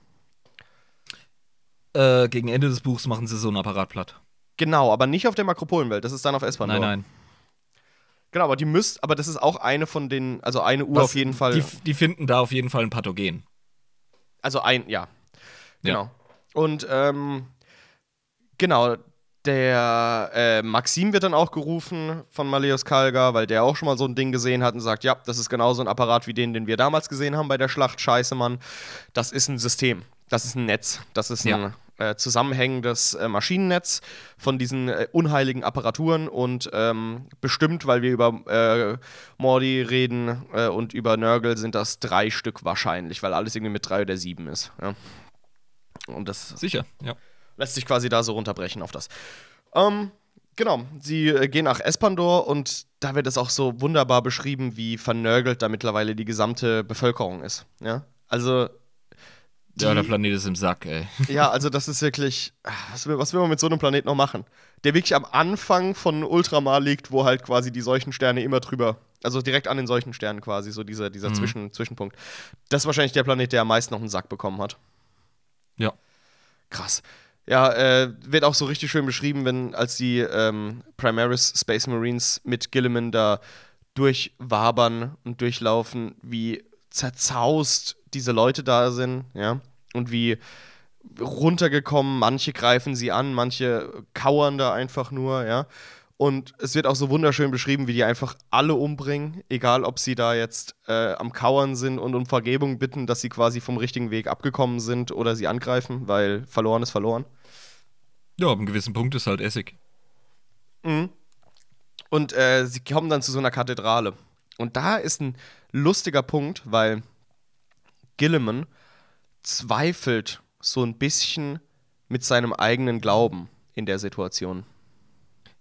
gegen Ende des Buchs machen sie so ein Apparat platt. Genau, aber nicht auf der Makropolenwelt, das ist dann auf Espandor. Nein, nein. Genau, aber die müsst, aber das ist auch eine von den, also eine Uhr Was, auf jeden Fall. Die, die, finden da auf jeden Fall ein Pathogen. Also ein, ja. Genau. Ja. Und ähm, genau, der äh, Maxim wird dann auch gerufen von Maleus Kalga, weil der auch schon mal so ein Ding gesehen hat und sagt, ja, das ist genauso ein Apparat wie den, den wir damals gesehen haben bei der Schlacht. Scheiße, Mann. Das ist ein System. Das ist ein Netz. Das ist ein ja äh, zusammenhängendes äh, Maschinennetz von diesen äh, unheiligen Apparaturen und ähm, bestimmt, weil wir über äh, Mordi reden äh, und über Nurgle, sind das drei Stück wahrscheinlich, weil alles irgendwie mit drei oder sieben ist. Ja. Und das Sicher, ja. Lässt sich quasi da so runterbrechen auf das. Ähm, genau, sie äh, gehen nach Espandor und da wird es auch so wunderbar beschrieben, wie vernörgelt da mittlerweile die gesamte Bevölkerung ist. Ja? Also die, ja, der Planet ist im Sack, ey. (laughs) Ja, also das ist wirklich. Was will, was will man mit so einem Planet noch machen? Der wirklich am Anfang von Ultramar liegt, wo halt quasi die Seuchensterne immer drüber. Also direkt an den Seuchensternen quasi, so dieser, dieser mhm. Zwischen, Zwischenpunkt. Das ist wahrscheinlich der Planet, der am meisten noch einen Sack bekommen hat. Ja. Krass. Ja, äh, wird auch so richtig schön beschrieben, wenn als die ähm, Primaris Space Marines mit Gilliman da durchwabern und durchlaufen, wie zerzaust diese Leute da sind, ja, und wie runtergekommen, manche greifen sie an, manche kauern da einfach nur, ja. Und es wird auch so wunderschön beschrieben, wie die einfach alle umbringen, egal ob sie da jetzt äh, am Kauern sind und um Vergebung bitten, dass sie quasi vom richtigen Weg abgekommen sind oder sie angreifen, weil verloren ist verloren. Ja, ab einem gewissen Punkt ist halt Essig. Mhm. Und äh, sie kommen dann zu so einer Kathedrale. Und da ist ein lustiger Punkt, weil Gilliman zweifelt so ein bisschen mit seinem eigenen Glauben in der Situation.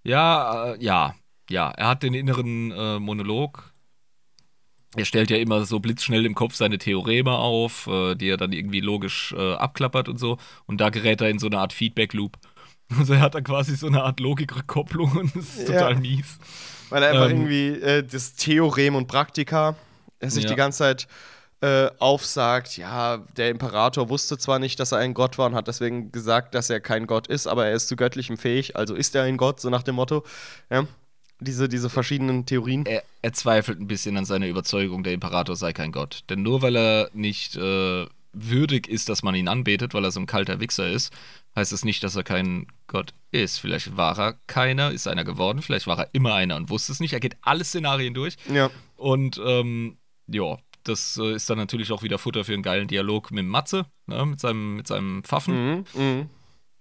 Ja, äh, ja, ja. Er hat den inneren äh, Monolog. Er stellt ja immer so blitzschnell im Kopf seine Theoreme auf, äh, die er dann irgendwie logisch äh, abklappert und so. Und da gerät er in so eine Art Feedback-Loop. Also er hat da quasi so eine Art Logikrückkopplung und das ist total ja. mies. Weil er einfach ähm, irgendwie äh, das Theorem und Praktika, er sich ja. die ganze Zeit äh, aufsagt, ja, der Imperator wusste zwar nicht, dass er ein Gott war und hat deswegen gesagt, dass er kein Gott ist, aber er ist zu göttlichem fähig, also ist er ein Gott, so nach dem Motto. Ja. diese, diese verschiedenen Theorien. Er, er, zweifelt ein bisschen an seiner Überzeugung, der Imperator sei kein Gott. Denn nur weil er nicht äh, würdig ist, dass man ihn anbetet, weil er so ein kalter Wichser ist, heißt es nicht, dass er kein Gott ist. Vielleicht war er keiner, ist einer geworden, vielleicht war er immer einer und wusste es nicht. Er geht alle Szenarien durch. Ja. Und ähm, ja, das äh, ist dann natürlich auch wieder Futter für einen geilen Dialog mit Matze, ne, mit, seinem, mit seinem Pfaffen. Mhm, mh.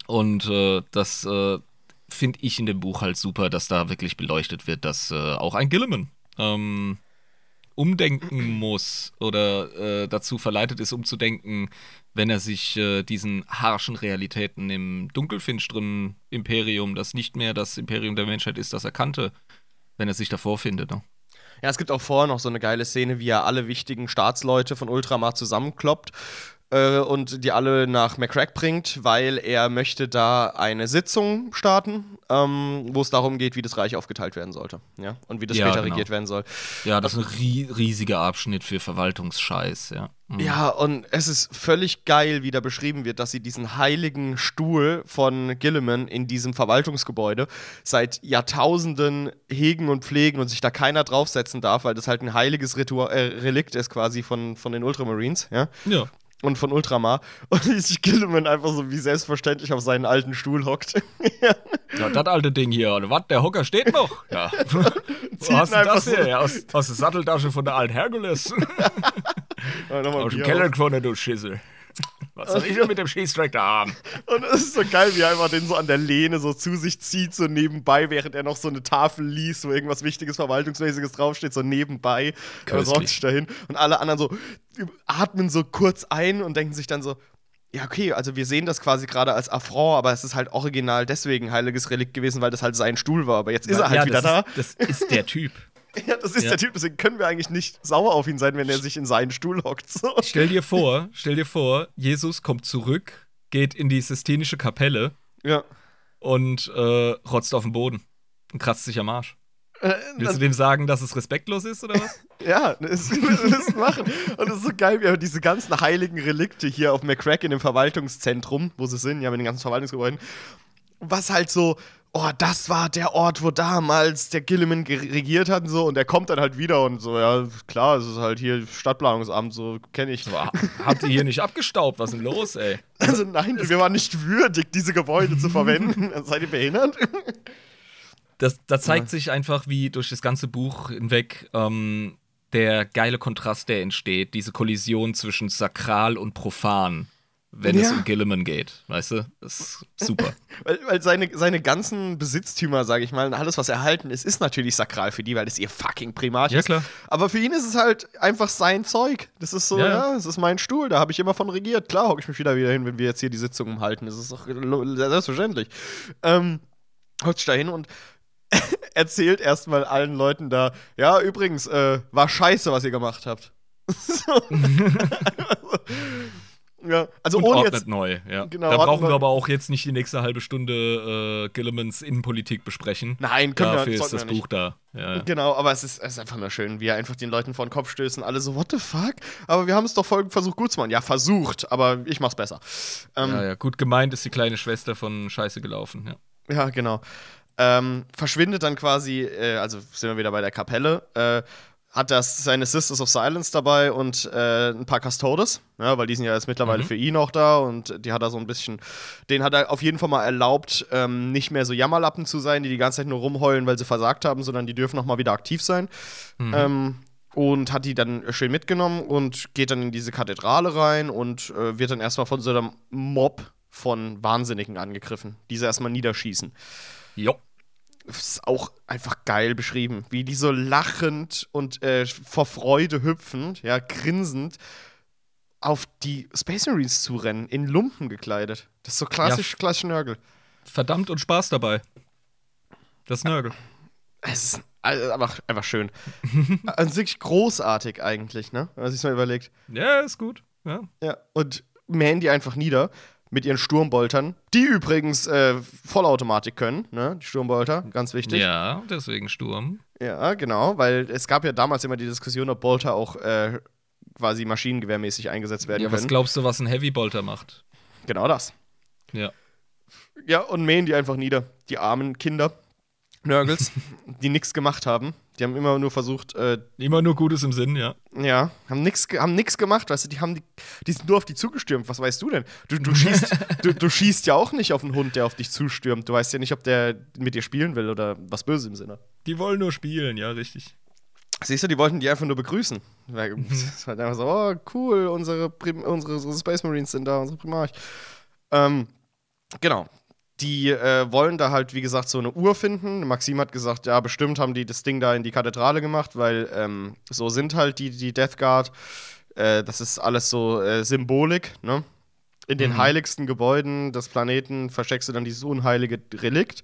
Und äh, das äh, finde ich in dem Buch halt super, dass da wirklich beleuchtet wird, dass äh, auch ein Gilliman ähm, umdenken muss oder äh, dazu verleitet ist, umzudenken, wenn er sich äh, diesen harschen Realitäten im dunkelfinsteren Imperium, das nicht mehr das Imperium der Menschheit ist, das er kannte, wenn er sich davor findet. Ne? Ja, es gibt auch vorher noch so eine geile Szene, wie er alle wichtigen Staatsleute von Ultramar zusammenkloppt äh, und die alle nach McCrack bringt, weil er möchte da eine Sitzung starten, ähm, wo es darum geht, wie das Reich aufgeteilt werden sollte, ja, und wie das ja, später genau. regiert werden soll. Ja, das ist ein rie riesiger Abschnitt für Verwaltungsscheiß, ja. Mhm. Ja, und es ist völlig geil, wie da beschrieben wird, dass sie diesen heiligen Stuhl von Gilliman in diesem Verwaltungsgebäude seit Jahrtausenden hegen und pflegen und sich da keiner draufsetzen darf, weil das halt ein heiliges Ritual, äh, Relikt ist quasi von, von den Ultramarines, ja. Ja und von Ultramar (laughs) und wie sich Gilliman einfach so wie selbstverständlich auf seinen alten Stuhl hockt. (laughs) ja, das alte Ding hier, oder was? Der Hocker steht noch? Ja. (laughs) Wo hast du das hier? So. Ja, aus, aus der Satteltasche von der alten Herkules. ja, aus dem Keller gefunden, du Schissel. Was soll ich denn mit dem Schießtrack da haben? (laughs) Und es ist so geil, wie er einfach den so an der Lehne so zu sich zieht, so nebenbei, während er noch so eine Tafel liest, wo irgendwas Wichtiges, Verwaltungsmäßiges draufsteht, so nebenbei. Rockt sich dahin. Und alle anderen so atmen so kurz ein und denken sich dann so, ja, okay, also wir sehen das quasi gerade als Affront, aber es ist halt original deswegen heiliges Relikt gewesen, weil das halt sein Stuhl war. Aber jetzt ist er halt ja, wieder da. Ist, das ist der Typ. (laughs) (laughs) Ja, das ist ja. der Typ, deswegen können wir eigentlich nicht sauer auf ihn sein, wenn er sich in seinen Stuhl hockt. So. Stell dir vor, (laughs) stell dir vor, Jesus kommt zurück, geht in die Sistenische Kapelle ja. und äh, rotzt auf den Boden und kratzt sich am Arsch. Äh, Willst du dem sagen, dass es respektlos ist oder was? (laughs) ja, das müssen wir machen. Und es ist so geil, wie diese ganzen heiligen Relikte hier auf McCrack in dem Verwaltungszentrum, wo sie sind, ja, mit den ganzen Verwaltungsgebäuden, was halt so oh, das war der Ort, wo damals der Gilliman regiert hat und so. Und der kommt dann halt wieder und so, ja, klar, es ist halt hier Stadtplanungsamt, so kenne ich. Habt ihr hier nicht abgestaubt? Was ist denn los, ey? Also nein, wir waren nicht würdig, diese Gebäude zu verwenden. (laughs) Seid ihr behindert? Das, da zeigt ja. sich einfach, wie durch das ganze Buch hinweg ähm, der geile Kontrast, der entsteht, diese Kollision zwischen sakral und profan wenn ja. es um Gilliman geht. Weißt du? Das ist super. (laughs) weil, weil seine, seine ganzen Besitztümer, sage ich mal, und alles, was erhalten ist, ist natürlich sakral für die, weil das ihr fucking Primat ja, Klar. Aber für ihn ist es halt einfach sein Zeug. Das ist so, ja, ja das ist mein Stuhl, da habe ich immer von regiert. Klar hocke ich mich wieder wieder hin, wenn wir jetzt hier die Sitzungen halten. Das ist doch selbstverständlich. Ähm, hockt sich da hin und (laughs) erzählt erstmal allen Leuten da, ja, übrigens, äh, war scheiße, was ihr gemacht habt. (laughs) so. Ja, also und ohne ordnet jetzt, neu, ja. Genau, da brauchen wir aber auch jetzt nicht die nächste halbe Stunde äh, Gillimans Innenpolitik besprechen. Nein, können Dafür wir ist das Buch nicht. da. Ja. Genau, aber es ist, es ist einfach nur schön, wie er einfach den Leuten vor den Kopf stößt und alle so, what the fuck? Aber wir haben es doch voll versucht gut zu machen. Ja, versucht, aber ich mach's besser. Ähm, ja, ja, gut gemeint ist die kleine Schwester von Scheiße gelaufen, ja. Ja, genau. Ähm, verschwindet dann quasi, äh, also sind wir wieder bei der Kapelle, äh, hat das seine Sisters of Silence dabei und äh, ein paar Custodes, ja, weil die sind ja jetzt mittlerweile mhm. für ihn auch da und die hat er so ein bisschen, den hat er auf jeden Fall mal erlaubt, ähm, nicht mehr so Jammerlappen zu sein, die die ganze Zeit nur rumheulen, weil sie versagt haben, sondern die dürfen noch mal wieder aktiv sein. Mhm. Ähm, und hat die dann schön mitgenommen und geht dann in diese Kathedrale rein und äh, wird dann erstmal von so einem Mob von Wahnsinnigen angegriffen, die sie erstmal niederschießen. Jo ist auch einfach geil beschrieben, wie die so lachend und äh, vor Freude hüpfend, ja, grinsend auf die Space Marines zurennen, in Lumpen gekleidet. Das ist so klassisch, ja, klassisch Nörgel. Verdammt und Spaß dabei. Das Nörgel. Es ist also einfach, einfach schön. (laughs) also wirklich großartig eigentlich, ne? Wenn man sich mal überlegt. Ja, ist gut. Ja. ja. Und mähen die einfach nieder mit ihren Sturmboltern, die übrigens äh, Vollautomatik können, ne? Die Sturmbolter, ganz wichtig. Ja, deswegen Sturm. Ja, genau, weil es gab ja damals immer die Diskussion, ob Bolter auch äh, quasi maschinengewehrmäßig eingesetzt werden ja, können. Was glaubst du, was ein Heavy Bolter macht? Genau das. Ja. Ja, und mähen die einfach nieder, die armen Kinder. Nörgels, die nichts gemacht haben. Die haben immer nur versucht. Äh, immer nur Gutes im Sinn, ja. Ja, haben nichts haben nix gemacht, weißt du, die haben die, die sind nur auf die zugestürmt. Was weißt du denn? Du, du, schießt, (laughs) du, du schießt ja auch nicht auf einen Hund, der auf dich zustürmt. Du weißt ja nicht, ob der mit dir spielen will oder was Böses im Sinne. Die wollen nur spielen, ja, richtig. Siehst du, die wollten die einfach nur begrüßen. Mhm. (laughs) Es war einfach so, oh, cool, unsere, Prim unsere, unsere Space Marines sind da, unsere Primarch. Ähm, genau. Die äh, wollen da halt, wie gesagt, so eine Uhr finden. Maxim hat gesagt, ja, bestimmt haben die das Ding da in die Kathedrale gemacht, weil ähm, so sind halt die, die Death Guard. Äh, das ist alles so äh, Symbolik, ne? In den Mhm. heiligsten Gebäuden des Planeten versteckst du dann dieses unheilige Relikt.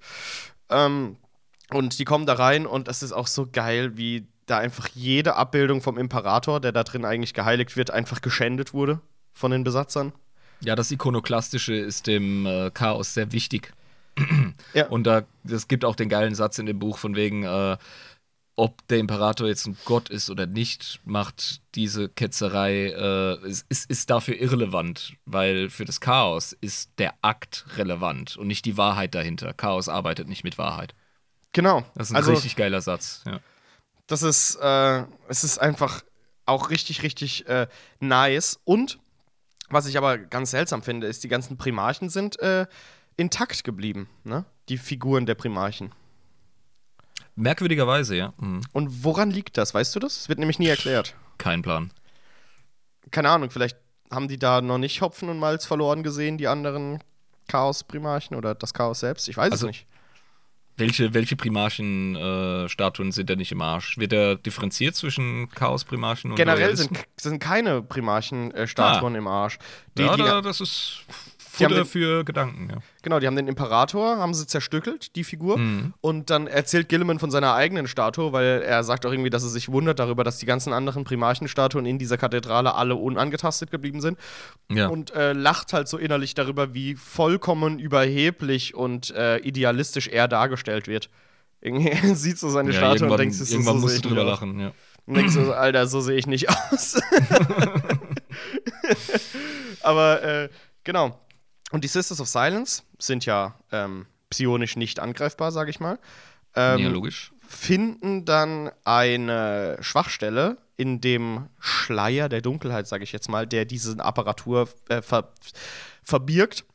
Ähm, und die kommen da rein und es ist auch so geil, wie da einfach jede Abbildung vom Imperator, der da drin eigentlich geheiligt wird, einfach geschändet wurde von den Besatzern. Ja, das Ikonoklastische ist dem äh, Chaos sehr wichtig. Ja. Und da, es gibt auch den geilen Satz in dem Buch von wegen, äh, ob der Imperator jetzt ein Gott ist oder nicht, macht diese Ketzerei, äh, ist, ist, ist dafür irrelevant, weil für das Chaos ist der Akt relevant und nicht die Wahrheit dahinter. Chaos arbeitet nicht mit Wahrheit. Genau. Das ist ein also, richtig geiler Satz. Ja. das ist, äh, es ist einfach auch richtig, richtig äh, nice. Und was ich aber ganz seltsam finde, ist, die ganzen Primarchen sind äh, intakt geblieben, ne? Die Figuren der Primarchen. Merkwürdigerweise, ja. Mhm. Und woran liegt das? Weißt du das? Es wird nämlich nie erklärt. Kein Plan. Keine Ahnung, vielleicht haben die da noch nicht Hopfen und Malz verloren gesehen, die anderen Chaos-Primarchen oder das Chaos selbst. Ich weiß Also, es nicht. Welche, welche Primarchen-Statuen sind da nicht im Arsch? Wird da differenziert zwischen Chaos-Primarchen und Generell sind, sind keine Primarchen-Statuen im Arsch. Die, ja, die, da, das ist Futter den- für Gedanken, ja. Genau, die haben den Imperator, haben sie zerstückelt, die Figur. Mhm. Und dann erzählt Gilliman von seiner eigenen Statue, weil er sagt auch irgendwie, dass er sich wundert darüber, dass die ganzen anderen Primarchenstatuen in dieser Kathedrale alle unangetastet geblieben sind. Ja. Und äh, lacht halt so innerlich darüber, wie vollkommen überheblich und äh, idealistisch er dargestellt wird. Irgendwie (laughs) sieht so seine ja, Statue und denkt so, irgendwann so musst du ich drüber lachen, ja. Und denkst so, Alter, so sehe ich nicht aus. (laughs) (laughs) Aber äh, genau. Und die Sisters of Silence sind ja ähm, psionisch nicht angreifbar, sage ich mal. Ähm, ja, logisch. finden dann eine Schwachstelle in dem Schleier der Dunkelheit, sage ich jetzt mal, der diese Apparatur äh, ver verbirgt,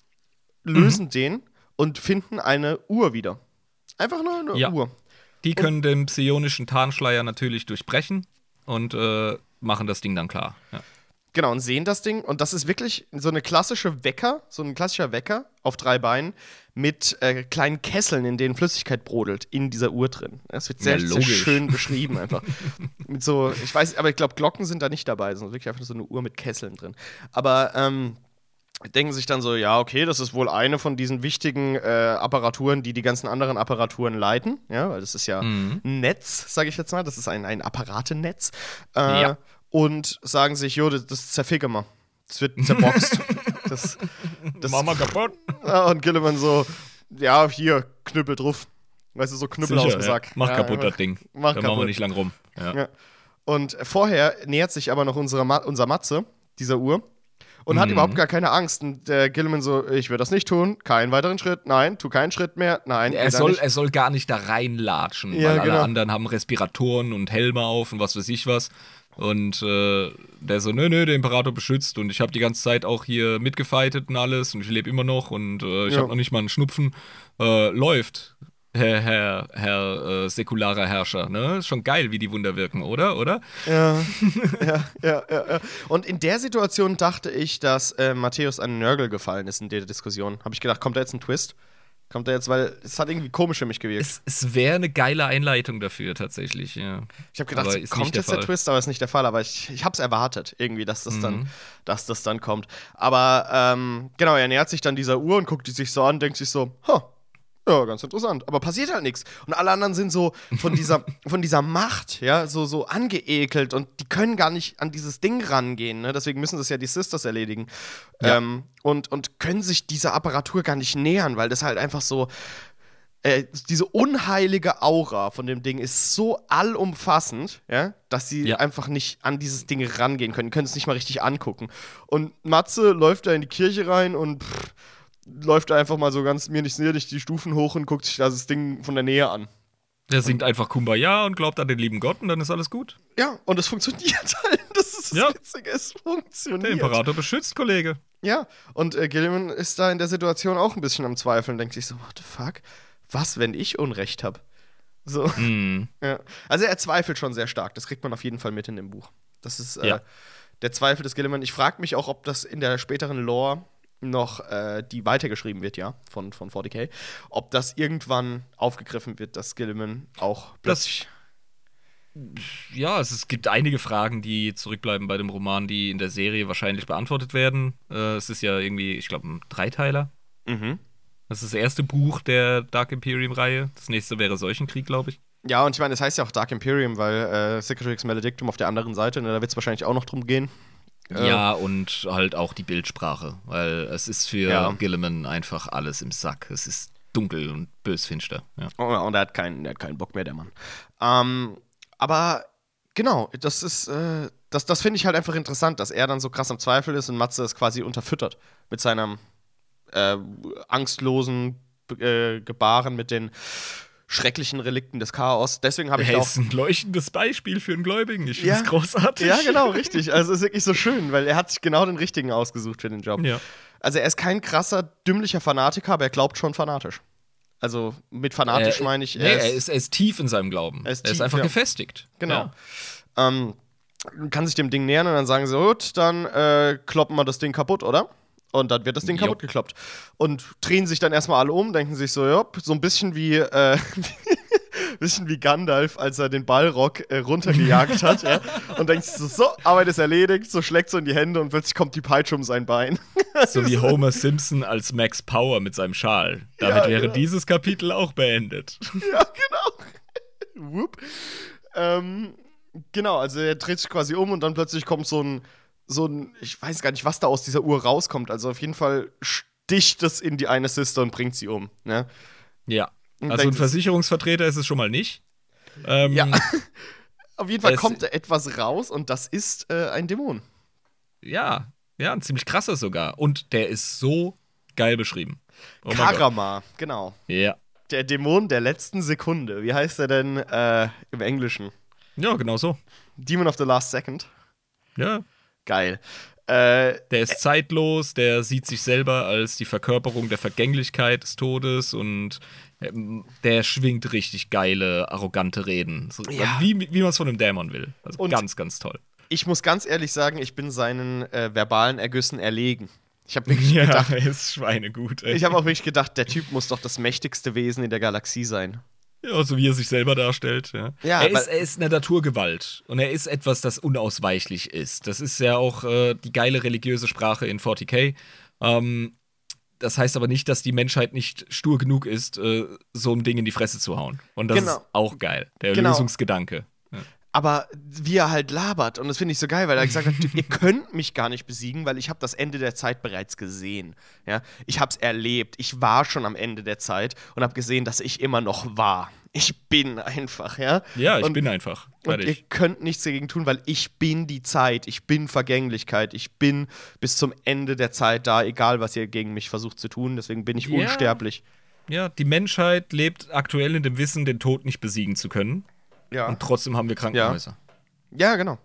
lösen Mhm. den und finden eine Uhr wieder. Einfach nur eine Ja. Uhr. Die können den psionischen Tarnschleier natürlich durchbrechen und äh, machen das Ding dann klar. Ja. Genau, und sehen das Ding. Und das ist wirklich so eine klassische Wecker, so ein klassischer Wecker auf drei Beinen mit äh, kleinen Kesseln, in denen Flüssigkeit brodelt, in dieser Uhr drin. Das wird sehr, Ja, sehr schön (laughs) beschrieben einfach. mit so, ich weiß, aber ich glaube, Glocken sind da nicht dabei, sondern wirklich einfach so eine Uhr mit Kesseln drin. Aber, ähm, denken sich dann so, ja, okay, das ist wohl eine von diesen wichtigen äh, Apparaturen, die die ganzen anderen Apparaturen leiten. Ja, weil das ist ja Mhm. ein Netz, sage ich jetzt mal. Das ist ein, ein Apparatenetz. Äh, Ja. Und sagen sich, jo, das, das zerficke mal. Das wird zerboxt. (laughs) das, das, Mama kaputt. Ja, und Gilliman so, ja, hier, Knüppel drauf. Weißt du, so Knüppel aus dem ja. Mach ja, kaputt einfach- das Ding. mach da machen wir kaputt. nicht lang rum. Ja. Ja. Und vorher nähert sich aber noch unsere Ma unser Matze, dieser Uhr, und hat Mhm. überhaupt gar keine Angst. Und der Gilliman so, ich will das nicht tun, keinen weiteren Schritt, nein, tu keinen Schritt mehr, nein. Er soll, er soll gar nicht da reinlatschen, Ja, weil alle genau. anderen haben Respiratoren und Helme auf und was weiß ich was. Und äh, der so, nö, nö, der Imperator beschützt und ich habe die ganze Zeit auch hier mitgefightet und alles und ich lebe immer noch und äh, ich Ja. habe noch nicht mal einen Schnupfen. Äh, läuft, Herr, Herr, Herr äh, säkularer Herrscher, ne? Ist schon geil, wie die Wunder wirken, oder? Oder? Ja, (laughs) ja, ja, ja, ja. Und in der Situation dachte ich, dass äh, Matthäus an Nörgel gefallen ist in der Diskussion. Habe ich gedacht, kommt da jetzt ein Twist? Kommt da jetzt, weil es hat irgendwie komisch für mich gewirkt. Es, es wäre eine geile Einleitung dafür, tatsächlich, ja. Ich habe gedacht, Aber ist kommt der jetzt der Fall. Twist, aber ist nicht der Fall. Aber ich, ich habe es erwartet, irgendwie, dass das, Mhm. dann, dass das dann kommt. Aber ähm, genau, er nähert sich dann dieser Uhr und guckt die sich so an, denkt sich so, ha, ja, ganz interessant. Aber passiert halt nichts. Und alle anderen sind so von dieser, (laughs) von dieser Macht, ja, so, so angeekelt und die können gar nicht an dieses Ding rangehen. Ne? Deswegen müssen das ja die Sisters erledigen. Ja. Ähm, und, und können sich dieser Apparatur gar nicht nähern, weil das halt einfach so äh, diese unheilige Aura von dem Ding ist so allumfassend, ja, dass sie Ja. einfach nicht an dieses Ding rangehen können, können es nicht mal richtig angucken. Und Matze läuft da in die Kirche rein und pff, läuft einfach mal so ganz mir nicht sehr die Stufen hoch und guckt sich das Ding von der Nähe an. Der singt einfach Kumbaya und glaubt an den lieben Gott und dann ist alles gut. Ja, und es funktioniert (laughs) halt. Das ist das Ja. Witzige, es funktioniert. Der Imperator beschützt, Kollege. Ja, und äh, Gilliman ist da in der Situation auch ein bisschen am Zweifeln, denkt sich so, what the fuck? Was, wenn ich Unrecht habe? So, Hm. (laughs) ja. Also er zweifelt schon sehr stark, das kriegt man auf jeden Fall mit in dem Buch. Das ist äh, Ja. der Zweifel des Gilliman. Ich frage mich auch, ob das in der späteren Lore noch, äh, die weitergeschrieben wird, ja, von, von 40k, ob das irgendwann aufgegriffen wird, dass Gilliman auch plötzlich. Ja, es, es gibt einige Fragen, die zurückbleiben bei dem Roman, die in der Serie wahrscheinlich beantwortet werden. Äh, es ist ja irgendwie, ich glaube, ein Dreiteiler. Mhm. Das ist das erste Buch der Dark Imperium-Reihe. Das nächste wäre Seuchenkrieg, glaube ich. Ja, und ich meine, das heißt ja auch Dark Imperium, weil äh, Cicatrix Maledictum auf der anderen Seite, ne, da wird es wahrscheinlich auch noch drum gehen. Äh, Ja, und halt auch die Bildsprache, weil es ist für Ja. Gilliman einfach alles im Sack. Es ist dunkel und bösfinster. Ja. Oh, und er hat keinen, er hat keinen Bock mehr, der Mann. Ähm, aber genau, das ist, äh, das, das finde ich halt einfach interessant, dass er dann so krass am Zweifel ist und Matze es quasi unterfüttert mit seinem äh, angstlosen äh, Gebaren, mit den schrecklichen Relikten des Chaos. Deswegen habe ich Er auch. ist ein leuchtendes Beispiel für einen Gläubigen. Ich finde Ja. es großartig. Ja, genau, (laughs) richtig. Also es ist wirklich so schön, weil er hat sich genau den richtigen ausgesucht für den Job. Ja. Also er ist kein krasser, dümmlicher Fanatiker, aber er glaubt schon fanatisch. Also mit fanatisch Äh, meine ich, nee, er, ist, er ist tief in seinem Glauben. Er ist er ist tief, einfach ja. gefestigt. Genau. Ja. Ähm, kann sich dem Ding nähern und dann sagen sie, gut, dann äh, kloppen wir das Ding kaputt, oder? Und dann wird das Ding Jo. kaputt gekloppt. Und drehen sich dann erstmal alle um, denken sich so, ja, so ein bisschen wie, äh, (laughs) bisschen wie Gandalf, als er den Ballrock äh, runtergejagt hat, ja. (laughs) Und denkt sich so, so, Arbeit ist erledigt, so schlägt so in die Hände und plötzlich kommt die Peitsche um sein Bein. So wie Homer Simpson als Max Power mit seinem Schal. Damit Ja, wäre ja. dieses Kapitel auch beendet. ja, genau. (laughs) Whoop. Ähm, genau, also er dreht sich quasi um und dann plötzlich kommt so ein, so ein, ich weiß gar nicht, was da aus dieser Uhr rauskommt. Also auf jeden Fall sticht es in die eine Sister und bringt sie um. Ne? Ja. Und Also ein Versicherungsvertreter ist es schon mal nicht. Ähm, Ja. (laughs) Auf jeden Fall kommt da etwas raus und das ist äh, ein Dämon. ja, ja, ein ziemlich krasser sogar. Und der ist so geil beschrieben. Oh. Karama, genau. Ja. Der Dämon der letzten Sekunde. Wie heißt er denn äh, im Englischen? Ja, genau so. Demon of the Last Second. Ja. Geil. Äh, Der ist zeitlos, der sieht sich selber als die Verkörperung der Vergänglichkeit des Todes und ähm, der schwingt richtig geile, arrogante Reden. So, Ja. Wie, wie man es von einem Dämon will. Also Und- ganz, ganz toll. ich muss ganz ehrlich sagen, ich bin seinen äh, verbalen Ergüssen erlegen. Ich habe wirklich (laughs) Ja, gedacht, er ist schweinegut. Ey. ich habe auch wirklich gedacht, der Typ muss doch das mächtigste Wesen in der Galaxie sein. Ja, so wie er sich selber darstellt. Ja. Ja, er, ist, er ist eine Naturgewalt und er ist etwas, das unausweichlich ist. Das ist ja auch äh, die geile religiöse Sprache in 40k. Ähm, das heißt aber nicht, dass die Menschheit nicht stur genug ist, äh, so ein Ding in die Fresse zu hauen. Und das Genau. ist auch geil. Der Genau. Lösungsgedanke. Aber wie er halt labert, und das finde ich so geil, weil er gesagt hat, ihr (laughs) könnt mich gar nicht besiegen, weil ich habe das Ende der Zeit bereits gesehen. Ja? Ich habe es erlebt. Ich war schon am Ende der Zeit und habe gesehen, dass ich immer noch war. Ich bin einfach, ja. Ja, ich und, bin einfach. Und ihr Fertig. könnt nichts dagegen tun, weil ich bin die Zeit, ich bin Vergänglichkeit, ich bin bis zum Ende der Zeit da, egal was ihr gegen mich versucht zu tun. Deswegen bin ich Ja. unsterblich. Ja, die Menschheit lebt aktuell in dem Wissen, den Tod nicht besiegen zu können. Ja. Und trotzdem haben wir Krankenhäuser. Ja, genau.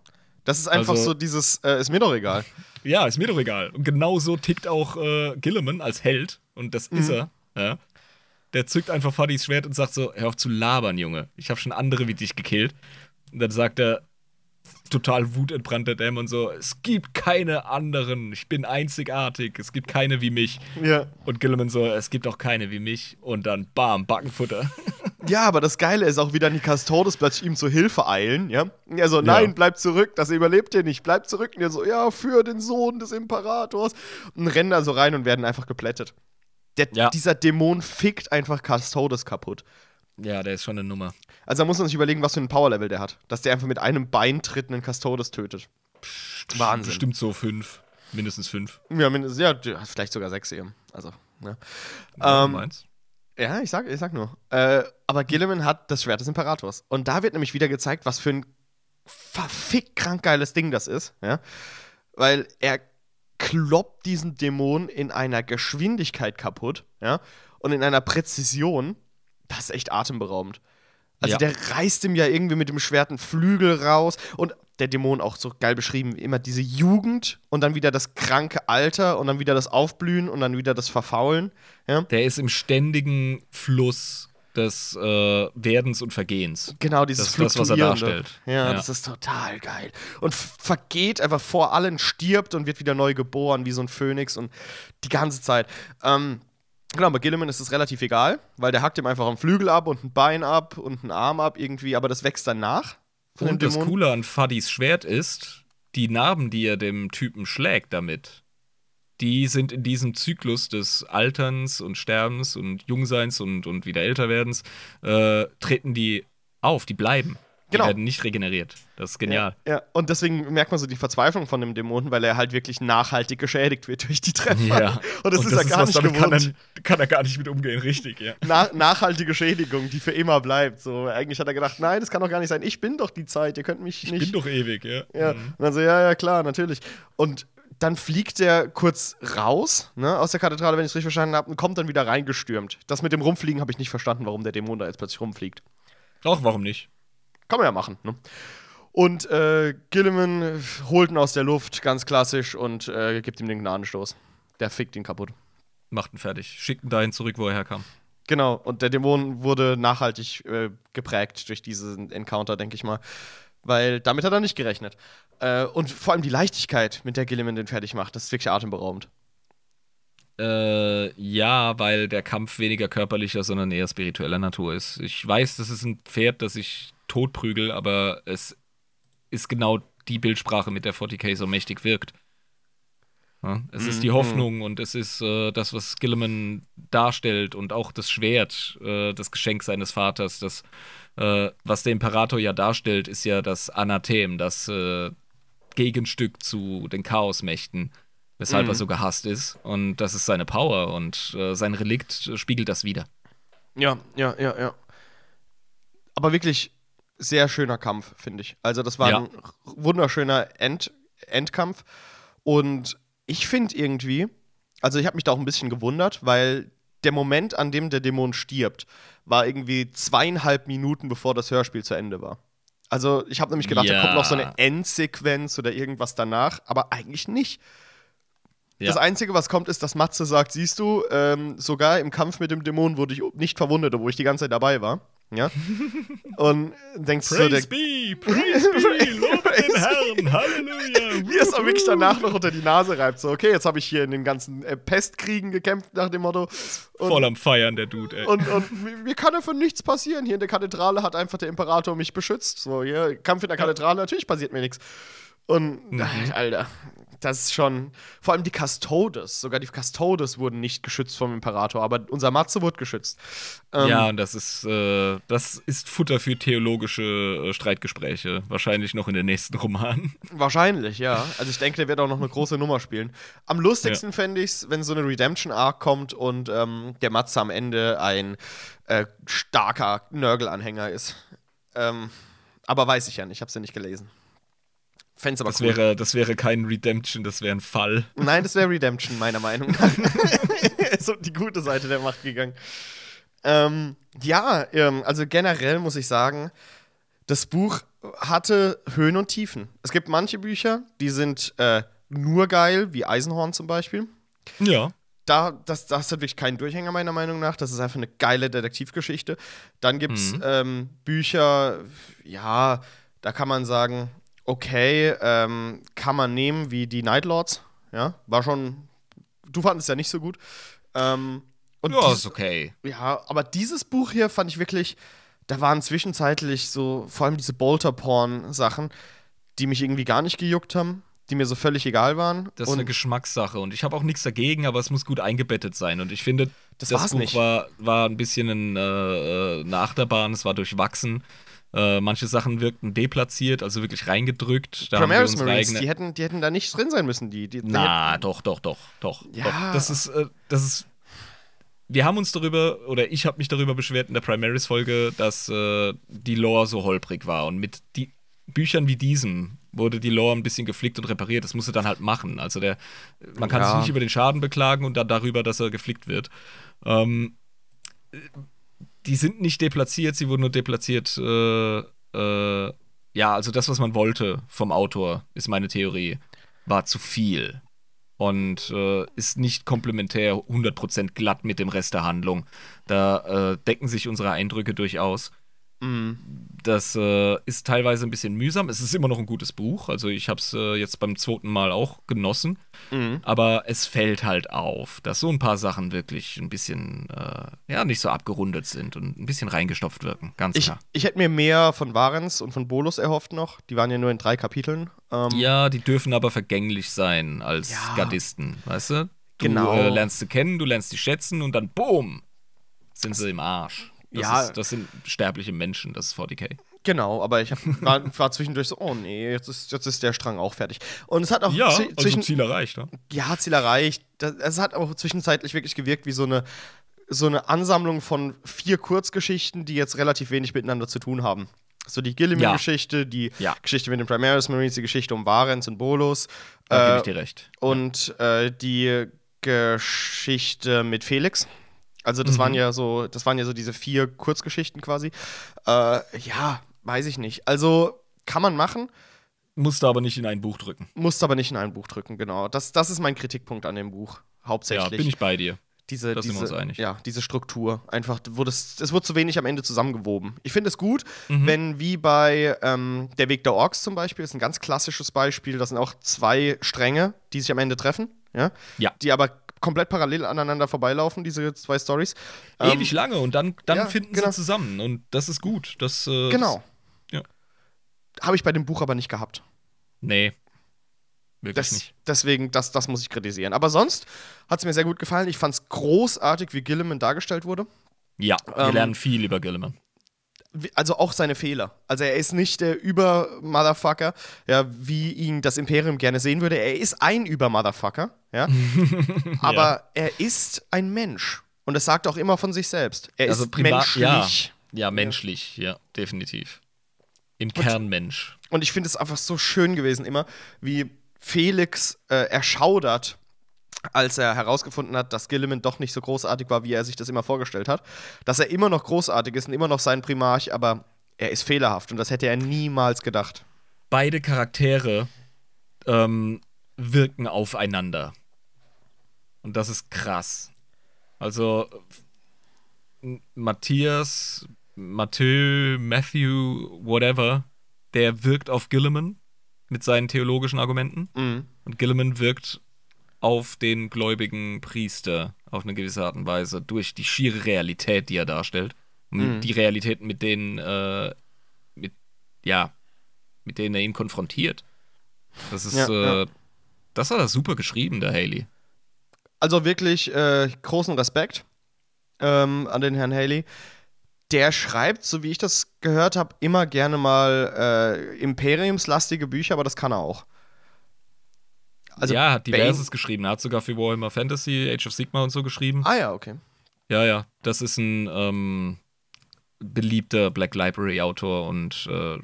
Das ist einfach Also- so dieses, äh, ist mir doch egal. (laughs) Ja, ist mir doch egal. Und genau so tickt auch äh, Gilliman als Held. Und das ist er. Ja. Der zückt einfach Fadis Schwert und sagt so: Hör auf zu labern, Junge. Ich habe schon andere wie dich gekillt. Und dann sagt er, total wutentbrannt der Dämon so: Es gibt keine anderen. Ich bin einzigartig. Es gibt keine wie mich. Ja. Und Gilliman so: Es gibt auch keine wie mich. Und dann, bam, Backenfutter. (laughs) Ja, aber das Geile ist auch, wie dann die Custodes plötzlich ihm zur Hilfe eilen, ja. Er so, nein, Ja. bleib zurück, das überlebt ihr nicht, bleib zurück. Und er so, ja, für den Sohn des Imperators. Und rennen da so rein und werden einfach geplättet. Der, Ja. Dieser Dämon fickt einfach Custodes kaputt. ja, der ist schon eine Nummer. Also da muss man sich überlegen, was für ein Powerlevel der hat. Dass der einfach mit einem Beintritt einen Custodes tötet. Wahnsinn. Bestimmt so fünf. Mindestens fünf. Ja, mindestens, ja, vielleicht sogar sechs eben. Also, ne. Ja, Ähm, meins. Ja, ich sag, ich sag nur. Äh, aber Gilliman hat das Schwert des Imperators. Und da wird nämlich wieder gezeigt, was für ein verfickt krank geiles Ding das ist. Ja? Weil er kloppt diesen Dämon in einer Geschwindigkeit kaputt. Ja? Und in einer Präzision, das ist echt atemberaubend. Also ja. der reißt ihm ja irgendwie mit dem Schwert einen Flügel raus und der Dämon auch so geil beschrieben, immer diese Jugend und dann wieder das kranke Alter und dann wieder das Aufblühen und dann wieder das Verfaulen. Ja? Der ist im ständigen Fluss des äh, Werdens und Vergehens. Genau, dieses das, das, was er darstellt. Ja, ja, das ist total geil. Und vergeht einfach vor allen, stirbt und wird wieder neu geboren, wie so ein Phönix und die ganze Zeit. Ähm, genau, bei Gilliman ist es relativ egal, weil der hackt ihm einfach einen Flügel ab und ein Bein ab und einen Arm ab irgendwie, aber das wächst dann nach. Und das Coole an Fadis Schwert ist, die Narben, die er dem Typen schlägt damit, die sind in diesem Zyklus des Alterns und Sterbens und Jungseins und, und wieder Älterwerdens, äh, treten die auf, die bleiben. Die genau. werden nicht regeneriert. Das ist genial. Ja, ja, und deswegen merkt man so die Verzweiflung von dem Dämonen, weil er halt wirklich nachhaltig geschädigt wird durch die Treffer. Ja. Und das und ist das er gar ist nicht gewohnt. Kann er, kann er, gar nicht mit umgehen, richtig, ja. Na, nachhaltige Schädigung, die für immer bleibt. So, eigentlich hat er gedacht, nein, das kann doch gar nicht sein. Ich bin doch die Zeit, ihr könnt mich nicht. Ich bin doch ewig, ja. Ja, mhm. und dann so, ja, ja, klar, natürlich. Und dann fliegt er kurz raus ne, aus der Kathedrale, wenn ich es richtig verstanden habe, und kommt dann wieder reingestürmt. Das mit dem Rumfliegen habe ich nicht verstanden, warum der Dämon da jetzt plötzlich rumfliegt. Auch warum nicht? Kann man ja machen. Ne? Und äh, Gilliman holt ihn aus der Luft, ganz klassisch, und äh, gibt ihm den Gnadenstoß. Der fickt ihn kaputt. Macht ihn fertig. Schickt ihn dahin zurück, wo er herkam. Genau, und der Dämon wurde nachhaltig äh, geprägt durch diesen Encounter, denke ich mal weil damit hat er nicht gerechnet. Äh, und vor allem die Leichtigkeit, mit der Gilliman den fertig macht, das ist wirklich atemberaubend. Äh, ja, weil der Kampf weniger körperlicher, sondern eher spiritueller Natur ist. Ich weiß, das ist ein Pferd, das ich totprügel, aber es ist genau die Bildsprache, mit der 40k so mächtig wirkt. Ja, es ist die mhm. Hoffnung und es ist äh, das, was Gilliman darstellt und auch das Schwert, äh, das Geschenk seines Vaters, das äh, was der Imperator ja darstellt, ist ja das Anathem, das äh, Gegenstück zu den Chaosmächten, weshalb mhm. er so gehasst ist. Und das ist seine Power und äh, sein Relikt spiegelt das wieder. Ja, ja, ja, ja. Aber wirklich sehr schöner Kampf, finde ich. Also, das war ja. ein wunderschöner End Endkampf. Und ich finde irgendwie, also ich habe mich da auch ein bisschen gewundert, weil der Moment, an dem der Dämon stirbt, war irgendwie zweieinhalb Minuten, bevor das Hörspiel zu Ende war. Also ich habe nämlich gedacht, ja. da kommt noch so eine Endsequenz oder irgendwas danach, aber eigentlich nicht. Ja. Das Einzige, was kommt, ist, dass Matze sagt, siehst du, ähm, sogar im Kampf mit dem Dämon wurde ich nicht verwundet, obwohl ich die ganze Zeit dabei war. Ja. Und denkst praise so, der be, praise be, lobe den Herrn, Halleluja. Wie es auch wirklich danach noch unter die Nase reibt. So, okay, jetzt habe ich hier in den ganzen äh, Pestkriegen gekämpft, nach dem Motto. Und, Voll am Feiern, der Dude, ey. Und, und mir kann dafür nichts passieren. Hier in der Kathedrale hat einfach der Imperator mich beschützt. So, hier, Kampf in der Kathedrale, natürlich passiert mir nichts. Und, mhm. Alter, das ist schon. Vor allem die Custodes, sogar die Custodes wurden nicht geschützt vom Imperator, aber unser Matze wurde geschützt. Ähm, ja, und das ist, äh, das ist Futter für theologische äh, Streitgespräche. Wahrscheinlich noch in den nächsten Romanen. (laughs) Wahrscheinlich, ja. Also ich denke, der wird auch noch eine große Nummer spielen. Am lustigsten ja. fände ich es, wenn so eine Redemption-Arc kommt und ähm, der Matze am Ende ein äh, starker Nörgel-Anhänger ist. Ähm, aber weiß ich ja nicht, ich habe es ja nicht gelesen. Fände aber das cool. Wäre, das wäre kein Redemption, das wäre ein Fall. Nein, das wäre Redemption, meiner Meinung nach. (laughs) (laughs) so die gute Seite der Macht gegangen. Ähm, ja, ähm, also generell muss ich sagen, das Buch hatte Höhen und Tiefen. Es gibt manche Bücher, die sind äh, nur geil, wie Eisenhorn zum Beispiel. Ja. Da, das, das hat wirklich keinen Durchhänger, meiner Meinung nach. Das ist einfach eine geile Detektivgeschichte. Dann gibt es mhm. ähm, Bücher, ja, da kann man sagen, okay, ähm, kann man nehmen wie die Night Lords. Ja, war schon. Du fandest es ja nicht so gut. Ähm, und ja, dies, ist okay. Ja, aber dieses Buch hier fand ich wirklich. Da waren zwischenzeitlich so, vor allem diese Bolter-Porn-Sachen, die mich irgendwie gar nicht gejuckt haben, die mir so völlig egal waren. Das ist und eine Geschmackssache und ich habe auch nichts dagegen, aber es muss gut eingebettet sein. Und ich finde, das, das Buch nicht. War, war ein bisschen ein, äh, eine Achterbahn, es war durchwachsen. Äh, manche Sachen wirkten deplatziert, also wirklich reingedrückt. Da Primaris Marines, die hätten, die hätten da nicht drin sein müssen. Die, die, Na, hätten... doch, doch, doch, doch. Ja. Doch. Das ist, äh, das ist. Wir haben uns darüber, oder ich habe mich darüber beschwert in der Primaris-Folge, dass äh, die Lore so holprig war. Und mit die Büchern wie diesem wurde die Lore ein bisschen geflickt und repariert. Das musste dann halt machen. Also der, man kann ja. sich nicht über den Schaden beklagen und dann darüber, dass er geflickt wird. Ähm, die sind nicht deplatziert, sie wurden nur deplatziert. Äh, äh, ja, also das, was man wollte vom Autor, ist meine Theorie, war zu viel. Und äh, ist nicht komplementär 100% glatt mit dem Rest der Handlung. Da äh, decken sich unsere Eindrücke durchaus. Mhm. Das äh, ist teilweise ein bisschen mühsam. Es ist immer noch ein gutes Buch. Also ich habe es äh, jetzt beim zweiten Mal auch genossen. Mhm. Aber es fällt halt auf, dass so ein paar Sachen wirklich ein bisschen, äh, ja, nicht so abgerundet sind und ein bisschen reingestopft wirken. Ganz ich, klar. Ich hätte mir mehr von Varens und von Bolus erhofft noch. Die waren ja nur in drei Kapiteln. Ähm ja, die dürfen aber vergänglich sein als ja. Gardisten, weißt du? Du genau. äh, lernst sie kennen, du lernst sie schätzen und dann BOOM! Sind sie im Arsch. Das, ja. ist, das sind sterbliche Menschen, das ist 40k. Genau, aber ich hab, war, war, zwischendurch so, oh nee, jetzt ist, jetzt ist der Strang auch fertig. Und es hat auch ja, also zwischen, Ziel erreicht, ne? Ja, Ziel erreicht. Das, es hat auch zwischenzeitlich wirklich gewirkt wie so eine, so eine Ansammlung von vier Kurzgeschichten, die jetzt relativ wenig miteinander zu tun haben. So die Gilliman-Geschichte, ja. die ja. Geschichte mit den Primaris Marines, die Geschichte um Varens und Bolos. Da äh, gebe ich dir recht. Und äh, die Geschichte mit Felix. Also das mhm. waren ja so, das waren ja so diese vier Kurzgeschichten quasi. Äh, ja, weiß ich nicht. Also kann man machen. Musste aber nicht in ein Buch drücken. Musste aber nicht in ein Buch drücken, genau. Das, das ist mein Kritikpunkt an dem Buch, hauptsächlich. Ja, bin ich bei dir. Diese, das diese, sind wir uns einig. Ja, diese Struktur. Einfach, wurde es, es wurde zu wenig am Ende zusammengewoben. Ich finde es gut, mhm. wenn wie bei ähm, Der Weg der Orks zum Beispiel, ist ein ganz klassisches Beispiel, das sind auch zwei Stränge, die sich am Ende treffen, ja, ja. die aber komplett parallel aneinander vorbeilaufen, diese zwei Stories. Ewig ähm, lange und dann, dann ja, finden genau. sie zusammen und das ist gut. Das, äh, genau. Das, ja. Habe ich bei dem Buch aber nicht gehabt. Nee. Wirklich das, nicht. Deswegen, das, das muss ich kritisieren. Aber sonst hat es mir sehr gut gefallen. Ich fand es großartig, wie Gilliman dargestellt wurde. Ja, wir ähm, lernen viel über Gilliman also auch seine Fehler. Also er ist nicht der Über-Motherfucker, ja, wie ihn das Imperium gerne sehen würde. Er ist ein Über-Motherfucker, ja. (laughs) Aber ja. er ist ein Mensch. Und das sagt auch immer von sich selbst. Er also ist menschlich. Ja, ja menschlich, ja. definitiv. Im Kern Mensch. Und ich finde es einfach so schön gewesen, immer, wie Felix äh, erschaudert als er herausgefunden hat, dass Gilliman doch nicht so großartig war, wie er sich das immer vorgestellt hat. Dass er immer noch großartig ist und immer noch sein Primarch, aber er ist fehlerhaft und das hätte er niemals gedacht. Beide Charaktere ähm, wirken aufeinander. Und das ist krass. Also Matthias, Mathieu, Matthew, whatever, der wirkt auf Gilliman mit seinen theologischen Argumenten. Mhm. Und Gilliman wirkt auf den gläubigen Priester auf eine gewisse Art und Weise durch die schiere Realität, die er darstellt. Mhm. Die Realität, mit denen, äh, mit, ja, mit denen er ihn konfrontiert. Das ist, ja, äh, ja. das hat er super geschrieben, der Haley. Also wirklich äh, großen Respekt ähm, an den Herrn Haley. Der schreibt, so wie ich das gehört habe, immer gerne mal äh, imperiumslastige Bücher, aber das kann er auch. Also ja, hat diverses Bane? geschrieben. Er hat sogar für Warhammer Fantasy, Age of Sigma und so geschrieben. Ah ja, okay. Ja, ja. Das ist ein ähm, beliebter Black Library Autor und äh,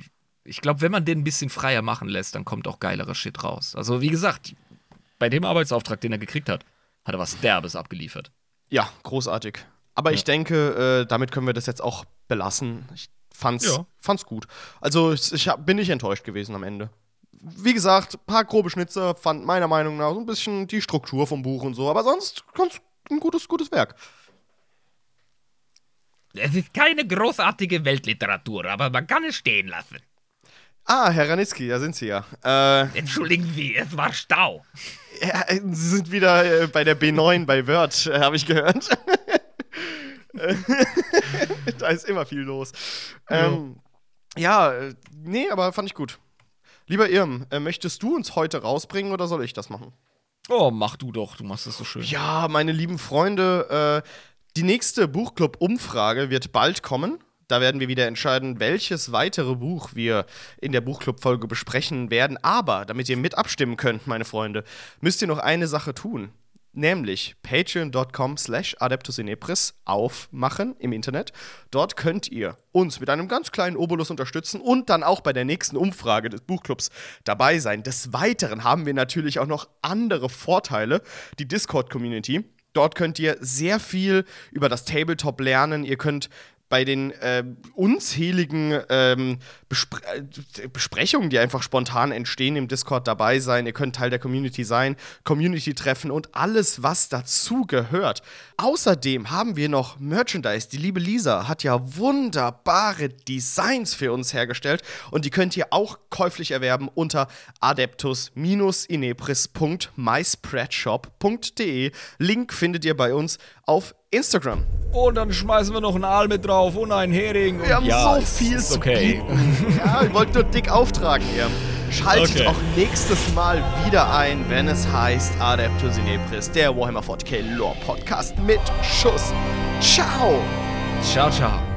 ich glaube, wenn man den ein bisschen freier machen lässt, dann kommt auch geilerer Shit raus. Also wie gesagt, bei dem Arbeitsauftrag, den er gekriegt hat, hat er was Derbes abgeliefert. Ja, großartig. Aber ja. ich denke, äh, damit können wir das jetzt auch belassen. Ich fand's, ja. fand's gut. Also ich, ich hab, bin nicht enttäuscht gewesen am Ende wie gesagt, ein paar grobe Schnitzer fand meiner Meinung nach so ein bisschen die Struktur vom Buch und so, aber sonst ganz ein gutes, gutes Werk. Es ist keine großartige Weltliteratur, aber man kann es stehen lassen. Ah, Herr Ranitzky, da sind Sie ja. Äh, Entschuldigen Sie, es war Stau. Ja, Sie sind wieder äh, bei der B9 bei Word, äh, habe ich gehört. (laughs) da ist immer viel los. Ähm, ja. ja, nee, aber fand ich gut. Lieber Irm, äh, möchtest du uns heute rausbringen oder soll ich das machen? Oh, mach du doch, du machst es so schön. Ja, meine lieben Freunde, äh, die nächste Buchclub-Umfrage wird bald kommen. Da werden wir wieder entscheiden, welches weitere Buch wir in der Buchclub-Folge besprechen werden. Aber damit ihr mit abstimmen könnt, meine Freunde, müsst ihr noch eine Sache tun nämlich patreon.com slash adeptusinepris aufmachen im Internet. Dort könnt ihr uns mit einem ganz kleinen Obolus unterstützen und dann auch bei der nächsten Umfrage des Buchclubs dabei sein. Des Weiteren haben wir natürlich auch noch andere Vorteile. Die Discord-Community. Dort könnt ihr sehr viel über das Tabletop lernen. Ihr könnt bei den äh, unzähligen ähm, Bespre äh, Besprechungen, die einfach spontan entstehen, im Discord dabei sein. Ihr könnt Teil der Community sein, Community-Treffen und alles, was dazu gehört. Außerdem haben wir noch Merchandise. Die liebe Lisa hat ja wunderbare Designs für uns hergestellt und die könnt ihr auch käuflich erwerben unter adeptus-inepris.myspreadshop.de. Link findet ihr bei uns auf Instagram. Und dann schmeißen wir noch einen Aal mit drauf und einen Hering. Wir haben ja, so viel zu okay. bieten. ja, ich wollte nur dick auftragen hier. Schaltet okay. auch nächstes Mal wieder ein, wenn es heißt Adeptus Inepris, der Warhammer 40k Lore Podcast mit Schuss. Ciao. Ciao, ciao.